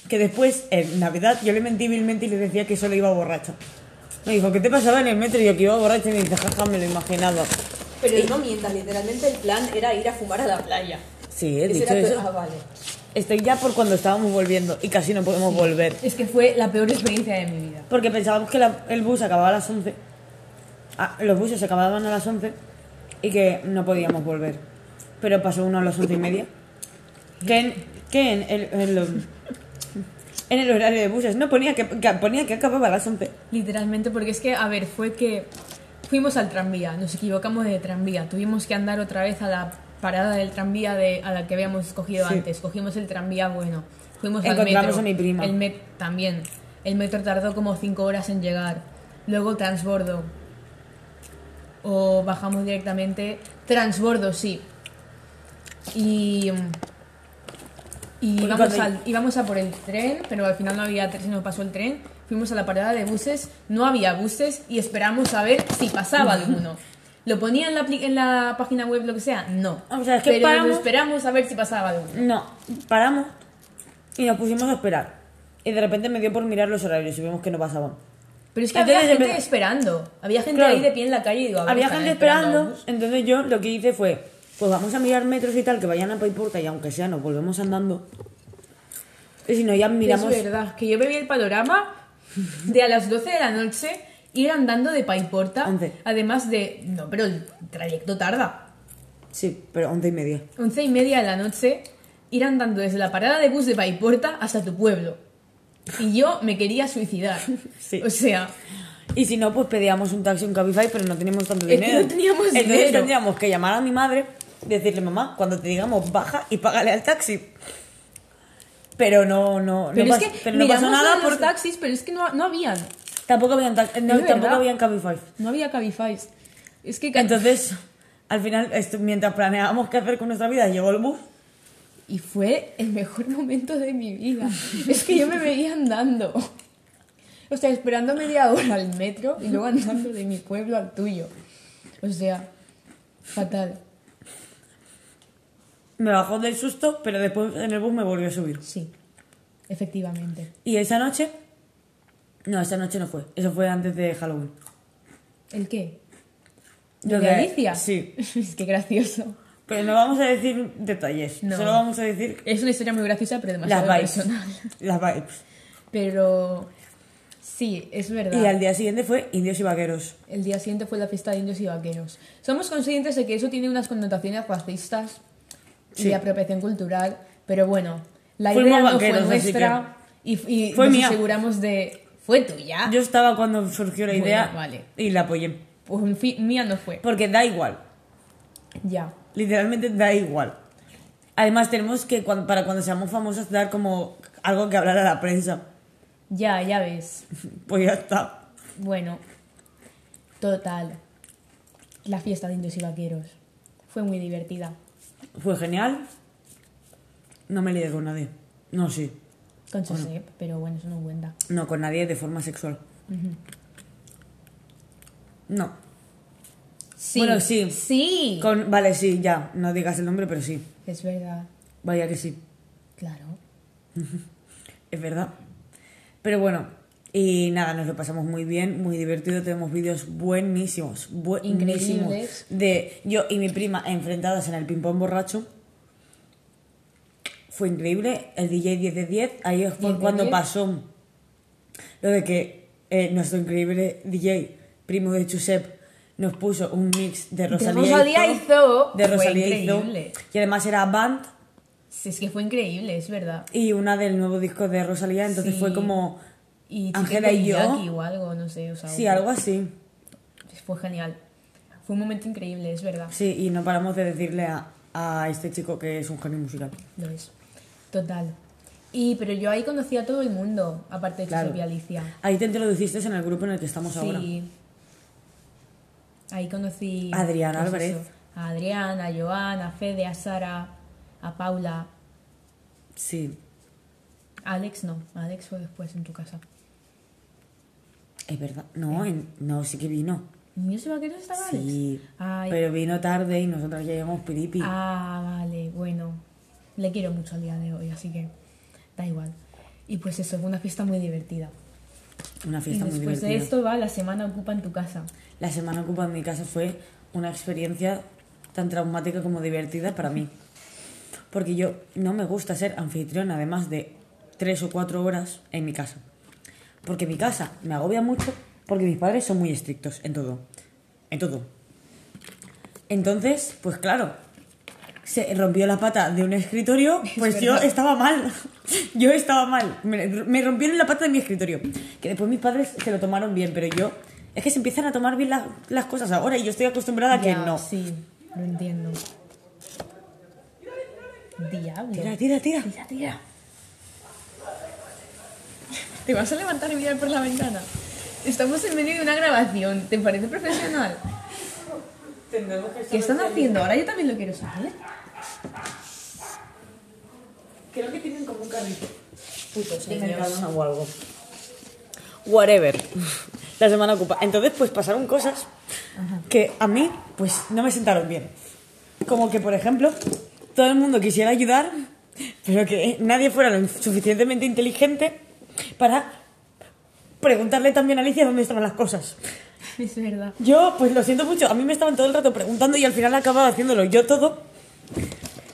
Que después, en Navidad, yo le mentí vilmente y le decía que solo iba borracha. Me dijo, ¿qué te pasaba en el metro? Y yo que iba borracha y me dice, jaja, me lo imaginaba. Pero no mientas, literalmente el plan era ir a fumar a la playa. Sí, he Ese dicho eso. Ah, vale. Estoy ya por cuando estábamos volviendo y casi no podemos volver. Es que fue la peor experiencia de mi vida. Porque pensábamos que la- el bus acababa a las 11. Ah, los buses acababan a las 11 y que no podíamos volver. Pero pasó uno a las 11 y media. Que en, que en, el, en, lo- en el horario de buses no ponía que, que ponía que acababa a las 11. Literalmente, porque es que, a ver, fue que fuimos al tranvía, nos equivocamos de tranvía, tuvimos que andar otra vez a la parada del tranvía de, a la que habíamos cogido Sí. antes. Cogimos el tranvía bueno, fuimos al metro. a mi prima. El met también. El metro tardó como 5 horas en llegar. Luego transbordo. O bajamos directamente. Transbordo, sí. Y. Y íbamos, al- íbamos a por el tren, pero al final no había tren, se nos pasó el tren. Fuimos a la parada de buses, no había buses y esperamos a ver si pasaba alguno. ¿Lo ponía en la, en la página web, lo que sea? No. O sea, es que pero paramos- esperamos a ver si pasaba alguno. No, paramos y nos pusimos a esperar. Y de repente me dio por mirar los horarios y vimos que no pasaban. Pero es que Entonces, había gente esperando. Había gente Claro. ahí de pie en la calle y digo, a ver, Había gente esperando, entonces yo lo que hice fue, pues vamos a mirar metros y tal, que vayan a Paiporta y aunque sea nos volvemos andando. Y si no, ya miramos... Es verdad, que yo vi el panorama de a las 12 de la noche ir andando de Paiporta. Once. Además de. No, pero el trayecto tarda. Sí, pero once y media. 11 y media de la noche ir andando desde la parada de bus de Paiporta hasta tu pueblo. Y yo me quería suicidar. Sí. O sea, Y si no, pues pedíamos un taxi, un Cabify, pero no teníamos tanto Es que dinero. no teníamos Entonces dinero. tendríamos que llamar a mi madre, decirle, mamá, cuando te digamos baja y págale al taxi. Pero no, no, pero no, es pas- que pero no pasó nada porque taxis, pero es que no, no habían. tampoco habían, no, tampoco habían Cabify. No había Cabify. Es que Entonces, al final, esto- mientras planeábamos qué hacer con nuestra vida, llegó el bus. Y fue el mejor momento de mi vida. Es que yo me veía andando. O sea, esperando media hora al metro y luego andando de mi pueblo al tuyo. O sea, fatal. Me bajó del susto, pero después en el bus me volvió a subir. Sí, efectivamente. Y esa noche... No, esa noche no fue. Eso fue antes de Halloween. ¿El qué? Lo ¿Lo de Alicia? sí. es que gracioso. Pero no vamos a decir detalles. No. Solo vamos a decir Es una historia muy graciosa, pero las demasiado vibes. personal. Las vibes. Pero sí, es verdad. Y al día siguiente fue Indios y Vaqueros. El día siguiente fue la fiesta de indios y vaqueros. Somos conscientes de que eso tiene unas connotaciones racistas y Sí. de apropiación cultural, pero bueno, la Fuimos idea no fue nuestra y, y Fue nos mía. aseguramos de... ¿Fue tuya? Yo estaba cuando surgió la Bueno, idea vale. y la apoyé. Pues en fin, mía no fue. Porque da igual. Ya. Literalmente da igual. Además, tenemos que, para cuando seamos famosos, dar como algo que hablar a la prensa. Ya, ya ves. Pues ya está. Bueno, total. La fiesta de indios y vaqueros. Fue muy divertida. Fue genial. No me lié con nadie. No, sí. Con Josep, pero bueno, eso no cuenta. No, con nadie de forma sexual. No. Sí. Bueno, sí. Sí. Con, vale, sí, ya. No digas el nombre, pero sí. Es verdad. Vaya que sí. Claro. Es verdad. Pero bueno, y nada, nos lo pasamos muy bien, muy divertido. Tenemos vídeos buenísimos, buenísimos. Increíbles. De yo y mi prima enfrentadas en el ping-pong borracho. Fue increíble. El DJ 10 de 10. Ahí fue 10 de cuando 10. pasó lo de que eh, nuestro increíble DJ, primo de Chusep, nos puso un mix de Rosalía, Rosalía y Zoo. De Rosalía increíble. Y además era band Sí, es que fue increíble, es verdad. y una del nuevo disco de Rosalía. Entonces Sí. fue como Y Ángela y yo. O algo, no sé. O sea, Sí, algo así. Fue genial. Fue un momento increíble, es verdad. Sí, y no paramos de decirle a, a este chico que es un genio musical. Lo es. Total. Y, pero yo ahí conocí a todo el mundo, aparte de Claro. Josep y Alicia. Ahí te introduciste en el grupo en el que estamos ahora. Sí. Ahí conocí A Adrián pues Álvarez. eso, a Adrián, a Joan, a Fede, a Sara, a Paula. Sí, Alex no, Alex fue después en tu casa. Es verdad. No, en- no, sí que vino. ¿Niño se va a querer estar Alex? Sí, pero vino tarde y nosotras ya llevamos piripi. Ah, vale, bueno. Le quiero mucho al día de hoy, así que da igual. Y pues eso, fue una fiesta muy divertida. Una Y fiesta muy después divertida. de esto va la semana ocupa en tu casa. La semana ocupa en mi casa fue una experiencia tan traumática como divertida para mí. Porque yo no me gusta ser anfitriona, además de tres o cuatro horas en mi casa. Porque mi casa me agobia mucho porque mis padres son muy estrictos en todo. En todo. Entonces, pues claro, se rompió la pata de un escritorio, pues yo verdad. estaba mal. Yo estaba mal. Me, me rompieron la pata de mi escritorio. Que después mis padres se lo tomaron bien, pero yo... Es que se empiezan a tomar bien las, las cosas ahora y yo estoy acostumbrada a que no. Sí, lo entiendo. Diablo. Tira, tira, tira. Tira, tira. ¿Te vas a levantar y mirar por la ventana? Estamos en medio de una grabación. ¿Te parece profesional? ¿Qué están haciendo? Ahora yo también lo quiero saber. Creo que tienen como un carrito. Niños. Mercadona o algo. Whatever. La semana ocupa. Entonces, pues pasaron cosas que a mí, pues no me sentaron bien. Como que, por ejemplo, todo el mundo quisiera ayudar, pero que nadie fuera lo suficientemente inteligente para preguntarle también a Alicia dónde estaban las cosas. Es verdad. Yo, pues lo siento mucho, a mí me estaban todo el rato preguntando y al final acababa haciéndolo yo todo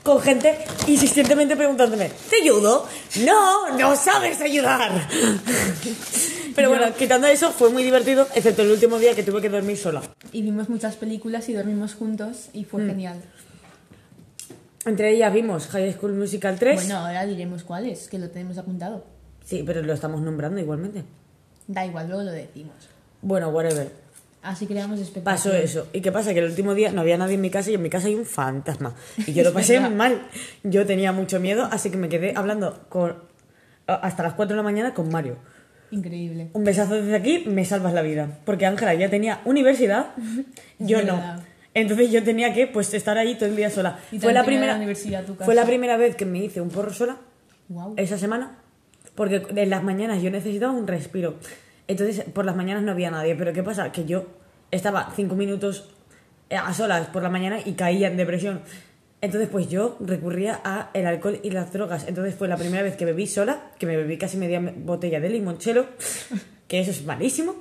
con gente insistentemente preguntándome, ¿te ayudo? No, no sabes ayudar. Pero bueno, quitando eso, fue muy divertido, excepto el último día que tuve que dormir sola. Y vimos muchas películas y dormimos juntos y fue genial. Entre ellas vimos High School Musical 3. Bueno, ahora diremos cuáles, que lo tenemos apuntado. Sí, pero lo estamos nombrando igualmente. Da igual, luego lo decimos. Bueno, whatever. Así creamos expectativas. Pasó eso. ¿Y qué pasa? Que el último día no había nadie en mi casa y en mi casa hay un fantasma. Y yo lo pasé mal. Yo tenía mucho miedo, así que me quedé hablando con hasta las 4 de la mañana con Mario. Increíble. Un besazo desde aquí, me salvas la vida. Porque Ángela ya tenía universidad, yo no. Entonces yo tenía que pues estar ahí todo el día sola. Y Fue la primera la universidad tu Fue la casa. primera vez que me hice un porro sola Wow. esa semana. Porque en las mañanas yo necesitaba un respiro. Entonces, por las mañanas no había nadie. Pero ¿qué pasa? Que yo estaba cinco minutos eh, a solas por la mañana y caía en depresión. Entonces, pues yo recurría a el alcohol y las drogas. Entonces fue la primera vez que bebí sola, que me bebí casi media botella de limonchelo, que eso es malísimo.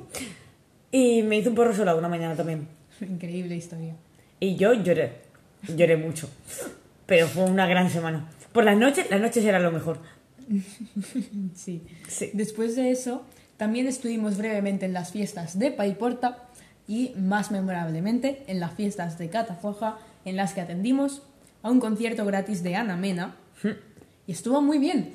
Y me hice un porro sola una mañana también. Increíble historia. Y yo lloré, lloré mucho. Pero fue una gran semana. Por las noches, las noches era lo mejor. Sí. Sí. Después de eso, también estuvimos brevemente en las fiestas de Paiporta y, más memorablemente, en las fiestas de Catafoja, en las que atendimos a un concierto gratis de Ana Mena. Y estuvo muy bien.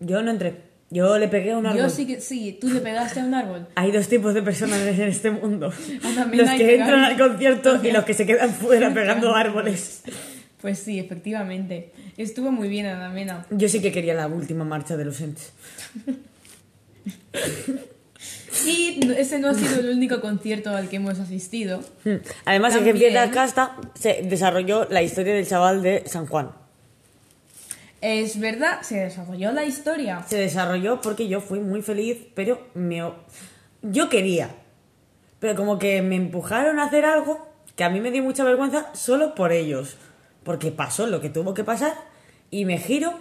Yo no entré. Yo le pegué a un árbol. Yo sí que sí, tú le pegaste a un árbol. Hay dos tipos de personas en este mundo. Ana Mena Los que entran al concierto y los que se quedan fuera pegando árboles. Pues sí, efectivamente. Estuvo muy bien Ana Mena. Yo sí que quería la última marcha de los entes. Y ese no ha sido el único concierto al que hemos asistido. Hmm. Además, que en Fiesta Casta se desarrolló la historia del chaval de San Juan. Es verdad, se desarrolló la historia. Se desarrolló porque yo fui muy feliz, pero me... yo quería. Pero como que me empujaron a hacer algo que a mí me dio mucha vergüenza solo por ellos. Porque pasó lo que tuvo que pasar y me giro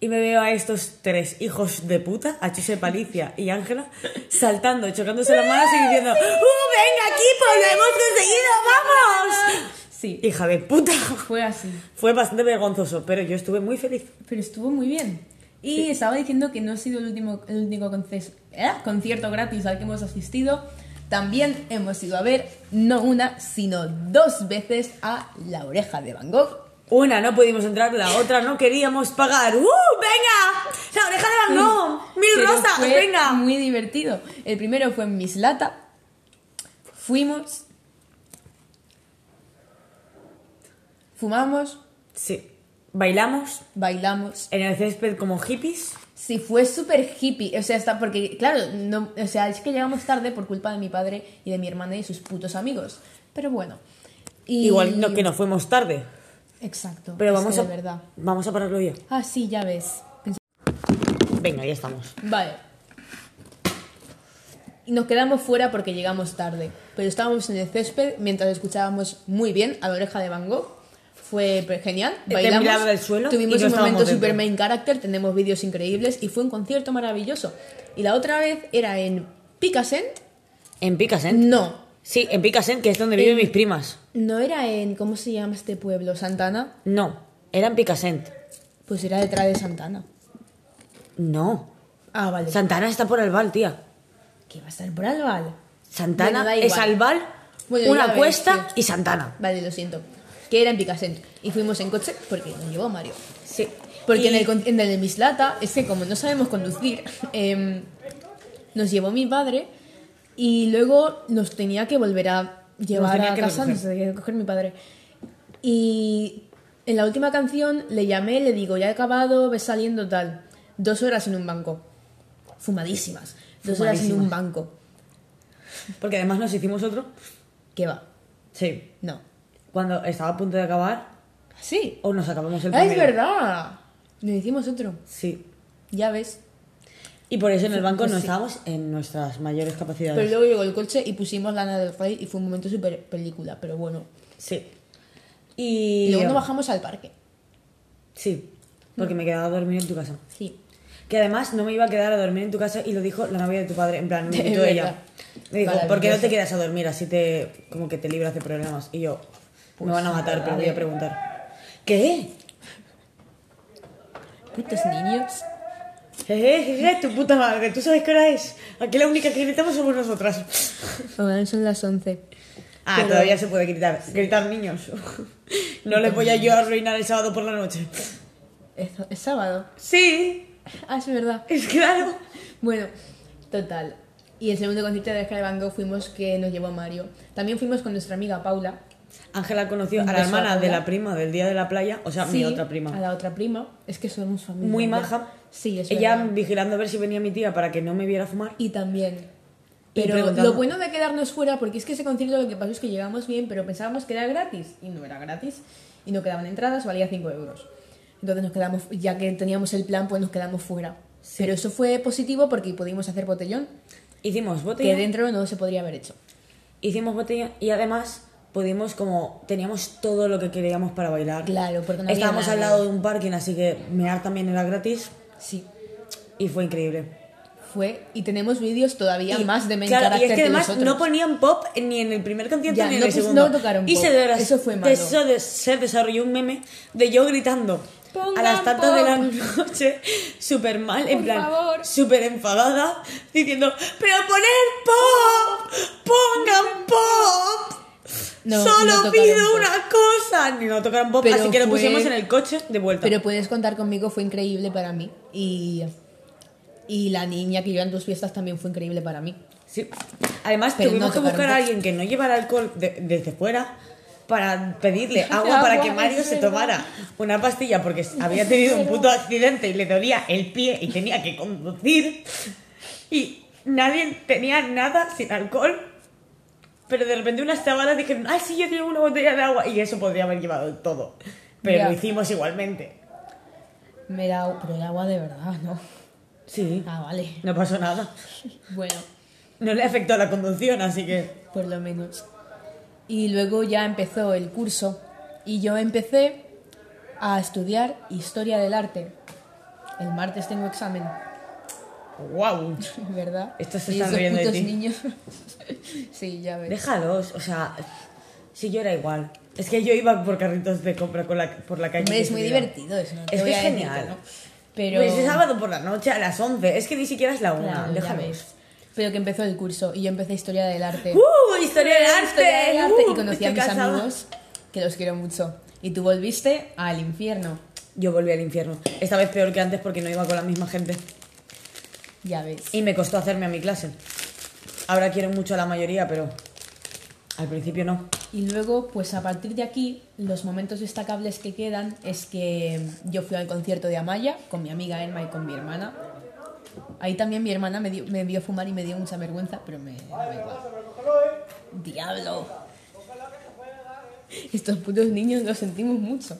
y me veo a estos tres hijos de puta, a Chuse Palicia y Ángela, saltando, chocándose las manos y diciendo ¡Uh, venga, equipo! ¡Lo hemos conseguido! ¡Vamos! Sí, Hija de puta. fue así. Fue bastante vergonzoso, pero yo estuve muy feliz. Pero estuvo muy bien. Y estaba diciendo que no ha sido el último, el único ¿eh? concierto gratis al que hemos asistido. También hemos ido a ver, no una, sino dos veces a La Oreja de Van Gogh. Una no pudimos entrar, la otra no queríamos pagar. ¡Uh! ¡Venga! ¡La oreja de Van Gogh! ¡Mil Pero rosas! fue ¡Venga! muy divertido. El primero fue en Mislata. Fuimos. Fumamos, Sí. Bailamos bailamos. en el césped como hippies. Sí, fue súper hippie. O sea, está porque, claro, no, o sea, es que llegamos tarde por culpa de mi padre y de mi hermana y sus putos amigos. Pero bueno. Y- Igual no, que nos fuimos tarde. Exacto. Pero vamos a, verdad. vamos a pararlo ya. Ah, sí, ya ves. Venga, ya estamos. Vale. Y nos quedamos fuera porque llegamos tarde. Pero estábamos en el césped mientras escuchábamos muy bien a la oreja de Van Gogh. Fue genial. Bailamos. del suelo tuvimos un momento super main character. Tenemos vídeos increíbles. Y fue un concierto maravilloso. Y la otra vez era en Picassent. ¿En Picassent? No. Sí, en Picassent, que es donde viven En- mis primas. No era en. ¿Cómo se llama este pueblo? ¿Santana? No, era en Picassent. Pues era detrás de Santana. No. Ah, vale. Santana está por Albal, tía. ¿Qué va a estar por Albal? Santana Bueno, es. Albal, Bueno, una ves, cuesta tío. y Santana. Vale, lo siento. Que era en Picassent. Y fuimos en coche porque nos llevó Mario. Sí. Porque Y- en, el, en el de Mislata, es que como no sabemos conducir, em, nos llevó mi padre y luego nos tenía que volver a llevar a que casa, recoger. nos tenía que recoger mi padre. Y en la última canción le llamé, le digo, ya he acabado, ves saliendo tal. Dos horas en un banco. Fumadísimas. Dos horas en un banco. Porque además nos hicimos otro. ¿Qué va? Sí. No. Cuando estaba a punto de acabar, Sí. o nos acabamos el Ah, primero. es verdad. Nos hicimos otro. Sí. Ya ves. Y por eso en el banco Pues no sí. estábamos en nuestras mayores capacidades. Pero luego llegó el coche y pusimos Lana del Rey y fue un momento súper película, pero bueno. Sí. Y Y luego nos bajamos al parque. Sí, porque me quedaba a dormir en tu casa. Sí. Que además no me iba a quedar a dormir en tu casa y lo dijo la novia de tu padre. En plan, me ella. Me dijo. ¿por qué no te quedas a dormir? Así te. como que te libras de problemas. Y yo, me van a matar, pero voy a preguntar. ¿Qué? Putos niños. Jejeje, tu puta madre, ¿tú sabes qué hora es? Aquí la única que gritamos somos nosotras. Ahora son las 11. Ah, Pero- todavía se puede gritar. Gritar niños. No les voy a yo arruinar el sábado por la noche. Es, es sábado. Sí, Ah, es verdad. es claro. Bueno, total. Y el segundo concierto de Deja de Van Gogh fuimos que nos llevó Mario. También fuimos con nuestra amiga Paula. Ángela conoció a la hermana de la prima del día de la playa, o sea, mi Sí, otra prima. A la otra prima. Es que somos familia. muy maja. Sí, es Ella verdad. vigilando a ver si venía mi tía para que no me viera fumar. Y también. Pero lo bueno de quedarnos fuera, porque es que ese concierto lo que pasó es que llegamos bien, pero pensábamos que era gratis. Y no era gratis. Y no quedaban entradas, valía 5 euros. Entonces nos quedamos, ya que teníamos el plan, pues nos quedamos fuera. Pero eso fue positivo porque pudimos hacer botellón, Hicimos que botella. dentro no se podría haber hecho. Hicimos botella y además pudimos como teníamos todo lo que queríamos para bailar. Claro, porque no había Estábamos al nadie. lado de un parking, así que mear también era gratis Sí, y fue increíble. fue. Y tenemos vídeos todavía Y, más de main claro, y es que además no ponían pop ni en el primer concierto ni en no el segundo. no tocaron y pop. se, de- Eso fue malo. eso de- se desarrolló un meme de yo gritando a Pongan las tantas de la noche, súper mal, en Por plan, favor. súper enfadada, diciendo, pero poner pop, pongan pop. No, Solo no pido una cosa. Ni no tocaron pop, Pero así que lo pusimos en el coche de vuelta. Pero puedes contar conmigo, fue increíble para mí. Y, y la niña que iba en tus fiestas también fue increíble para mí. Sí. Además, Pero tuvimos no que buscar a alguien que no llevara alcohol de- desde fuera para pedirle agua para que Mario se tomara una pastilla porque había tenido un puto accidente y le dolía el pie y tenía que conducir. Y nadie tenía nada sin alcohol. Pero de repente unas chavalas dijeron, ay, sí, yo tengo una botella de agua. Y eso podría haber llevado todo. Pero Ya. lo hicimos igualmente. Me era, pero era agua de verdad, ¿no? Sí. Ah, vale. No pasó nada. Bueno, No le afectó la conducción, así que. por lo menos. Y luego ya empezó el curso y yo empecé a estudiar historia del arte. El martes tengo examen, ¡Wow! ¿verdad? Estos se Y están esos riendo de ti. niños. sí, ya ves. Déjalos, o sea. Si yo era igual. Es que yo iba por carritos de compra con la, por la calle. Es muy divertido eso, no te Es voy que a es genial. no. Pero... Pues es sábado por la noche a las 11. Es que ni siquiera es la una. Claro, ya Déjalos. Pero que empezó el curso y yo empecé historia del arte. ¡Uh! ¡Historia del arte! Historia del arte. ¡Uh! y conocí a estoy mis cansada. amigos, que los quiero mucho. Y tú volviste al infierno. Yo volví al infierno. Esta vez peor que antes porque no iba con la misma gente. Ya ves. Y me costó hacerme a mi clase. Ahora quiero mucho a la mayoría, pero al principio no. Y luego, pues a partir de aquí, los momentos destacables que quedan es que yo fui al concierto de Amaya con mi amiga Emma y con mi hermana. Ahí también mi hermana me, dio- me vio fumar y me dio mucha vergüenza, pero me, me da igual. ¡Diablo! Estos putos niños los sentimos mucho.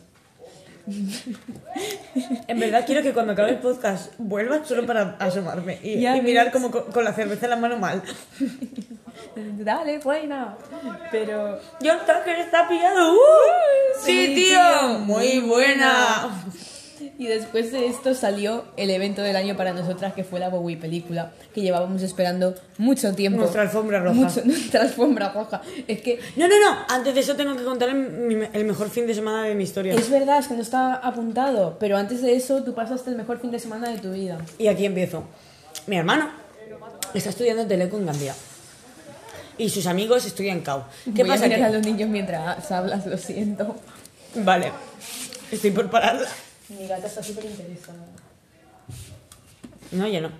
En verdad quiero que cuando acabe el podcast vuelva solo para asomarme y, mirar como con, con la cerveza en la mano mal. Dale, buena. Pero John Tucker está pillado. ¡Uh! Sí, tío. muy buena. Y después de esto salió el evento del año para nosotras, que fue la Bowie película, que llevábamos esperando mucho tiempo. Nuestra alfombra roja. Mucho, nuestra alfombra roja. Es que No, no, no. Antes de eso tengo que contar el, mejor fin de semana de mi historia. es verdad, es que no está apuntado, pero antes de eso tú pasaste el mejor fin de semana de tu vida. Y aquí empiezo. Mi hermano está estudiando teleco en Gandía. Y sus amigos estudian CAU. ¿Qué Voy pasa? a mirar Que- a los niños mientras hablas, lo siento. Vale. Estoy por pararla. Mi gata está súper interesada. No, ya no.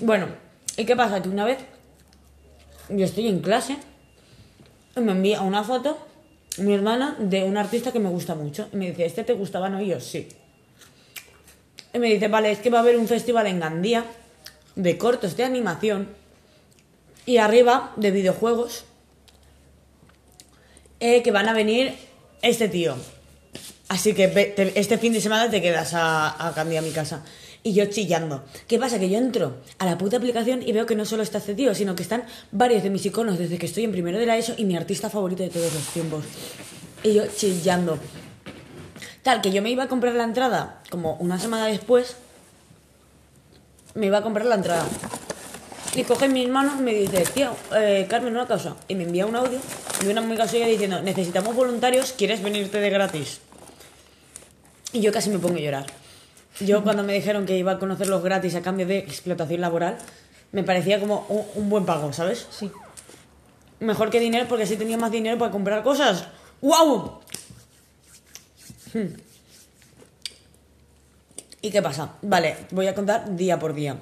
Bueno, ¿y qué pasa? Que una vez yo estoy en clase y me envía una foto mi hermana de un artista que me gusta mucho. Y me dice, ¿este te gustaba? No, y yo sí. Y me dice, vale, es que va a haber un festival en Gandía de cortos de animación y arriba de videojuegos eh, que van a venir este tío. Así que este fin de semana te quedas a, a a mi casa. Y yo chillando. ¿Qué pasa? Que yo entro a la puta aplicación y veo que no solo está este sino que están varios de mis iconos desde que estoy en primero de la ESO y mi artista favorito de todos los tiempos. Y yo chillando. Tal, que yo me iba a comprar la entrada como una semana después. Me iba a comprar la entrada. Y coge mi hermano y me dice, tío, eh, Carmen, una cosa. Y me envía un audio de una amiga suya diciendo, necesitamos voluntarios, ¿quieres venirte de gratis? Y yo casi me pongo a llorar. Yo cuando me dijeron que iba a conocerlos gratis a cambio de explotación laboral, me parecía como un, un buen pago, ¿sabes? Sí. Mejor que dinero porque así tenía más dinero para comprar cosas. ¡Wow! Hmm. ¿Y qué pasa? Vale, voy a contar día por día.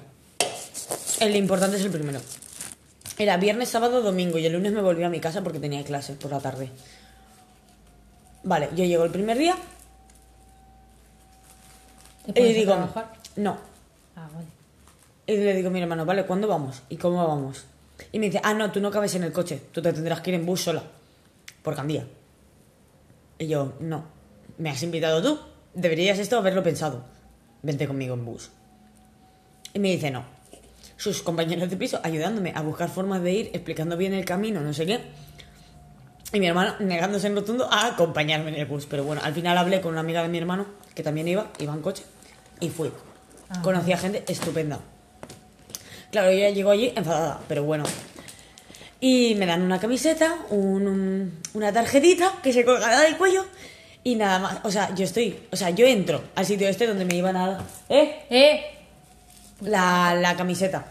El importante es el primero. Era viernes, sábado, domingo y el lunes me volví a mi casa porque tenía clases por la tarde. Vale, yo llego el primer día ¿Te y digo, trabajar? no. Ah, vale. Y le digo a mi hermano, vale, ¿cuándo vamos? ¿Y cómo vamos? Y me dice, ah, no, tú no cabes en el coche, tú te tendrás que ir en bus sola, por Gandía. Y yo, no, me has invitado tú, deberías esto haberlo pensado, vente conmigo en bus. Y me dice, no. Sus compañeros de piso ayudándome a buscar formas de ir, explicando bien el camino, no sé qué. Y mi hermano negándose en rotundo a acompañarme en el bus. Pero bueno, al final hablé con una amiga de mi hermano, que también iba, iba en coche, y fui. Ah. Conocí a gente estupenda. Claro, yo ya llego allí enfadada, pero bueno. Y me dan una camiseta, un- un- una tarjetita que se colgará del cuello y nada más. O sea, yo estoy, o sea, yo entro al sitio este donde me iban a dar, ¿eh? ¡Eh! La, la camiseta.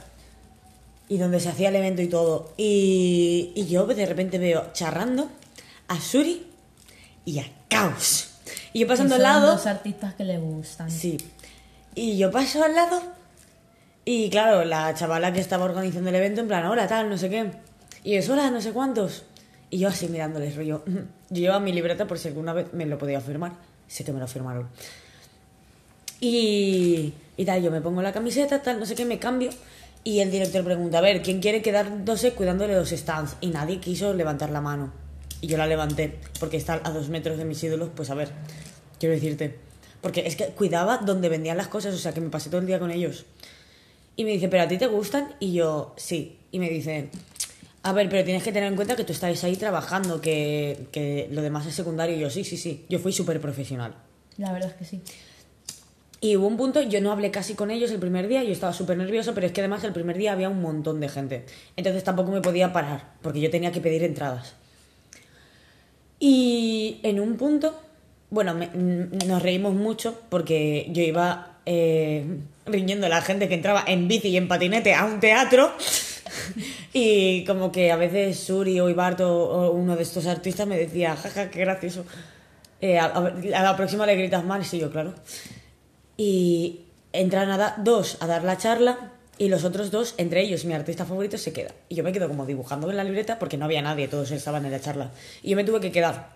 Y donde se hacía el evento y todo. Y, y yo de repente veo charrando a Suri y a Caos. Y yo pasando al lado. dos artistas que le gustan. Sí. Y yo paso al lado y claro, la chavala que estaba organizando el evento en plan, hola, tal, no sé qué. Y es, hola, no sé cuántos. Y yo así mirándoles, rollo. Yo llevaba mi libreta por si alguna vez me lo podía firmar. Sé que me lo firmaron. Y, y tal, yo me pongo la camiseta, tal, no sé qué, me cambio. Y el director pregunta, a ver, ¿quién quiere quedándose cuidándole los stands? Y nadie quiso levantar la mano. Y yo la levanté, porque está a dos metros de mis ídolos, pues a ver, quiero decirte. porque es que cuidaba donde vendían las cosas, o sea, que me pasé todo el día con ellos. Y me dice, ¿pero a ti te gustan? Y yo, sí. Y me dice, a ver, pero tienes que tener en cuenta que tú estás ahí trabajando, que, que lo demás es secundario. Y yo, sí, sí, sí. Yo fui súper profesional. La verdad es que sí. Y hubo un punto, yo no hablé casi con ellos el primer día, yo estaba súper nerviosa, pero es que además el primer día había un montón de gente. Entonces tampoco me podía parar, porque yo tenía que pedir entradas. Y en un punto, bueno, me- nos reímos mucho porque yo iba eh, riñendo a la gente que entraba en bici y en patinete a un teatro. Y como que a veces Suri o Ibarto o uno de estos artistas me decía, jaja, qué gracioso. Eh, a, a la próxima le gritas mal, sí, yo, claro. Y entran a da- dos a dar la charla y los otros dos, entre ellos mi artista favorito, se queda. Y yo me quedo como dibujando en la libreta porque no había nadie, todos estaban en la charla. Y yo me tuve que quedar,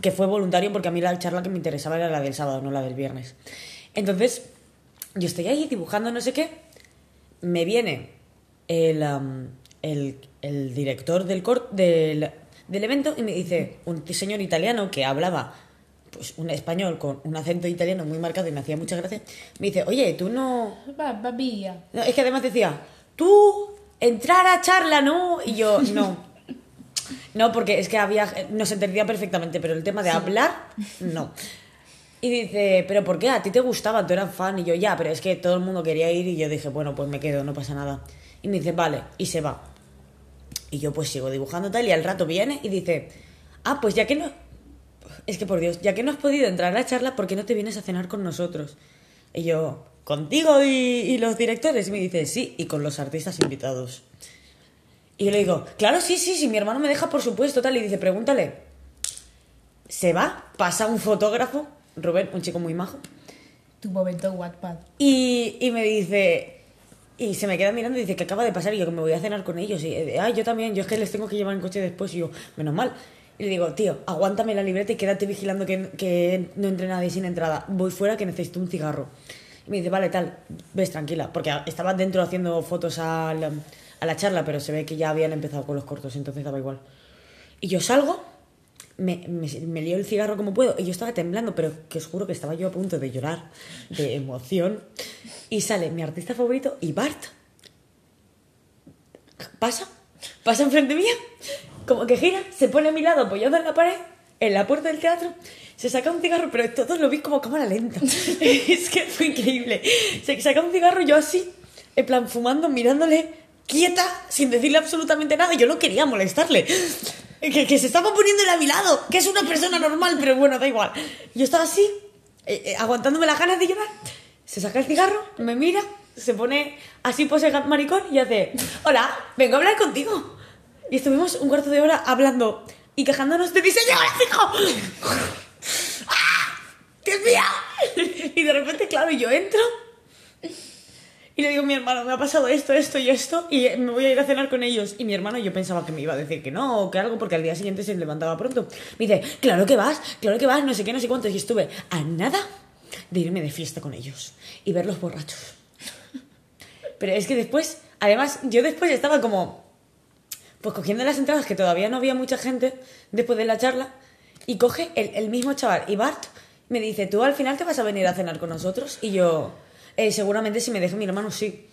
que fue voluntario porque a mí la charla que me interesaba era la del sábado, no la del viernes. Entonces, yo estoy ahí dibujando no sé qué, me viene el, el, el director del, cor- del, del evento y me dice, un señor italiano que hablaba pues un español con un acento italiano muy marcado y me hacía mucha gracia, me dice, oye, tú no... Vía. no, es que además decía, tú entrar a charla, ¿no? Y yo, no. No, porque es que había, nos entendía perfectamente, pero el tema de hablar, no. Y dice, ¿pero por qué? ¿A ti te gustaba? Tú eras fan. Y yo, ya, pero es que todo el mundo quería ir y yo dije, bueno, pues me quedo, no pasa nada. Y me dice, vale, y se va. Y yo pues sigo dibujando tal y al rato viene y dice, ah, pues ya que no... Es que por Dios, ya que no has podido entrar a la charla, ¿por qué no te vienes a cenar con nosotros? Y yo, ¿contigo y, y los directores? Y me dice, sí, y con los artistas invitados. Y yo le digo, claro, sí, sí, sí, mi hermano me deja, por supuesto, tal. Y dice, pregúntale. Se va, pasa un fotógrafo, Rubén, un chico muy majo, Tu momento Wattpad. y, y me dice, y se me queda mirando y dice que acaba de pasar y yo que me voy a cenar con ellos. Y, ah, yo también, yo es que les tengo que llevar en coche después. Y yo, menos mal. Y le digo, tío, aguántame la libreta y quédate vigilando que, que no entre nadie sin entrada. Voy fuera que necesito un cigarro. Y me dice, vale, tal, ves tranquila. Porque estaba dentro haciendo fotos al- a la charla, pero se ve que ya habían empezado con los cortos, entonces daba igual. Y yo salgo, me, me, me lío el cigarro como puedo, y yo estaba temblando, pero que os juro que estaba yo a punto de llorar de emoción. Y sale mi artista favorito y Bart. Pasa, pasa enfrente mía, como que gira, se pone a mi lado apoyado en la pared, en la puerta del teatro, se saca un cigarro, pero todos lo vi como a cámara lenta. es que fue increíble. Se saca un cigarro yo así, en plan fumando, mirándole quieta, sin decirle absolutamente nada. Yo no quería molestarle. Que, que se estaba poniendo él a mi lado, que es una persona normal, pero bueno, da igual. Yo estaba así, eh, eh, aguantándome las ganas de llorar. Se saca el cigarro, me mira, se pone así pose maricón y hace, hola, vengo a hablar contigo. Y estuvimos un cuarto de hora hablando y quejándonos de diseño gráfico. ¡Ah! ¡Dios mío! Y de repente, claro, yo entro y le digo mi hermano, me ha pasado esto, esto y esto, y me voy a ir a cenar con ellos. Y mi hermano, yo pensaba que me iba a decir que no, o que algo, porque al día siguiente se levantaba pronto. Me dice, claro que vas, claro que vas, no sé qué, no sé cuántos. Y estuve a nada de irme de fiesta con ellos y verlos borrachos. Pero es que después, además, yo después estaba como, pues cogiendo las entradas, que todavía no había mucha gente después de la charla, y coge el, el mismo chaval, y Bart me dice, ¿tú al final te vas a venir a cenar con nosotros? Y yo, "Eh, seguramente si me deja mi hermano, sí.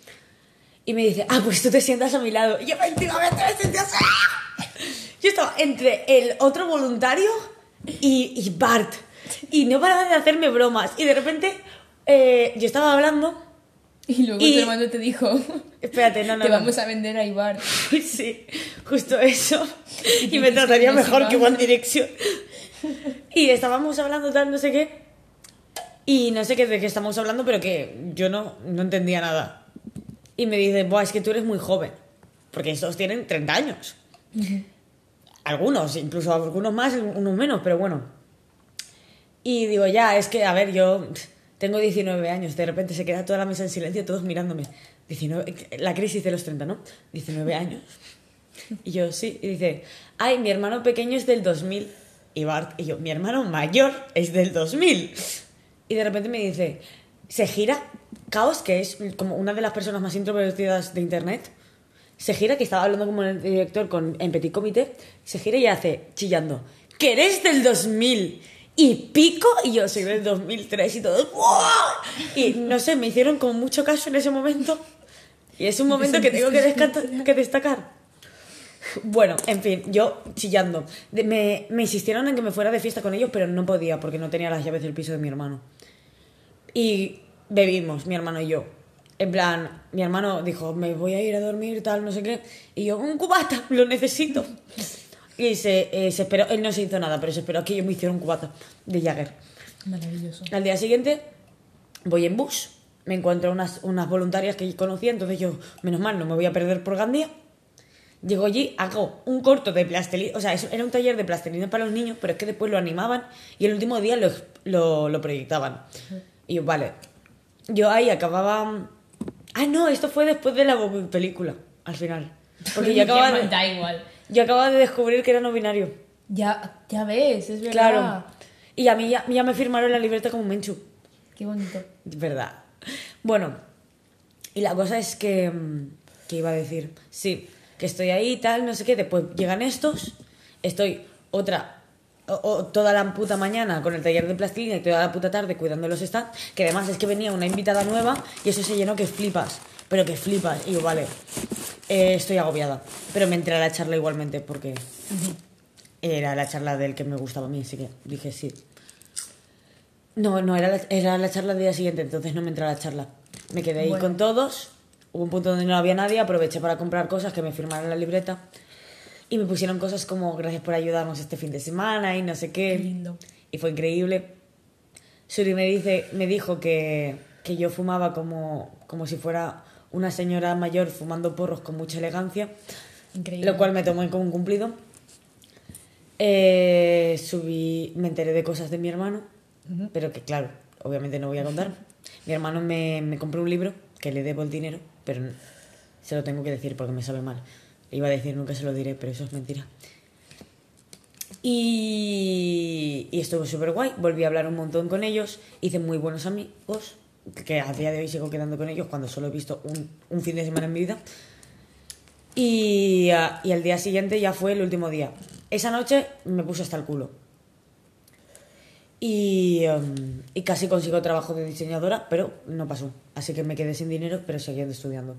Y me dice, ah, pues tú te sientas a mi lado. Yo efectivamente me senté así. Yo estaba entre el otro voluntario y, y Bart. Y no paraba de hacerme bromas. Y de repente eh, yo estaba hablando. Y luego Y- tu hermano te dijo, Espérate, no, no. te no. vamos a vender a Ibar. Sí, justo eso. Y me trataría "No, mejor que va". One Direction. Y estábamos hablando tal, no sé qué. Y no sé qué de qué estamos hablando, pero que yo no, no entendía nada. Y me dice, Buah, es que tú eres muy joven. Porque estos tienen 30 años. Algunos, incluso algunos más, unos menos, pero bueno. Y digo, ya, es que, a ver, yo tengo 19 años. De repente se queda toda la mesa en silencio, todos mirándome. 19, la crisis de los 30, ¿no? 19 años. Y yo, sí. Y dice, ay, mi hermano pequeño es del 2000. Y Bart, y yo, mi hermano mayor es del 2000. Y de repente me dice, se gira, Caos, que es como una de las personas más introvertidas de internet, se gira, que estaba hablando como el director con, en Petit Comité, se gira y hace, chillando, que eres del 2000. Y pico y yo soy del 2003 y todo. ¡buah! Y no sé, me hicieron con mucho caso en ese momento. Y es un momento que tengo que, que destacar. Bueno, en fin, yo chillando. Me, me insistieron en que me fuera de fiesta con ellos, pero no podía porque no tenía las llaves del piso de mi hermano. Y bebimos, mi hermano y yo. En plan, mi hermano dijo, me voy a ir a dormir, tal, no sé qué. Y yo, un cubata, lo necesito. Y se, eh, se esperó, él no se hizo nada, pero se esperó que yo me hiciera un cubata de Jagger. Maravilloso. Al día siguiente voy en bus, me encuentro unas, unas voluntarias que conocía, entonces yo, menos mal, no me voy a perder por Gandía. Llego allí, hago un corto de plastilina, o sea, eso era un taller de plastilina para los niños, pero es que después lo animaban y el último día lo, lo, lo proyectaban. Y yo, vale, yo ahí acababa... Ah, no, esto fue después de la película, al final. Porque yo acababa Da igual. Yo acababa de descubrir que era no binario. Ya, ya ves, es verdad. Claro. Y a mí ya, ya me firmaron la libreta como Menchu. Qué bonito. Verdad. Bueno, y la cosa es que. mm, ¿Qué iba a decir? Sí, que estoy ahí y tal, no sé qué. Después llegan estos. Estoy otra. o- o toda la puta mañana con el taller de plastilina y toda la puta tarde cuidando los stands. Que además es que venía una invitada nueva y eso se llenó que flipas. Pero que flipas. Y yo, vale, eh, estoy agobiada. Pero me entré a la charla igualmente porque era la charla del que me gustaba a mí, así que dije sí. No, no, era la, era la charla del día siguiente, entonces no me entré a la charla. Me quedé ahí Bueno. con todos. Hubo un punto donde no había nadie, aproveché para comprar cosas que me firmaran la libreta. Y me pusieron cosas como gracias por ayudarnos este fin de semana y no sé qué. Qué lindo. Y fue increíble. Suri me, dice, me dijo que, que yo fumaba como, como si fuera una señora mayor fumando porros con mucha elegancia. Increíble. Lo cual me tomó como un cumplido. Eh, subí, me enteré de cosas de mi hermano, pero que claro, obviamente no voy a contar. Mi hermano me, me compró un libro que le debo el dinero, pero se lo tengo que decir porque me sabe mal. Iba a decir nunca se lo diré, pero eso es mentira. Y, y estuvo súper guay. Volví a hablar un montón con ellos. Hice muy buenos amigos, que a día de hoy sigo quedando con ellos cuando solo he visto un, un fin de semana en mi vida. Y, ah, y al día siguiente ya fue el último día. Esa noche me puse hasta el culo. Y, em, y casi consigo trabajo de diseñadora, pero no pasó. Así que me quedé sin dinero, pero siguiendo estudiando.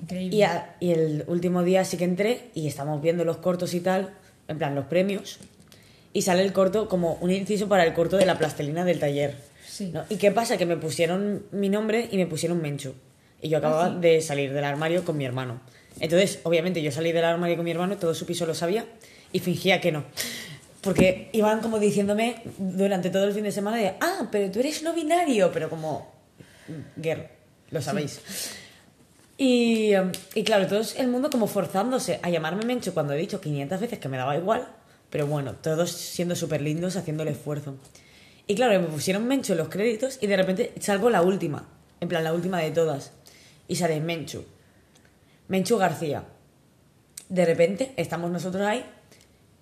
Increíble. Y, a- y el último día sí que entré y estamos viendo los cortos y tal, en plan los premios. Y sale el corto como un inciso para el corto de la plastelina del taller. Sí. ¿no? ¿Y qué pasa? Que me pusieron mi nombre y me pusieron Menchu. Y yo acababa Ah, sí. de salir del armario con mi hermano. Entonces, obviamente, yo salí del armario con mi hermano, todo su piso lo sabía y fingía que no. Porque iban como diciéndome durante todo el fin de semana de, ah, pero tú eres no binario, pero como, girl, lo sabéis. Y, em, y claro, todo el mundo como forzándose a llamarme Mencho cuando he dicho 500 veces que me daba igual, pero bueno, todos siendo súper lindos, haciendo el esfuerzo. Y claro, me pusieron Mencho en los créditos y de repente salgo la última, en plan la última de todas, y sale Menchu. Menchu García. De repente estamos nosotros ahí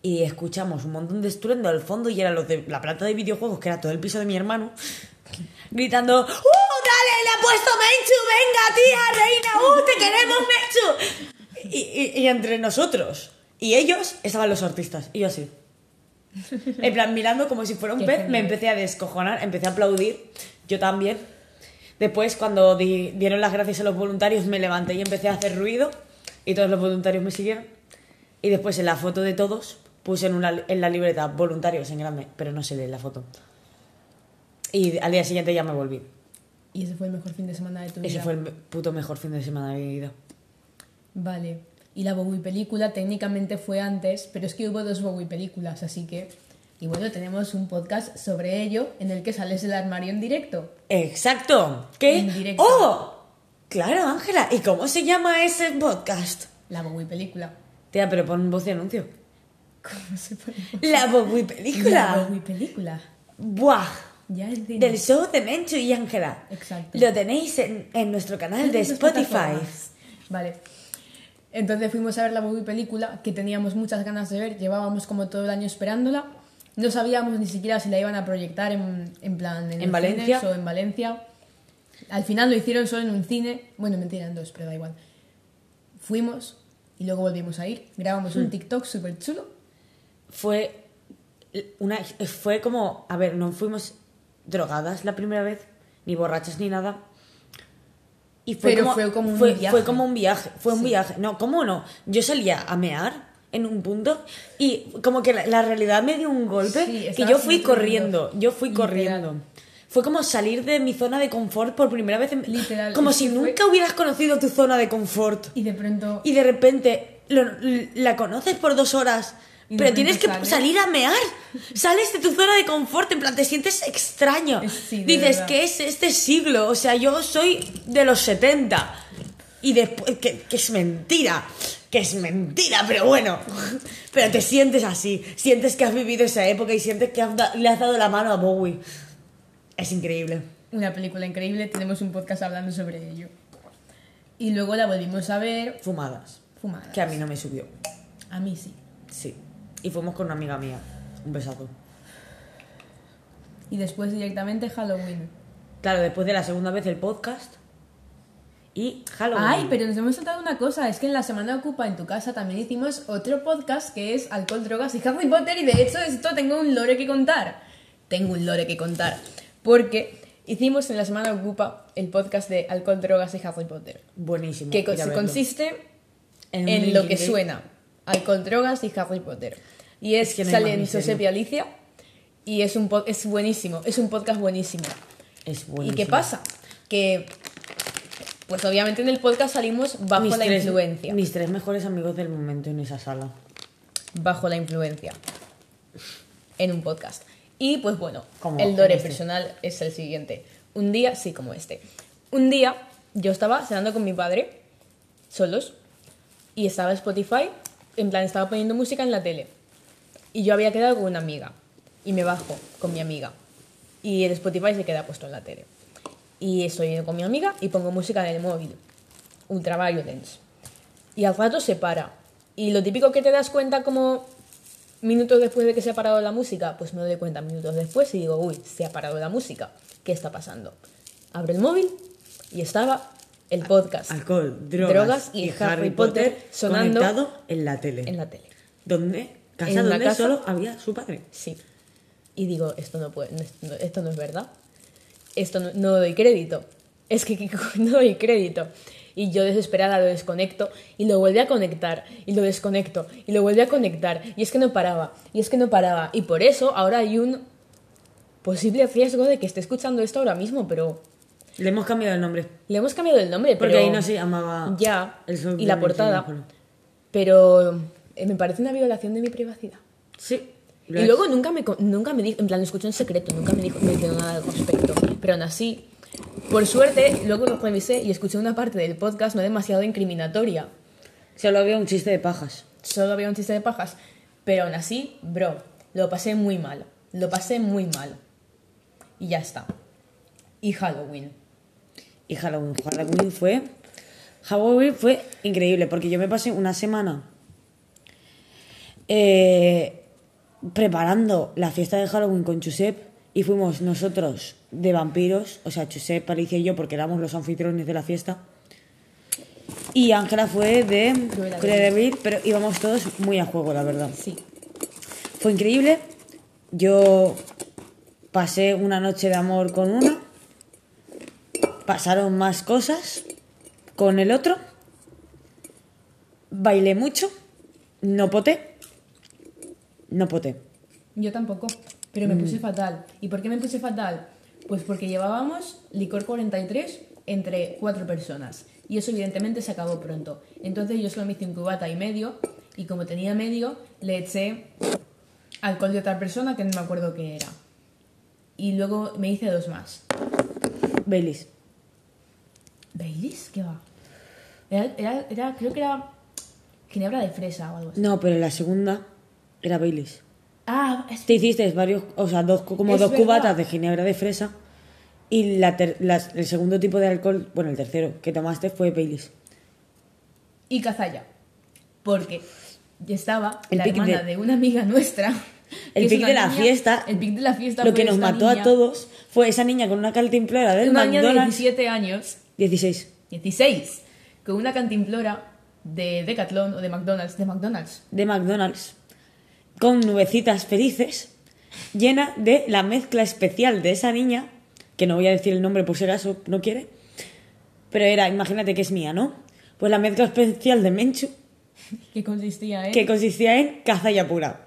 y escuchamos un montón de estruendo al fondo y los de la planta de videojuegos, que era todo el piso de mi hermano, gritando ¡Uh, dale, le ha puesto Menchu! ¡Venga, tía, reina! ¡Uh, te queremos, Menchu! Y, y- y entre nosotros y ellos estaban los artistas, y yo así. En plan, mirando como si fuera un Qué pez, genial. me empecé a descojonar, empecé a aplaudir, yo también. Después, cuando di- dieron las gracias a los voluntarios, me levanté y empecé a hacer ruido, y todos los voluntarios me siguieron. Y después, en la foto de todos, puse en, una, en la libreta voluntarios en grande, pero no se lee la foto. Y al día siguiente ya me volví. Y ese fue el mejor fin de semana de tu vida. Ese fue el puto mejor fin de semana de mi vida. Vale. Y la Bowie película técnicamente fue antes, pero es que hubo dos Bowie películas, así que... Y bueno, tenemos un podcast sobre ello en el que sales del armario en directo. ¡Exacto! ¿Qué? En directo. ¡Oh! Claro, Ángela. ¿Y cómo se llama ese podcast? La Bowie película. Tía, pero pon voz de anuncio. ¿Cómo se pone? La Bowie La película. Bowie película. ¡Buah! Ya es de... Del show de Menchu y Ángela. Exacto. Lo tenéis en, en nuestro canal de Spotify. plataformas. Vale. Entonces fuimos a ver la movie película que teníamos muchas ganas de ver, llevábamos como todo el año esperándola. No sabíamos ni siquiera si la iban a proyectar en, en plan en, ¿En Valencia? o en Valencia. Al final lo hicieron solo en un cine, bueno, mentira, en dos, pero da igual. Fuimos y luego volvimos a ir, grabamos Hmm. un TikTok súper chulo. Fue una, fue como, a ver, no fuimos drogadas la primera vez, ni borrachas ni nada. Y fue Pero como, fue como un fue, viaje. fue como un viaje, fue un viaje. No, ¿cómo no? Yo salía a mear en un punto y como que la, la realidad me dio un golpe Sí, que yo fui corriendo, yo fui Literal. corriendo. Fue como salir de mi zona de confort por primera vez. en- Literal, Como si fue- nunca hubieras conocido tu zona de confort. Y de pronto... Y de repente lo- la conoces por dos horas, pero tienes que sales. salir a mear. Sales de tu zona de confort, en plan, te sientes extraño. Sí, Dices. ¿qué es este siglo? O sea, yo soy de los 70. Y después, que, que es mentira. Que es mentira, pero bueno. Pero te sientes así. Sientes que has vivido esa época y sientes que has da- le has dado la mano a Bowie. Es increíble. Una película increíble, tenemos un podcast hablando sobre ello. Y luego la volvimos a ver Fumadas. fumada. Que a mí no me subió. A mí sí. Sí. Y fuimos con una amiga mía. Un besazo. Y después directamente Halloween. Claro, después de la segunda vez el podcast y Halloween. Ay, pero nos hemos saltado una cosa, es que en la semana ocupa en tu casa también hicimos otro podcast que es alcohol, drogas y Harry Potter y de hecho esto tengo un lore que contar. Tengo un lore que contar. Porque hicimos en la semana ocupa el podcast de alcohol, drogas y Harry Potter. Buenísimo. Que consiste En en, lo que suena. Alcohol, drogas y Harry Potter. Y es, Es que no misterio. Josep y Alicia y es, un es buenísimo, es un podcast buenísimo. Es ¿Y buenísimo. qué pasa? Que, pues obviamente en el podcast salimos bajo Mis la tres- influencia. Mis tres mejores amigos del momento en esa sala. Bajo la influencia. En un podcast. Y pues bueno, Como el lore este. personal es el siguiente. Un día, sí, como este. Un día yo estaba cenando con mi padre, solos, y estaba Spotify, en plan estaba poniendo música en la tele. Y yo había quedado con una amiga. Y me bajo con mi amiga. Y el Spotify se queda puesto en la tele. Y estoy con mi amiga y pongo música en el móvil. Ultra Violence. Y al rato se para. Y lo típico que te das cuenta como minutos después de que se ha parado la música, pues me doy cuenta minutos después y digo, uy, se ha parado la música. ¿Qué está pasando? Abro el móvil y estaba el podcast. Alcohol, drogas, Drogas y Harry Potter sonando conectado en la tele. en la tele. Donde, casa En la donde casa. solo había su padre. Sí. Y digo, esto no puede, no es- no- esto no es verdad. Esto no, no doy crédito. Es que que- no doy crédito. Y yo desesperada lo desconecto y lo vuelve a conectar y lo desconecto y lo vuelve a conectar. Y es que no paraba, y es que no paraba. Y por eso ahora hay un posible riesgo de que esté escuchando esto ahora mismo, pero Le hemos cambiado el nombre. le hemos cambiado el nombre. Porque pero ahí no se llamaba Ya, El y la portada. Pero me parece una violación de mi privacidad. Sí. Y es. luego nunca me, nunca me dijo, en plan, lo escuché en secreto, nunca me dijo me dijo nada al respecto. Pero aún así, por suerte, luego lo revisé y escuché una parte del podcast no demasiado incriminatoria. Solo había un chiste de pajas. Solo había un chiste de pajas. Pero aún así, bro, lo pasé muy mal. Lo pasé muy mal. Y ya está. Y Halloween. Y Halloween. Halloween fue. Halloween fue increíble porque yo me pasé una semana eh, preparando la fiesta de Halloween con Chusep y fuimos nosotros de vampiros, o sea, Chusep, Alicia y yo, porque éramos los anfitriones de la fiesta. Y Ángela fue de Vil, pero íbamos todos muy a juego, la verdad. Sí. Fue increíble. Yo pasé una noche de amor con uno. Pasaron más cosas con el otro. Bailé mucho. No poté. No poté. Yo tampoco, pero me puse fatal. ¿Y por qué me puse fatal? Pues porque llevábamos licor 43 entre cuatro personas. Y eso evidentemente se acabó pronto. Entonces yo solo me hice un cubata y medio. Y como tenía medio, le eché alcohol de otra persona que no me acuerdo qué era. Y luego me hice dos más. Baileys. ¿Baileys? ¿Qué va? Era, era- era- creo que era ginebra de fresa o algo así. No, pero la segunda era Baileys. Ah, es Te hiciste varios, o sea, dos, como Es dos verdad. cubatas de ginebra de fresa. Y la ter- el segundo tipo de alcohol, bueno, el tercero que tomaste fue Baileys. y Cazalla. Porque estaba El la hermana de- de... una amiga nuestra. El pic de la niña- fiesta, El pic de la fiesta Lo que nos mató a todos fue esa niña con una cantimplora del Una niña de McDonald's. 17 años, 16. 16, con una cantimplora de Decathlon o de McDonald's, de McDonald's. De McDonald's. Con nubecitas felices. llena de la mezcla especial de esa niña, que no voy a decir el nombre por si acaso no quiere, pero era, imagínate que es mía, ¿no? Pues la mezcla especial de Menchu, Que consistía en que consistía en cazalla pura.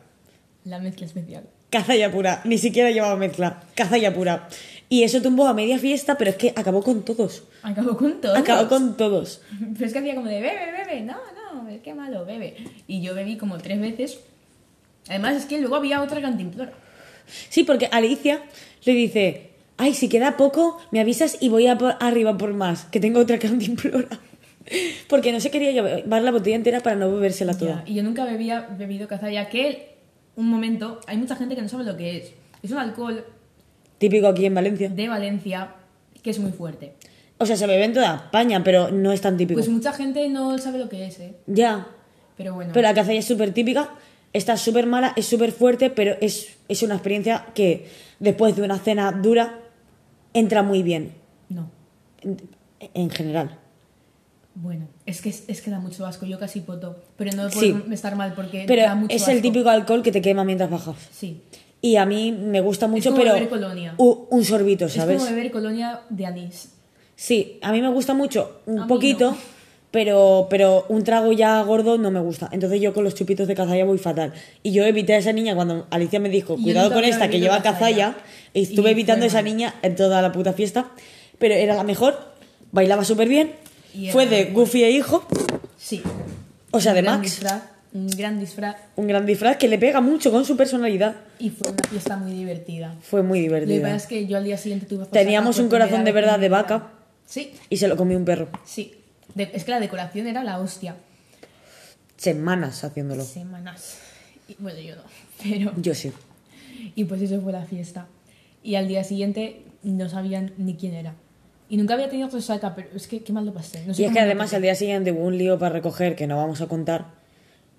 la mezcla especial. Cazalla pura, ni siquiera llevaba mezcla, cazalla pura. Y eso tumbó a media fiesta, pero es que acabó con todos. Acabó con todo. Acabó con todos. Pero es que hacía como de bebe, bebe, no, no, qué malo, bebe. Y yo bebí como tres veces. Además es que luego había otra cantimplora. Sí, porque Alicia le dice, ay, si queda poco, me avisas y voy a por arriba por más, que tengo otra cantimplora. Porque no se quería llevar la botella entera para no bebérsela toda. Ya, Y yo nunca bebía bebido cazalla, que un momento, hay mucha gente que no sabe lo que es. Es un alcohol Típico aquí en Valencia. de Valencia que es muy fuerte. O sea, se bebe en toda España, pero no es tan típico. Pues mucha gente no sabe lo que es, ¿eh? Ya. Pero bueno. Pero la cazalla es súper típica, está súper mala, es súper fuerte, pero es, es una experiencia que después de una cena dura entra muy bien, No. en, en general. Bueno, es que, es que da mucho asco. Yo casi poto. Pero no Sí. puedo estar mal porque Pero da mucho es el asco. típico alcohol que te quema mientras bajas. Sí. Y a mí me gusta mucho, como pero beber colonia. un sorbito, Es ¿sabes? como beber colonia de anís. Sí, a mí me gusta mucho, un poquito. pero, pero un trago ya gordo no me gusta. Entonces yo con los chupitos de cazalla voy fatal. Y yo evité a esa niña cuando Alicia me dijo, cuidado con esta que lleva cazalla. y estuve Y evitando a esa niña en toda la puta fiesta, pero era la mejor, bailaba súper bien, fue de Goofy e hijo, Sí. o sea, de Max, un gran disfraz un gran disfraz que le pega mucho con su personalidad. y fue una fiesta muy divertida. Fue muy Lo que pasa divertida. es que yo al día siguiente tuve Teníamos un corazón de verdad de vaca Sí, y se lo comió un perro. sí. De- es que la decoración era la hostia. Semanas haciéndolo. Semanas. Y, bueno, yo no. Pero. Yo sí. Y pues eso fue la fiesta. Y al día siguiente no sabían ni quién era. Y nunca había tenido resaca, pero es que qué mal lo pasé. No sé Y es que además al día siguiente hubo un lío para recoger que no vamos a contar.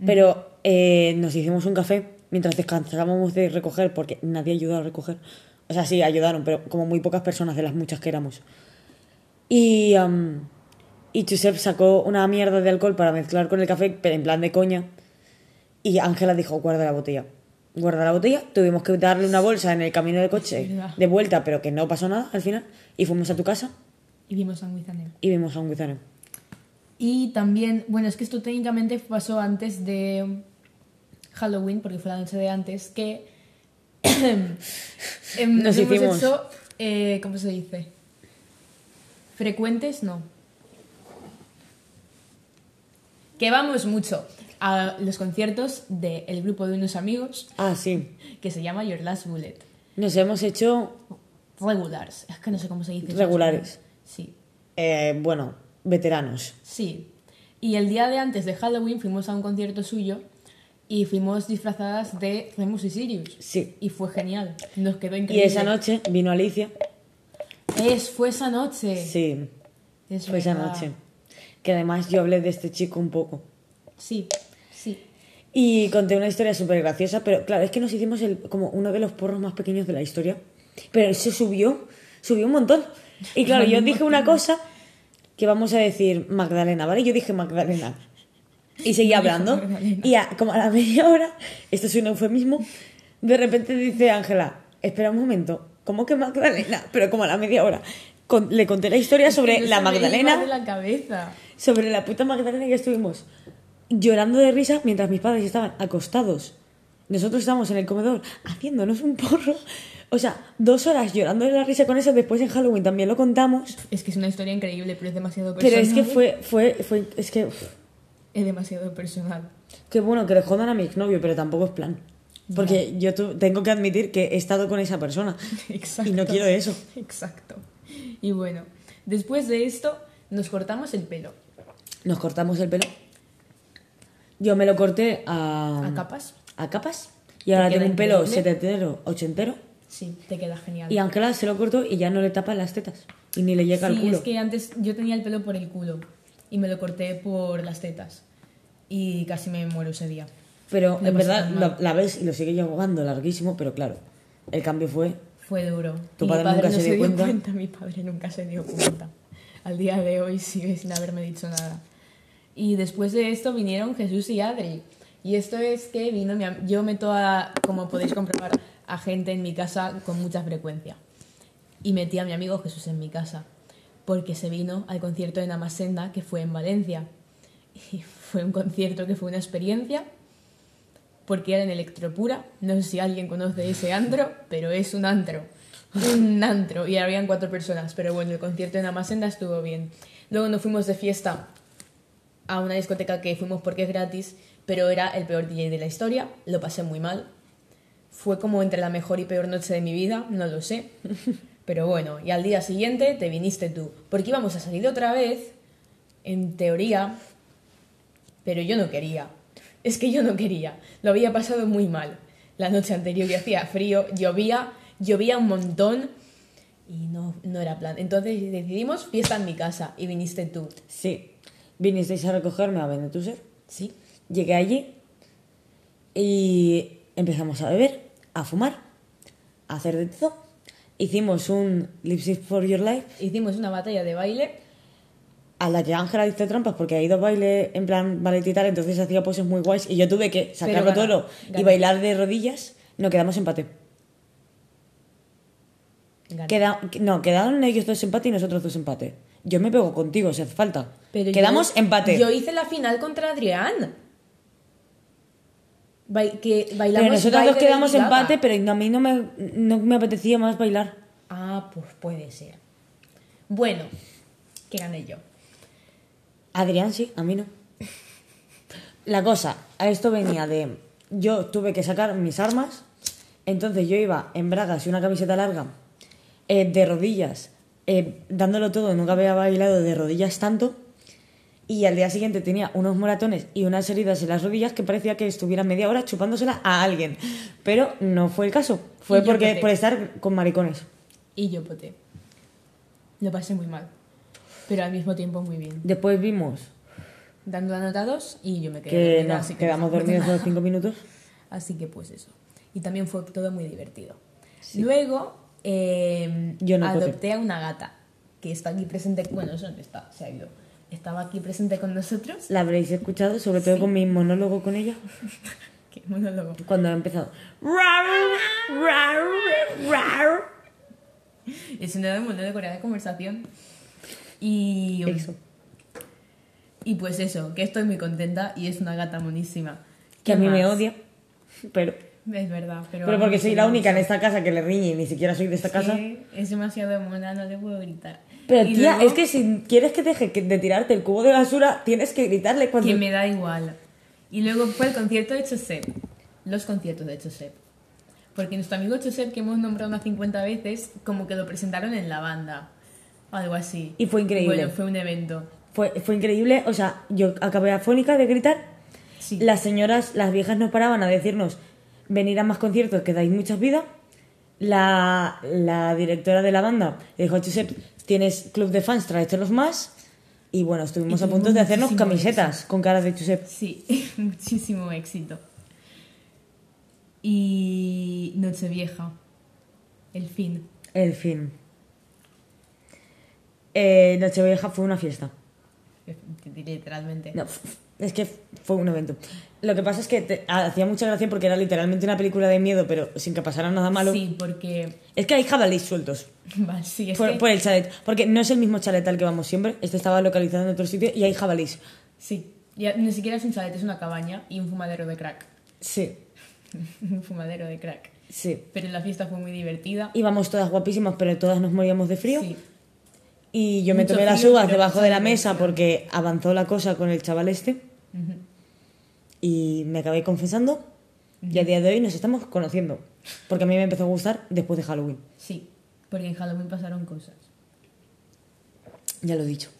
Pero eh, nos hicimos un café mientras descansábamos de recoger porque nadie ayudó a recoger. O sea, sí, ayudaron, pero como muy pocas personas de las muchas que éramos. Y, am, y Josep sacó una mierda de alcohol para mezclar con el café, pero en plan de coña. Y Ángela dijo, guarda la botella. Guarda la botella. Tuvimos que darle una bolsa en el camino del coche de vuelta, pero que no pasó nada al final. Y fuimos a tu casa Y vimos a Guizanem. y vimos a un guisano. Y también, bueno, es que esto técnicamente pasó antes de Halloween, porque fue la noche de antes, que em, Nos hemos hicimos- hecho, eh, ¿cómo se dice? Frecuentes, no. Que vamos mucho a los conciertos del grupo de unos amigos Ah, sí. que se llama Your Last Bullet. Nos hemos hecho, Regulars, es que no sé cómo se dice. Regulares. Sí. eh, bueno, veteranos. Sí. Y el día de antes de Halloween fuimos a un concierto suyo y fuimos disfrazadas de Remus y Sirius. Sí. Y fue genial. Nos quedó Y increíble. esa noche vino Alicia. Es, fue esa noche. Sí, Es fue esa verdad. noche. Que además yo hablé de este chico un poco. Sí, sí. Y conté una historia súper graciosa, pero claro, es que nos hicimos el, como uno de los porros más pequeños de la historia. Pero se subió, subió un montón. Y claro, yo dije una cosa que vamos a decir Magdalena, ¿vale? Yo dije Magdalena. Y seguía hablando. Y a- como a la media hora, esto es un eufemismo, de repente dice Ángela, espera un momento, ¿cómo que Magdalena? Pero como a la media hora. Con- le conté la historia sobre la Magdalena de la cabeza. Sobre la puta Magdalena que estuvimos llorando de risa mientras mis padres estaban acostados. Nosotros estábamos en el comedor haciéndonos un porro. O sea, dos horas llorando de la risa con eso. Después en Halloween también lo contamos. Es que es una historia increíble, pero es demasiado Pero personal. es que fue, fue, fue, es que, Es demasiado personal. qué bueno que le jodan a mi exnovio, pero tampoco es plan. Porque yo tengo que admitir que he estado con esa persona. Exacto. Y no quiero eso. Exacto. Y bueno, después de esto nos cortamos el pelo. Nos cortamos el pelo. Yo me lo corté a... ¿A capas? A capas. Y ahora queda tengo un pelo increíble. setentero, ochentero. Sí, te queda genial. Y Ángela se lo cortó y ya no le tapa las tetas. Y ni le llega al Sí, culo. es que antes yo tenía el pelo por el culo y me lo corté por las tetas. Y casi me muero ese día. Pero en verdad la, la ves y lo sigue llevando larguísimo, pero claro, el cambio fue. Fue duro. ¿Tu padre mi padre nunca no se dio dio cuenta? Mi padre nunca se dio cuenta. Al día de hoy sigue sin haberme dicho nada. Y después de esto vinieron Jesús y Adri. Y esto es que vino yo meto a, como podéis comprobar, a gente en mi casa con mucha frecuencia. Y metí a mi amigo Jesús en mi casa, porque se vino al concierto de Namasenda que fue en Valencia. Y fue un concierto que fue una experiencia, porque era en Electropura. No sé si alguien conoce ese antro, pero es un antro. Un antro. Y habían cuatro personas. Pero bueno, el concierto de Namasenda estuvo bien. Luego nos fuimos de fiesta a una discoteca que fuimos porque es gratis, pero era el peor DJ de la historia. Lo pasé muy mal. Fue como entre la mejor y peor noche de mi vida, no lo sé. Pero bueno, y al día siguiente te viniste tú. Porque íbamos a salir otra vez, en teoría, pero yo no quería. Es que yo no quería. Lo había pasado muy mal. La noche anterior que hacía frío, llovía, llovía un montón y no, no era plan. Entonces decidimos fiesta en mi casa y viniste tú. Sí. Vinisteis a recogerme a Benetuser. ¿Sí? Llegué allí y empezamos a beber, a fumar, a hacer de todo. Hicimos un Lipstick for Your Life Hicimos una batalla de baile. a la que Ángela hizo trampas porque ha ido a baile en plan ballet y tal, entonces hacía poses muy guays y yo tuve que sacarlo gana, todo y bailar de rodillas. No, quedamos empate. Queda- no, quedaron ellos dos empate y nosotros dos empate. Yo me pego contigo si hace falta. Pero Quedamos yo- empate. Yo hice la final contra Adrián. Bai- que bailamos pero nosotros de quedamos empate, pero a mí no me, no me apetecía más bailar. Ah, pues puede ser. Bueno, que gané yo. Adrián sí, a mí no. La cosa, a esto venía de. Yo tuve que sacar mis armas, entonces yo iba en bragas y una camiseta larga, eh, de rodillas, eh, dándolo todo, nunca había bailado de rodillas tanto, y al día siguiente tenía unos moratones y unas heridas en las rodillas que parecía que estuviera media hora chupándosela a alguien. Pero no fue el caso, fue Y porque por estar con maricones. Y yo poté. Lo pasé muy mal. Pero al mismo tiempo muy bien. Después vimos Dando anotados y yo me quedé que así que quedamos no- dormidos los cinco minutos. Así que pues eso. Y también fue todo muy divertido. Luego eh, Yo no poté. adopté a una gata que está aquí presente. Bueno, eso no está, se ha ido. Estaba aquí presente con nosotros. La habréis escuchado, sobre todo con mi monólogo con ella, Qué monólogo. cuando ha empezado. Es una monólogo de Corea de conversación. Y. Eso. Y pues eso, que estoy muy contenta y es una gata monísima. Que a ¿Qué mí me odia, pero, Es verdad, pero. pero porque soy la única en esta casa que le riñe y ni siquiera soy de esta casa. Es demasiado mona, no le puedo gritar. Pero Y tía, luego, es que si quieres que deje de tirarte el cubo de basura, tienes que gritarle cuando... Que me da igual. Y luego fue el concierto de Josep. Los conciertos de Josep. Porque nuestro amigo Josep, que hemos nombrado unas 50 veces, como que lo presentaron en la banda. Algo así. Y fue increíble. Bueno, fue un evento. Fue, fue increíble, o sea, yo acabé afónica de gritar. Sí. Las señoras, las viejas nos paraban a decirnos, venir a más conciertos que dais muchas vidas. La, la directora de la banda le dijo a Josep, tienes club de fans, tráetelos más. Y bueno, estuvimos Y a punto de hacernos camisetas con caras de Josep. Sí, muchísimo éxito. Y Nochevieja. El fin. El fin. Eh, Nochevieja fue una fiesta. Literalmente. No, es que fue un evento. Lo que pasa es que te- hacía mucha gracia porque era literalmente una película de miedo, pero sin que pasara nada malo. Sí, porque. Es que hay jabalíes sueltos Vale, sí, es por, que- por el chalet. Porque no es el mismo chalet al que vamos siempre. Este estaba localizado en otro sitio y hay jabalíes. Sí. Ya, ni siquiera es un chalet, es una cabaña y un fumadero de crack. Sí, un fumadero de crack. sí. Pero la fiesta fue muy divertida. Íbamos todas guapísimas, pero todas nos moríamos de frío. Sí. Y yo me tomé las uvas debajo de la mesa porque avanzó la cosa con el chaval este. Ujú. Y me acabé confesando. Y a día de hoy nos estamos conociendo. Porque a mí me empezó a gustar después de Halloween. Sí, porque en Halloween pasaron cosas. Ya lo he dicho.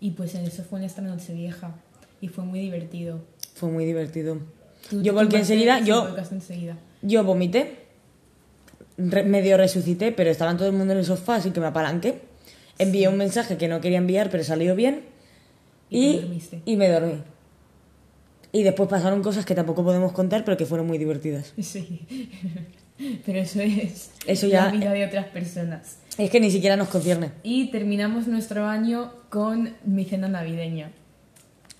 Y pues eso fue nuestra noche vieja. Y fue muy divertido. Fue muy divertido. Tú- yo volqué enseguida, sí, yo, enseguida. yo vomité, re- medio resucité, pero estaban todo el mundo en el sofá, así que me apalanqué. Envié un mensaje que no quería enviar, pero salió bien. Y Y, y me dormí. Y después pasaron cosas que tampoco podemos contar, pero que fueron muy divertidas. Sí. Pero eso es Eso ya- la vida de otras personas. Es que ni siquiera nos concierne. Y terminamos nuestro año con mi cena navideña.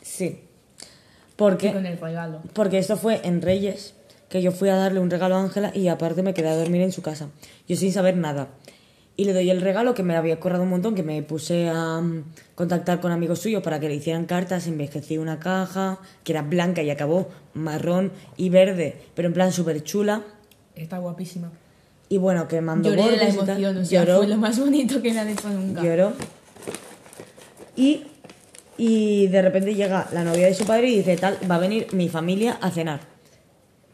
Sí. Y Porque, con el regalo. porque esto fue en Reyes, que yo fui a darle un regalo a Ángela y aparte me quedé a dormir en su casa. Yo sin saber nada. Y le doy el regalo que me había corrado un montón, que me puse a mm, contactar con amigos suyos para que le hicieran cartas, envejecí una caja, que era blanca y acabó marrón y verde, pero en plan súper chula. Está guapísima. Y bueno, que mandó Lloré de la emoción, o sea, Lloró, fue lo más bonito que me han hecho nunca. lloró. Y, y de repente llega la novia de su padre y dice, tal, va a venir mi familia a cenar.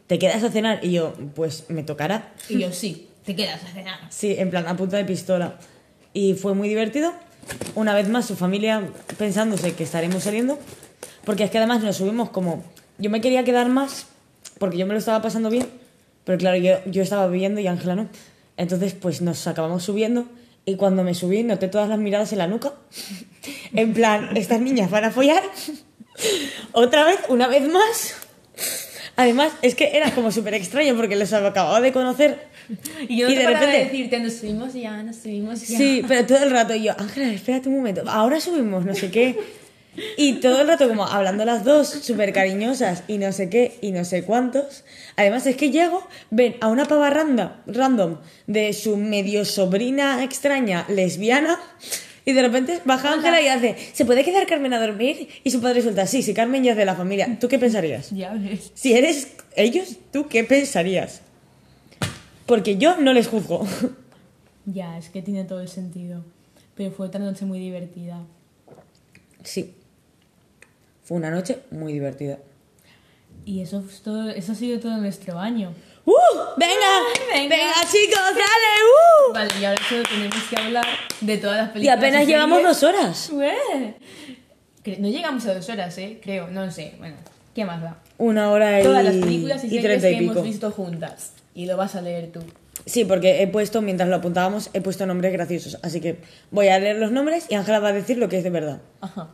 ¿Te quedas a cenar? Y yo, pues me tocará. Y yo, sí, te quedas a cenar. Sí, en plan, a punta de pistola. Y fue muy divertido. Una vez más, su familia pensándose que estaremos saliendo. Porque es que además nos subimos como... Yo me quería quedar más, porque yo me lo estaba pasando bien. Pero claro, yo, yo estaba bebiendo y Ángela no. Entonces, pues nos acabamos subiendo. Y cuando me subí, noté todas las miradas en la nuca. En plan, estas niñas van a follar. Otra vez, una vez más. Además, es que era como súper extraño porque los acababa de conocer. Y yo no Y te de repente- decirte, nos subimos ya, nos subimos ya. Sí, pero todo el rato y yo, Ángela, espérate un momento, ahora subimos, no sé qué. Y todo el rato como hablando las dos, súper cariñosas y no sé qué y no sé cuántos. Además es que llego, ven a una pava randa- random de su medio sobrina extraña lesbiana y de repente baja Ángela y hace, ¿se puede quedar Carmen a dormir? Y su padre suelta, sí, si Carmen ya es de la familia, ¿tú qué pensarías? Ya ves. Si eres ellos, ¿tú qué pensarías? Porque yo no les juzgo. Ya, es que tiene todo el sentido. Pero fue otra noche muy divertida. Sí. Fue una noche muy divertida. Y eso, es todo, eso ha sido todo nuestro año. ¡Uh! ¡Venga! Venga. ¡Venga, chicos! ¡Dale! ¡Uh! Vale, y ahora solo tenemos que hablar de todas las Y películas. apenas series. llevamos dos horas. Ué. No llegamos a dos horas, ¿eh? Creo, no sé. Bueno, ¿qué más da? Una hora y, Todas las películas y, y series y que hemos visto juntas. Y lo vas a leer tú. Sí, porque he puesto, mientras lo apuntábamos, he puesto nombres graciosos. Así que voy a leer los nombres y Ángela va a decir lo que es de verdad. Ajá.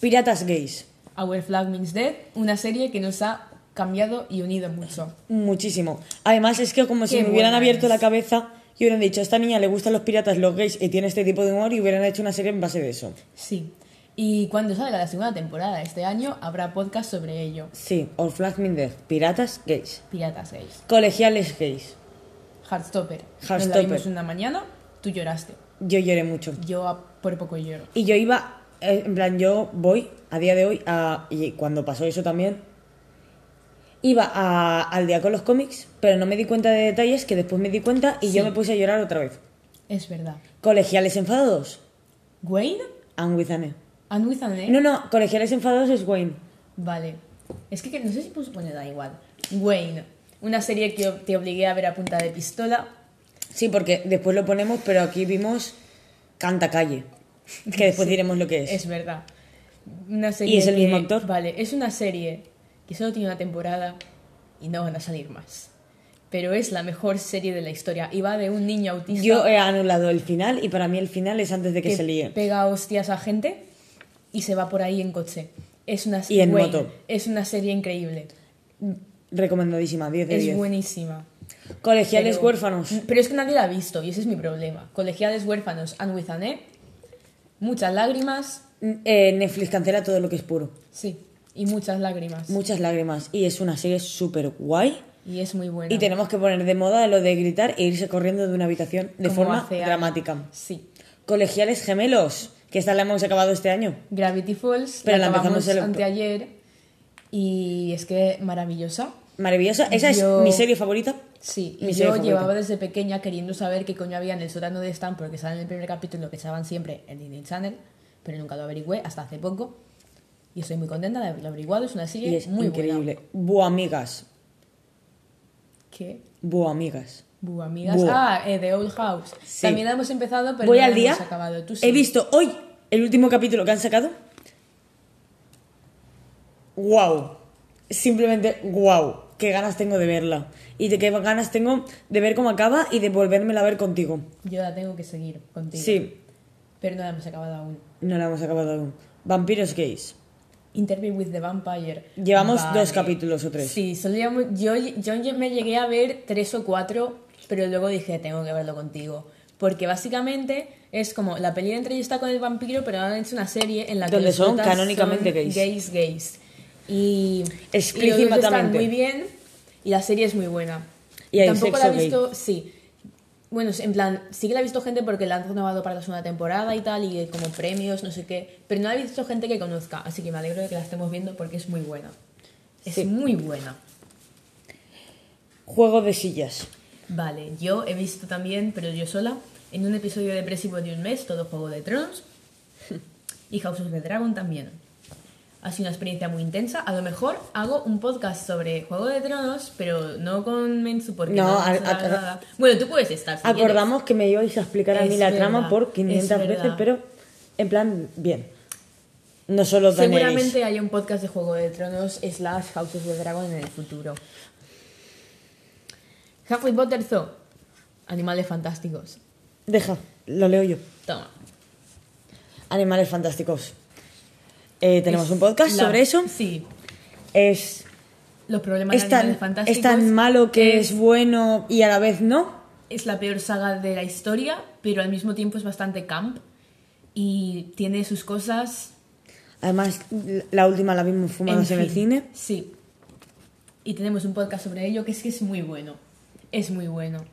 Piratas gays. Our Flag Means Dead, una serie que nos ha cambiado y unido mucho. Muchísimo. Además, es que como si me hubieran abierto es. la cabeza y hubieran dicho, a esta niña le gustan los piratas, los gays y tiene este tipo de humor y hubieran hecho una serie en base de eso. Sí. Y cuando salga la segunda temporada este año, habrá podcast sobre ello. Sí, All Flag Mean Death. Piratas gays. Piratas gays. Colegiales gays. Heartstopper. Nos Heartstopper. la vimos una mañana, tú lloraste. Yo lloré mucho. Yo por poco lloro. Y yo iba, eh, en plan, yo voy a día de hoy, a, y cuando pasó eso también, iba a- al día con los cómics, pero no me di cuenta de detalles que después me di cuenta y yo me puse a llorar otra vez. Es verdad. Colegiales enfadados, ¿Wayne? and with an. ¿And with an? No, no, colegiales enfadados es Wayne. Vale. Es que, que no sé si puso poner da igual. Wayne. Una serie que te obligué a ver a punta de pistola. Sí, porque después lo ponemos, pero aquí vimos Canta Calle, que después Sí, diremos lo que es. Es verdad. Una serie ¿Y es el que- mismo actor? Vale, es una serie que solo tiene una temporada y no van a salir más. Pero es la mejor serie de la historia y va de un niño autista Yo he anulado el final y para mí el final es antes de que, que se líe. pega hostias a gente y se va por ahí en coche. Es una, Y en Wayne, moto. Es una serie increíble. Recomendadísima, 10 de Es 10. buenísima. Colegiales Pero- huérfanos. Pero es que nadie la ha visto y ese es mi problema. Colegiales huérfanos, and with an E. Muchas lágrimas. Eh, Netflix cancela todo lo que es puro. Sí, y muchas lágrimas. Muchas lágrimas. Y es una serie súper guay. y es muy buena. Y tenemos que poner de moda lo de gritar e irse corriendo de una habitación de Como forma dramática. Sí. Colegiales gemelos, que esta la hemos acabado este año. Gravity Falls, Pero la la empezamos el- anteayer. Y es que maravillosa. Maravillosa. Esa Yo- es mi serie favorita. Sí, Mi y yo favorita. llevaba desde pequeña queriendo saber qué coño había en el sótano de Stan, porque sale en el primer capítulo que echaban siempre en Disney Channel, pero nunca lo averigüé hasta hace poco. Y estoy muy contenta de haberlo averiguado. Es una serie Y es muy increíble. Amigas. buena. ¿Qué? Amigas. Bu, amigas. Buah. Ah, eh, The Old House. Sí. También la hemos empezado, pero Voy no al día. hemos acabado. Tú sí. He visto hoy el último capítulo que han sacado. ¡Wow! Simplemente wow. Qué ganas tengo de verla. Y de qué ganas tengo de ver cómo acaba y de volvérmela a ver contigo. Yo la tengo que seguir contigo. Sí, Pero no la hemos acabado aún. no la hemos acabado aún. Vampiros gays. Interview with the Vampire. Llevamos dos capítulos o tres. Sí, solo llevamos- yo, yo me llegué a ver tres o cuatro, pero luego dije, tengo que verlo contigo. Porque básicamente es como la peli de entrevista con el vampiro, pero ahora han hecho una serie en la que Donde los son canónicamente son gays. gays, gays. Y, y los dos están Explícitamente. muy bien. Y la serie es muy buena. Y hay Tampoco sexo la he gay. visto, sí. Bueno, en plan, sí que la ha visto gente porque la han renovado para la segunda temporada y tal, y como premios, no sé qué. Pero no la he visto gente que conozca, así que me alegro de que la estemos viendo porque es muy buena. Es Sí. muy buena. Juego de sillas. Vale, yo he visto también, pero yo sola, en un episodio depresivo de un mes, todo Juego de Tronos y House of the Dragon también. Ha sido una experiencia muy intensa. A lo mejor hago un podcast sobre Juego de Tronos, pero no con Mensu porque No, no, a- se sabe a- nada. Bueno, tú puedes estar. si Acordamos que me ibais a explicar a mí Es la verdad, trama por es 500 veces, pero en plan, bien. No solo. Daenerys. Seguramente haya un podcast de Juego de Tronos slash House of the Dragon en el futuro. Harry Potter Zoo. Animales fantásticos. Deja, lo leo yo. Toma. Animales fantásticos. Eh, tenemos Es un podcast la- sobre eso. Sí. Es, Los problemas es, de tan, animales fantásticos. es tan malo que es, bueno y a la vez no. es la peor saga de la historia, pero al mismo tiempo es bastante camp. Y tiene sus cosas. Además, la última la vimos fumados en, el fin, cine. Sí. Y tenemos un podcast sobre ello que es que es muy bueno. Es muy bueno.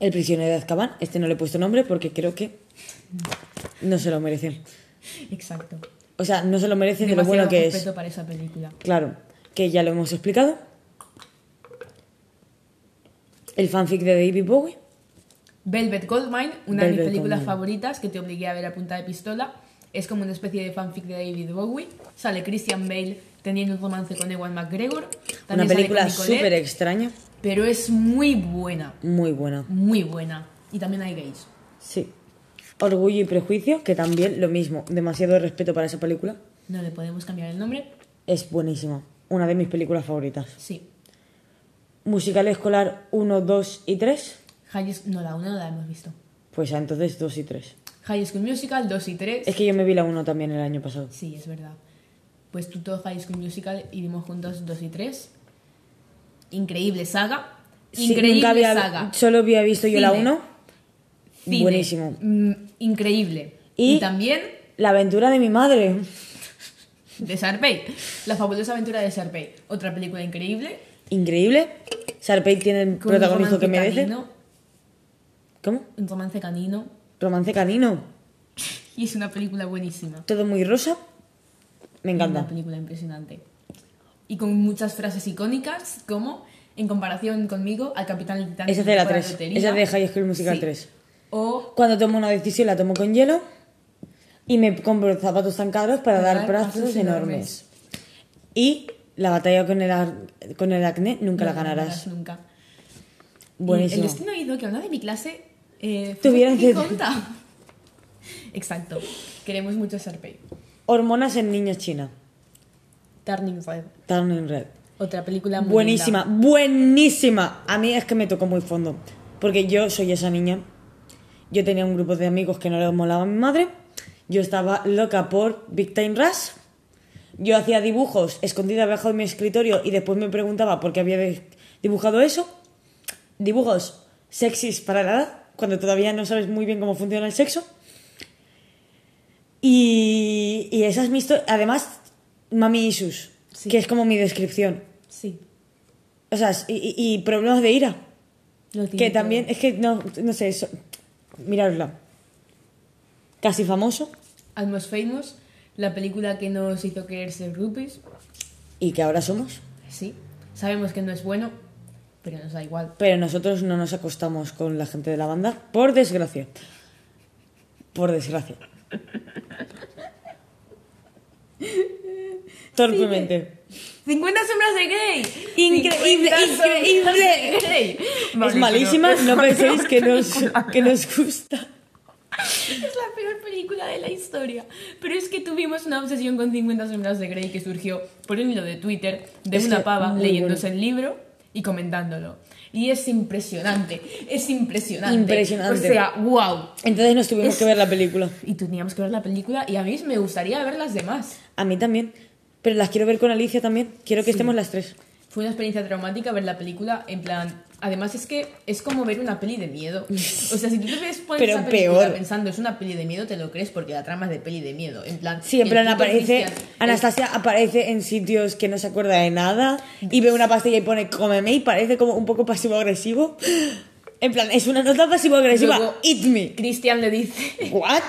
El prisionero de Azkaban. Este no le he puesto nombre porque creo que no se lo merece. Exacto. O sea, no se lo merece de lo Demasiado bueno que es. para esa película. Claro, que ya lo hemos explicado. El fanfic de David Bowie. Velvet Goldmine, una de mis películas Goldmine. favoritas que te obligué a ver a punta de pistola. Es como una especie de fanfic de David Bowie. Sale Christian Bale teniendo un romance con Ewan McGregor. Una También película súper extraña. Pero es muy buena. Muy buena. Muy buena. Y también hay gays. Sí. Orgullo y prejuicio, que también lo mismo. Demasiado respeto para esa película. No le podemos cambiar el nombre. Es buenísima. Una de mis películas favoritas. Sí. Musical escolar 1, 2 y 3. High no, la 1 no la hemos visto. Pues entonces 2 y 3. High School Musical 2 y 3. Es que yo me vi la 1 también el año pasado. Sí, es verdad. Pues tú todo High School Musical y vimos juntos 2 y 3. Increíble saga. Sí, Increíble nunca había- saga. Solo había visto yo la Cine. 1. Cine. Buenísimo. Mm, increíble. Y- Y, también La aventura de mi madre. de Sharpay. La fabulosa aventura de Sharpay. Otra película increíble. Increíble. Sharpay tiene el protagonismo que merece. canino, ¿Cómo? un romance canino. Romance canino. Y es una película buenísima. Todo muy rosa. Me Una encanta. película impresionante. Y con muchas frases icónicas, como en comparación conmigo, al Capitán Titanic. Esa es de la para 3. lotería. Esa es de High School Musical Sí. 3. O Cuando tomo una decisión la tomo con hielo. Y me compro zapatos tan caros para Para dar pasos enormes. Y la batalla con el, ar- con el acné nunca la ganarás. nunca. Buenísimo. El destino ha ido que una de mi clase eh, Tuvieron que- tonta. Exacto. Queremos mucho Sharpay. Hormonas en niños China. Turning Red. Turning Red. Otra película muy Buenísima, linda. buenísima. A mí es que me tocó muy fondo. Porque yo soy esa niña. Yo tenía un grupo de amigos que no le molaba a mi madre. Yo estaba loca por Big Time Rush. Yo hacía dibujos escondida debajo de mi escritorio y después me preguntaba por qué había dibujado eso. Dibujos sexys para la edad, cuando todavía no sabes muy bien cómo funciona el sexo. Y, y esas mis histo- Además, Mami Issues, Sí. que es como mi descripción. Sí. O sea, y, y- problemas de ira. Lo Que todo. también, es que no, no sé, eso, miradla. Casi famoso Almost Famous, la película que nos hizo querer ser groupies. y que ahora somos. Sí. Sabemos que no es bueno, pero nos da igual. Pero nosotros no nos acostamos con la gente de la banda, por desgracia. Por desgracia. Torpemente. 50 sombras de Grey. Increíble, 50 sombras increíble. Grey. Vale, es malísima, pero- no penséis que nos, que nos gusta. Es la peor película de la historia. Pero es que tuvimos una obsesión con 50 sombras de Grey que surgió por un hilo de Twitter de Es una pava leyéndose bueno. el libro y comentándolo. Y es impresionante, es impresionante. Impresionante. O sea, wow. Entonces nos tuvimos Es- que ver la película. Y teníamos que ver la película y a mí me gustaría ver las demás. A mí también. Pero las quiero ver con Alicia también. Quiero que estemos las tres. Fue una experiencia traumática ver la película, en plan, Además es que es como ver una peli de miedo. O sea, si tú te ves pones Pero esa peor. pensando es una peli de miedo, te lo crees porque la trama es de peli de miedo. En plan, Sí, en plan aparece, Christian- Anastasia aparece en sitios que no se acuerda de nada y ve una pastilla y pone cómeme y parece como un poco pasivo-agresivo. En plan, es una nota pasivo-agresiva. Luego- Eat me. Cristian le dice, What?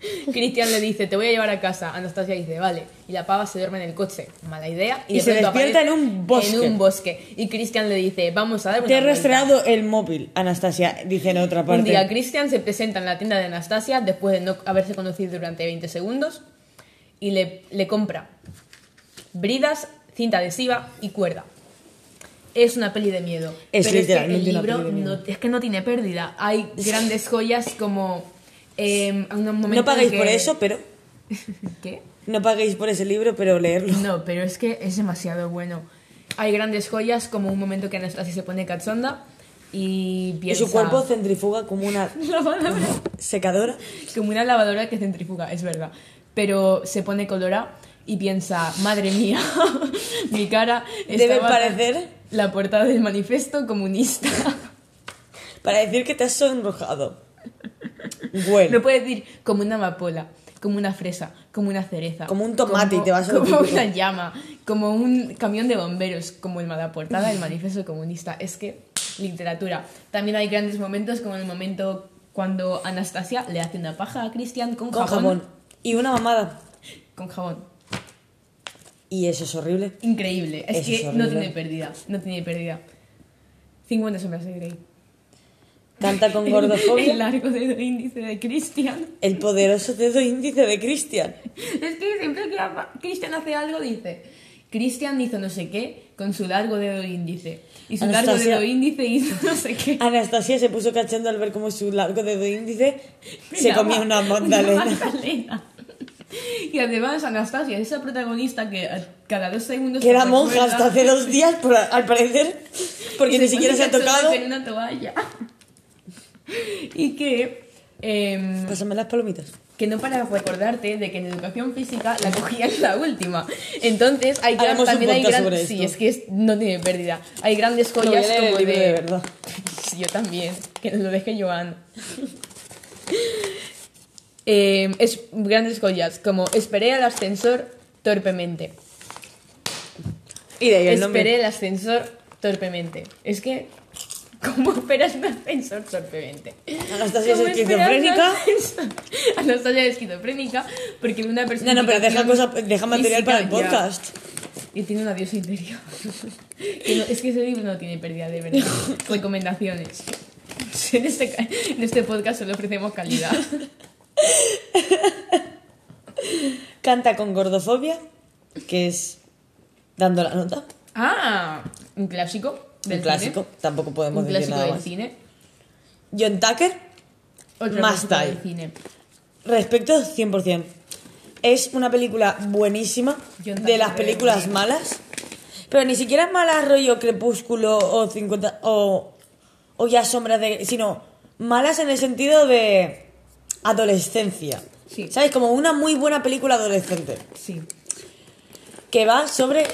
Cristian le dice, te voy a llevar a casa. Anastasia dice, vale. Y la pava se duerme en el coche. Mala idea. Y de se despierta en un bosque. En un bosque. Y Cristian le dice, vamos a dar una Te he vuelta". rastreado el móvil, Anastasia, dice en otra parte. Un día Christian se presenta en la tienda de Anastasia después de no haberse conocido durante 20 segundos y le, le compra bridas, cinta adhesiva y cuerda. Es una peli de miedo. Es pero literalmente es que el libro peli de miedo. no- es que no tiene pérdida. Hay grandes joyas como eh, a un momento no que- por eso, pero... ¿Qué? No paguéis por ese libro, pero leerlo. No, pero es que es demasiado bueno. Hay grandes joyas como un momento que Anastasia se pone cachonda y Y piensa... su cuerpo centrifuga como una Lavadora. secadora. como una lavadora que centrifuga, es verdad. Pero se pone colora y piensa, madre mía, mi cara Debe parecer- la portada del manifiesto comunista. Para decir que te has sonrojado. Bueno. No puede decir como una amapola, como una fresa, como una cereza. Como un tomate y te vas a Como típico. una llama, como un camión de bomberos, como el la portada del manifiesto comunista. Es que, literatura. También hay grandes momentos como el momento cuando Anastasia le hace una paja a Cristian con, Con jabón. Y una mamada. Con jabón. Y eso es horrible. Increíble. Es Eso que es no tiene pérdida. No tiene pérdida. 50 sombras de Grey. Canta con El gordofobia. largo dedo índice de Christian. El poderoso dedo índice de Christian. Es que siempre que Christian hace algo dice. Christian hizo no sé qué con su largo dedo índice. Y su largo Anastasia- dedo índice hizo no sé qué. Anastasia se puso cachando al ver cómo su largo dedo índice se comía una magdalena. magdalena. Y además Anastasia, esa protagonista que cada dos segundos... Que era se monja recuerda hasta hace dos días, por- al parecer, porque ni se siquiera se ha pone tocado. en una toalla. y que... em, Pásame las palomitas. que no para recordarte de que en educación física la cogía en la última. Entonces hay gran- también hay gran- sí, es que es- no tiene pérdida. Hay grandes joyas como de... de verdad. Sí, Yo también, que nos lo deje Joan. Eh, es grandes joyas como esperé al ascensor torpemente. Y de ahí el nombre. Esperé el ascensor torpemente. Es que ¿Cómo esperas un ascensor torpemente? Anastasia es ¿Cómo esperas un esquizofrénica. Anastasia es esquizofrénica porque una persona. No, no, pero deja, cosa, deja material para el podcast. Y tiene una diosa interior. Es que ese libro no tiene pérdida, de verdad. Recomendaciones. En este, en este podcast solo ofrecemos calidad. Canta con gordofobia, que es dando la nota. Ah, un clásico. Del Un clásico, Cine. tampoco podemos Un decir clásico nada del más. cine. John Tucker, Otro Die. del cine. Respeto 100%. Es una película buenísima, John de las de- películas malas, pero ni siquiera malas rollo Crepúsculo o 50 o, o ya sombras de, sino malas en el sentido de adolescencia. Sí. ¿Sabes? Como una muy buena película adolescente Sí. que va sobre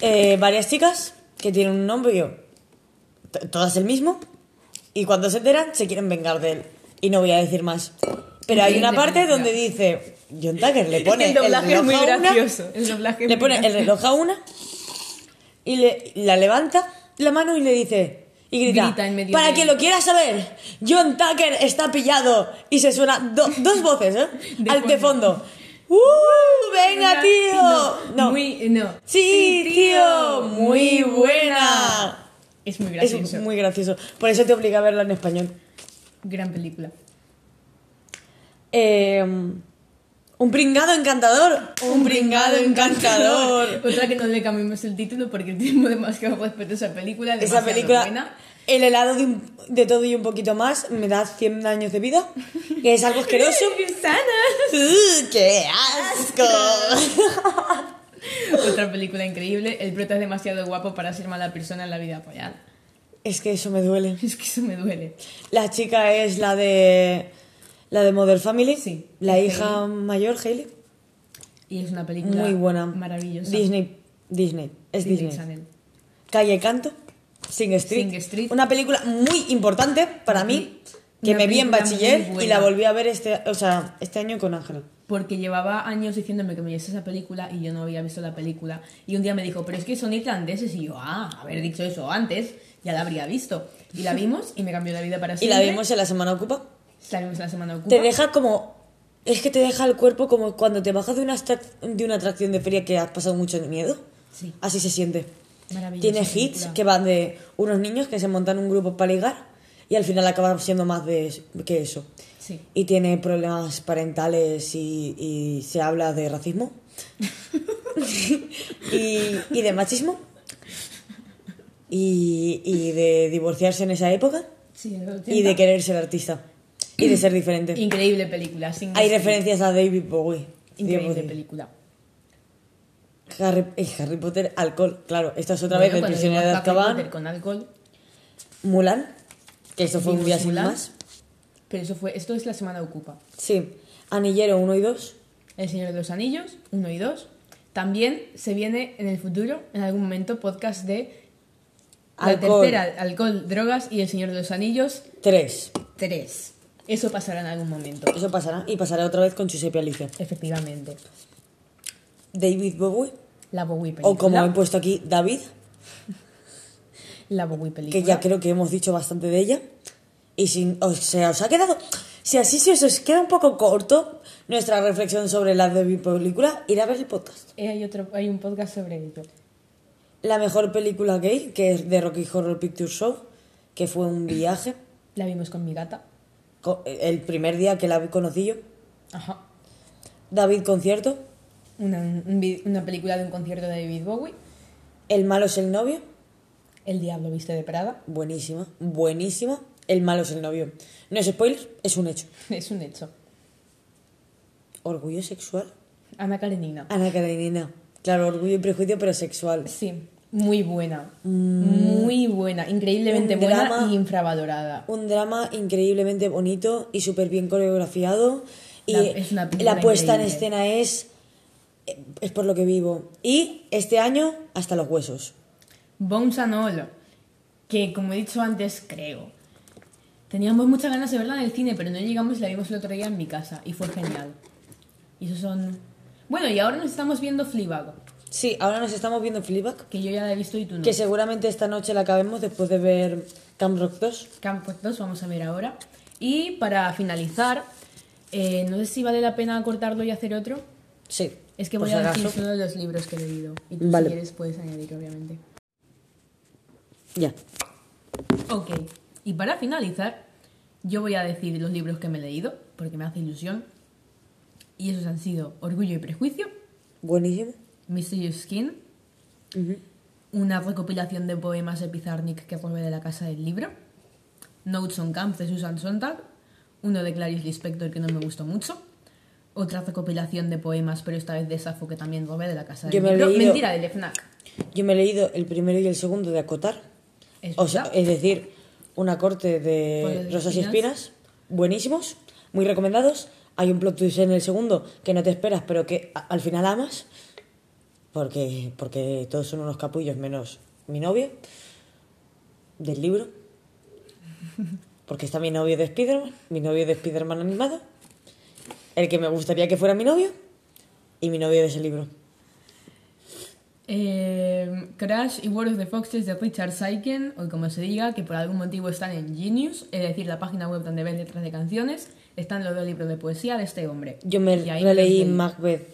eh, varias chicas que tienen un novio, todas el mismo, y cuando se enteran se quieren vengar de él. Y no voy a decir más. Pero hay una parte donde dice, John Tucker le pone el doblaje reloj es muy a una, gracioso. El doblaje le pone el reloj a una y le, la levanta la mano y le dice y grita, Grita en medio para de- quien lo quiera saber, John Tucker está pillado y se suena do- dos voces, ¿eh? De Al de fondo. fondo. ¡Uh! ¡Venga, tío! No, No. Muy, no. Sí, tío, muy buena. Es muy Es gracioso. muy gracioso. Por eso te obliga a verla en español. Gran película. Eh, un pringado encantador. Un pringado encantador. Otra que no le cambiamos el título porque tenemos demasiado respeto a esa película. Esa película, buena. el helado de, un- de todo y un poquito más, me da 100 años de vida. Que es algo asqueroso. Gusana. ¡Uh, ¡Qué asco! Otra película increíble. El prota es demasiado guapo para ser mala persona en la vida real. es que eso me duele. Es que eso me duele. La chica es la de. La de Mother Family. Sí. La hija mayor, Hailey. Y es una película Muy buena. maravillosa. Disney. Disney. Es Disney Disney. Channel. Calle Canto. Sing Street. Sing Street. Una película muy importante para mí, que Una me vi en bachiller y la volví a ver este, o sea, este año con Ángela. Porque llevaba años diciéndome que me viese esa película y yo no había visto la película. Y un día me dijo, pero es que son irlandeses. Y yo, ah, haber dicho eso antes, ya la habría visto. Y la vimos y me cambió la vida para Y siempre. la vimos en la semana ocupa. La vimos la semana ocupa. Te deja como. Es que te deja el cuerpo como cuando te bajas de una, de una atracción de feria que has pasado mucho miedo. Sí. Así se siente. Tiene hits película. que van de unos niños que se montan un grupo para ligar y al final acaban siendo más de que eso. Sí. Y tiene problemas parentales y, y se habla de racismo y, y de machismo y, y de divorciarse en esa época Sí, y de 80. querer ser artista y de ser diferente. Increíble película. Hay referencias a David Bowie. Increíble 100%. película. Harry, eh, Harry Potter, alcohol, claro. Esta es otra Bueno, vez cuando prisionero de Azkaban. con alcohol. Mulan, que eso fue un día sin más. Pero eso fue, esto es la semana ocupa. Sí, Anillero 1 y 2. El Señor de los Anillos, 1 y 2. También se viene en el futuro, en algún momento, podcast de la Alcohol. tercera, alcohol, drogas y El Señor de los Anillos, 3. 3. Eso pasará en algún momento. Eso pasará. Y pasará otra vez con Giuseppe Alicia. Efectivamente. David Bowie. La Bowie película. O como he puesto aquí, David. La Bowie película. Que ya creo que hemos dicho bastante de ella. Y si o sea, os ha quedado. Si así se os queda un poco corto nuestra reflexión sobre la David película, ir a ver el podcast. Eh, hay, otro, hay un podcast sobre ello. La mejor película gay, que es de Rocky Horror Picture Show, que fue un viaje. La vimos con mi gata. El primer día que la conocí yo. Ajá. David Concierto. Una, un una película de un concierto de David Bowie. El malo es el novio. El Diablo viste de Prada. Buenísima, buenísima. El malo es el novio. No es spoiler, es un hecho. Es un hecho. Orgullo sexual. Ana Karenina. Ana Karenina. Claro, orgullo y prejuicio, pero sexual. Sí, muy buena. Muy buena. Increíblemente buena y infravalorada. Un drama increíblemente bonito y súper bien coreografiado. Y La- es una película la puesta en escena es. Es por lo que vivo. Y este año, hasta los huesos. Bones and All. Que como he dicho antes, creo. Teníamos muchas ganas de verla en el cine, pero no llegamos y la vimos el otro día en mi casa. Y fue genial. Y esos son. Bueno, y ahora nos estamos viendo Fleabag. Sí, ahora nos estamos viendo Fleabag. Que yo ya la he visto y tú no. Que seguramente esta noche la acabemos después de ver Camp Rock 2. Camp Rock 2 vamos a ver ahora. Y para finalizar, eh, no sé si vale la pena cortarlo y hacer otro. Sí. Es que voy a decir solo los libros que he leído. Y tú Vale. si quieres puedes añadir, obviamente. Ya. Ok. Y para finalizar, yo voy a decir los libros que me he leído, porque me hace ilusión. Y esos han sido Orgullo y Prejuicio, Buenísimo. Mysterious Skin, Ujú. una recopilación de poemas de Pizarnik que robé de la casa del libro, Notes on Camp de Susan Sontag, uno de Clarice Lispector que no me gustó mucho, otra recopilación de poemas, pero esta vez de Safo que también robé de la casa del Yo me he libro. leído- Mentira, del FNAC. Yo me he leído el primero y el segundo de Acotar. Es O sea, es decir, una corte de rosas y espinas. Buenísimos, muy recomendados. Hay un plot twist en el segundo que no te esperas, pero que al final amas. Porque, porque todos son unos capullos menos mi novio del libro. Porque está mi novio de Spider-Man, mi novio de Spider-Man animado, el que me gustaría que fuera mi novio y mi novio de ese libro. Eh, Crash y World of the Foxes de Richard Saiken, o como se diga, que por algún motivo están en Genius, es decir, la página web donde ven letras de canciones, están los dos libros de poesía de este hombre. Yo me, leí Macbeth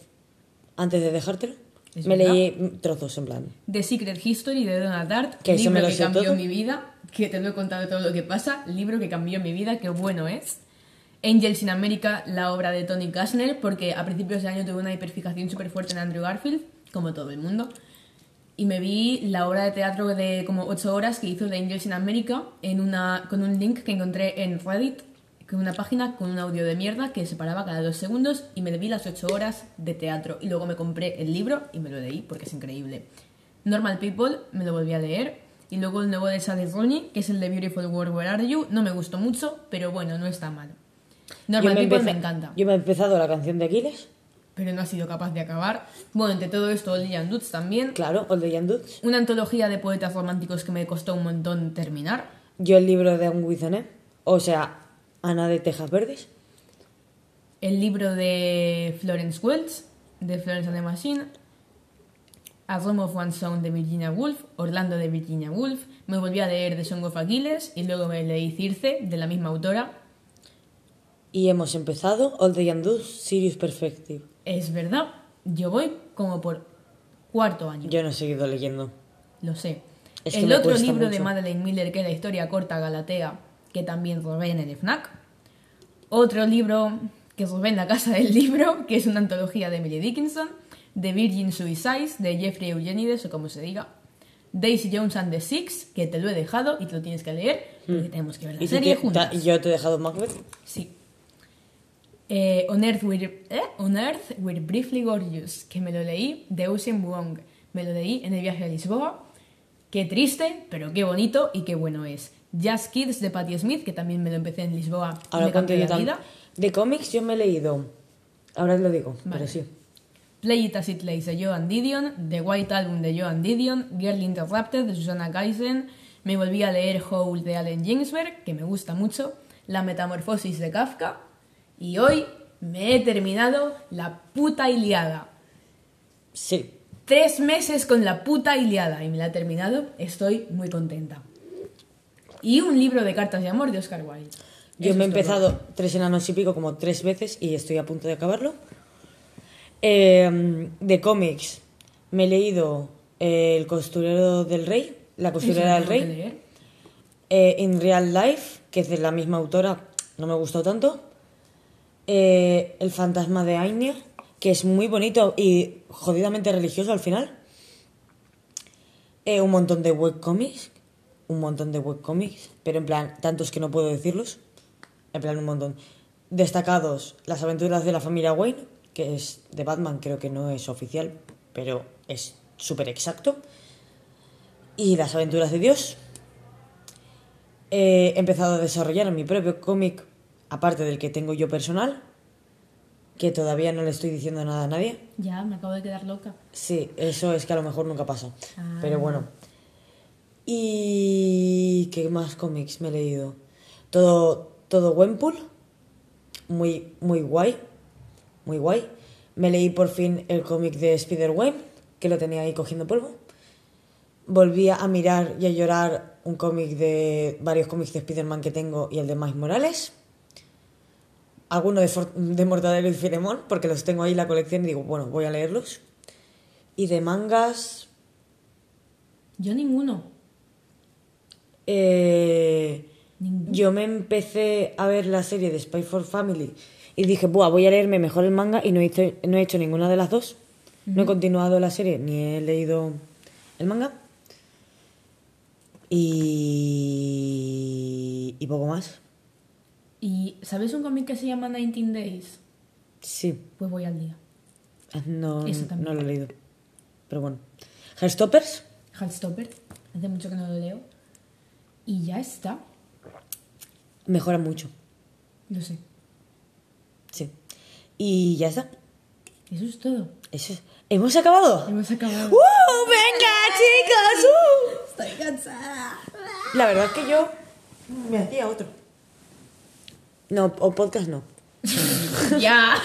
antes de dejártelo. ¿Es Me verdad? leí trozos en plan. The Secret History de Donna Tartt, Que eso libro me lo que cambió todo. mi vida, que te lo he contado todo lo que pasa, libro que cambió mi vida, qué bueno es. Angels in America, la obra de Tony Kushner, porque a principios de año tuve una hiperfijación súper fuerte en Andrew Garfield, como todo el mundo. Y me vi la obra de teatro de como 8 horas que hizo de Angels in America en una, con un link que encontré en Reddit, con una página con un audio de mierda que se paraba cada dos segundos y me vi las 8 horas de teatro. Y luego me compré el libro y me lo leí porque es increíble. Normal People me lo volví a leer. Y luego el nuevo de Sally Rooney, que es el de Beautiful World Where Are You. No me gustó mucho, pero bueno, no está mal. Normal me, People me empeza- encanta. Yo me he empezado la canción de Aquiles. Pero no ha sido capaz de acabar. Bueno, entre todo esto, Old Young Dudes también. Claro, the Young Dudes. Una antología de poetas románticos que me costó un montón terminar. Yo el libro de Un Wizoné, o sea, Ana de Tejas Verdes. El libro de Florence Welch, de Florence and the Machine. A Room of One Song de Virginia Woolf, Orlando de Virginia Woolf. Me volví a leer The Song of Achilles y luego me leí Circe, de la misma autora. Y hemos empezado All Young Dudes, Serious Perspective. Es verdad, yo voy como por cuarto año. Yo no he seguido leyendo. Lo sé. Es que el otro libro de. Madeleine Miller, que es la historia corta Galatea, que también robé en el FNAC. Otro libro que robé en la casa del libro, que es una antología de Emily Dickinson. The Virgin Suicides, de Jeffrey Eugenides, o como se diga. Daisy Jones and the Six, que te lo he dejado y te lo tienes que leer, porque tenemos que ver la Hmm. ¿Y, tú serie qué- juntas. ta- y yo te he dejado Macbeth. Sí. Eh, On, Earth We're, eh, On Earth We're Briefly Gorgeous, que me lo leí de Ocean Vuong. Me lo leí en el viaje a Lisboa. Qué triste, pero qué bonito y qué bueno es. Jazz Kids de Patti Smith, que también me lo empecé en Lisboa Ahora también. vida. De cómics yo me he leído. Ahora lo digo, Vale. pero sí. Play It As It Lays de Joan Didion, The White Album de Joan Didion, Girl Interrupted de Susana Geisen, me volví a leer Howl de Allen Ginsberg, que me gusta mucho, La Metamorfosis de Kafka, y hoy me he terminado la puta Iliada. Sí. Tres meses con la puta Iliada y me la he terminado, estoy muy contenta. Y un libro de cartas de amor de Oscar Wilde. Yo Eso me he todo. empezado Tres Enanos y Pico como tres veces y estoy a punto de acabarlo. Eh, de cómics me he leído eh, El costurero del rey, La costurera del rey, eh, In Real Life, que es de la misma autora, no me gustó tanto. Eh, el fantasma de Ainia, que es muy bonito y jodidamente religioso al final. Eh, un montón de webcomics, un montón de webcomics, pero en plan, tantos que no puedo decirlos. En plan, un montón. Destacados, Las aventuras de la familia Wayne, que es de Batman, creo que no es oficial, pero es súper exacto. Y Las aventuras de Dios. He empezado a desarrollar mi propio cómic, aparte del que tengo yo personal, que todavía no le estoy diciendo nada a nadie. Ya, me acabo de quedar loca. Sí, eso es que a lo mejor nunca pasa. Ah. Pero bueno. ¿Y qué más cómics me he leído? Todo, todo Gwenpool. Muy, muy guay. Muy guay. Me leí por fin el cómic de Spider-Web, que lo tenía ahí cogiendo polvo. Volví a mirar y a llorar un cómic de varios cómics de Spider-Man que tengo y el de Miles Morales. Alguno de, de Mortadelo y Filemón, porque los tengo ahí en la colección y digo, bueno, voy a leerlos. Y de mangas, Yo ninguno. eh, Ninguno. yo me empecé a ver la serie de Spy for Family y dije, Buah, voy a leerme mejor el manga y no he hecho, no he hecho ninguna de las dos. No he continuado la serie ni he leído el manga. Y, y poco más. ¿Y sabes un cómic que se llama 19 Days? Sí, Pues voy al día. no, Eso también. no lo he leído. Pero bueno. Heartstoppers, Heartstopper. Hace mucho que no lo leo. Y ya está. mejora mucho. Lo sé. Sí. Y ya está. Eso es todo. Eso es- ¿Hemos acabado? Hemos acabado. ¡Uh! ¡Venga, chicas! ¡Uh! Estoy cansada. La verdad es que yo me hacía otro. No, o podcast no. ya.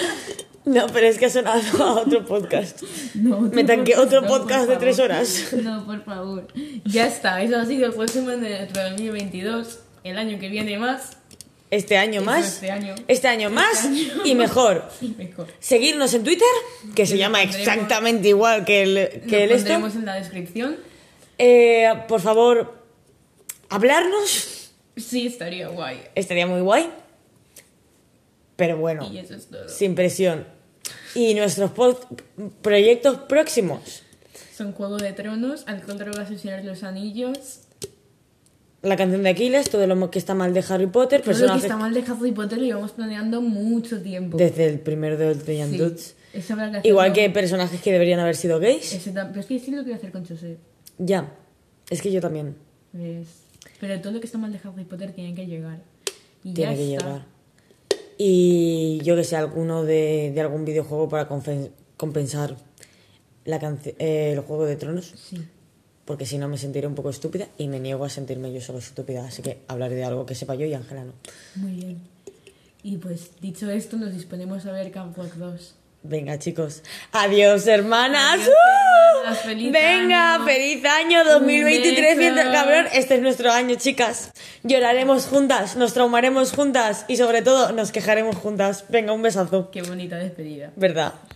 No, pero es que ha sonado a otro podcast. No, Me otro tanqué podcast, otro no, podcast de tres horas. No, por favor. Ya está. Eso ha sido el resumen de nuestro 2022. El año que viene más. Este año Eso, más. este año. Este año más año. y mejor. Y mejor. Seguirnos en Twitter, que se llama exactamente igual que el, que el Lo esto. en la descripción. Eh, por favor, hablarnos. Sí, estaría guay. Estaría muy guay. Pero bueno. Y eso es todo. Sin presión. Y nuestros proyectos próximos. Son Juego de Tronos, Alcohol, Drogas y los Anillos. La canción de Aquiles, todo lo que está mal de Harry Potter, Todo lo que personajes está mal de Harry Potter lo llevamos planeando mucho tiempo. desde el primero de Old Sí. Dudes. Igual que personajes que deberían haber sido gays. Ese Pero es que sí lo quiero hacer con José. Ya. Es que yo también. ¿Ves? Pero todo lo que está mal de Harry Potter tiene que llegar. Y Tiene ya que está. llegar. Y yo que sé, alguno de, de algún videojuego para compensar la eh, el Juego de Tronos. Sí. Porque si no me sentiré un poco estúpida y me niego a sentirme yo solo estúpida. Así que hablaré de algo que sepa yo y Ángela no. Muy bien. Y pues dicho esto, nos disponemos a ver Camp Rock 2. Venga, chicos. Adiós, hermanas. Adiós, ¡Uh! hermanas. Feliz Venga, año. feliz año 2023. Un beso. mientras- Cabrón, este es nuestro año, chicas. Lloraremos juntas, nos traumaremos juntas y sobre todo nos quejaremos juntas. Venga, un besazo. Qué bonita despedida. ¿Verdad?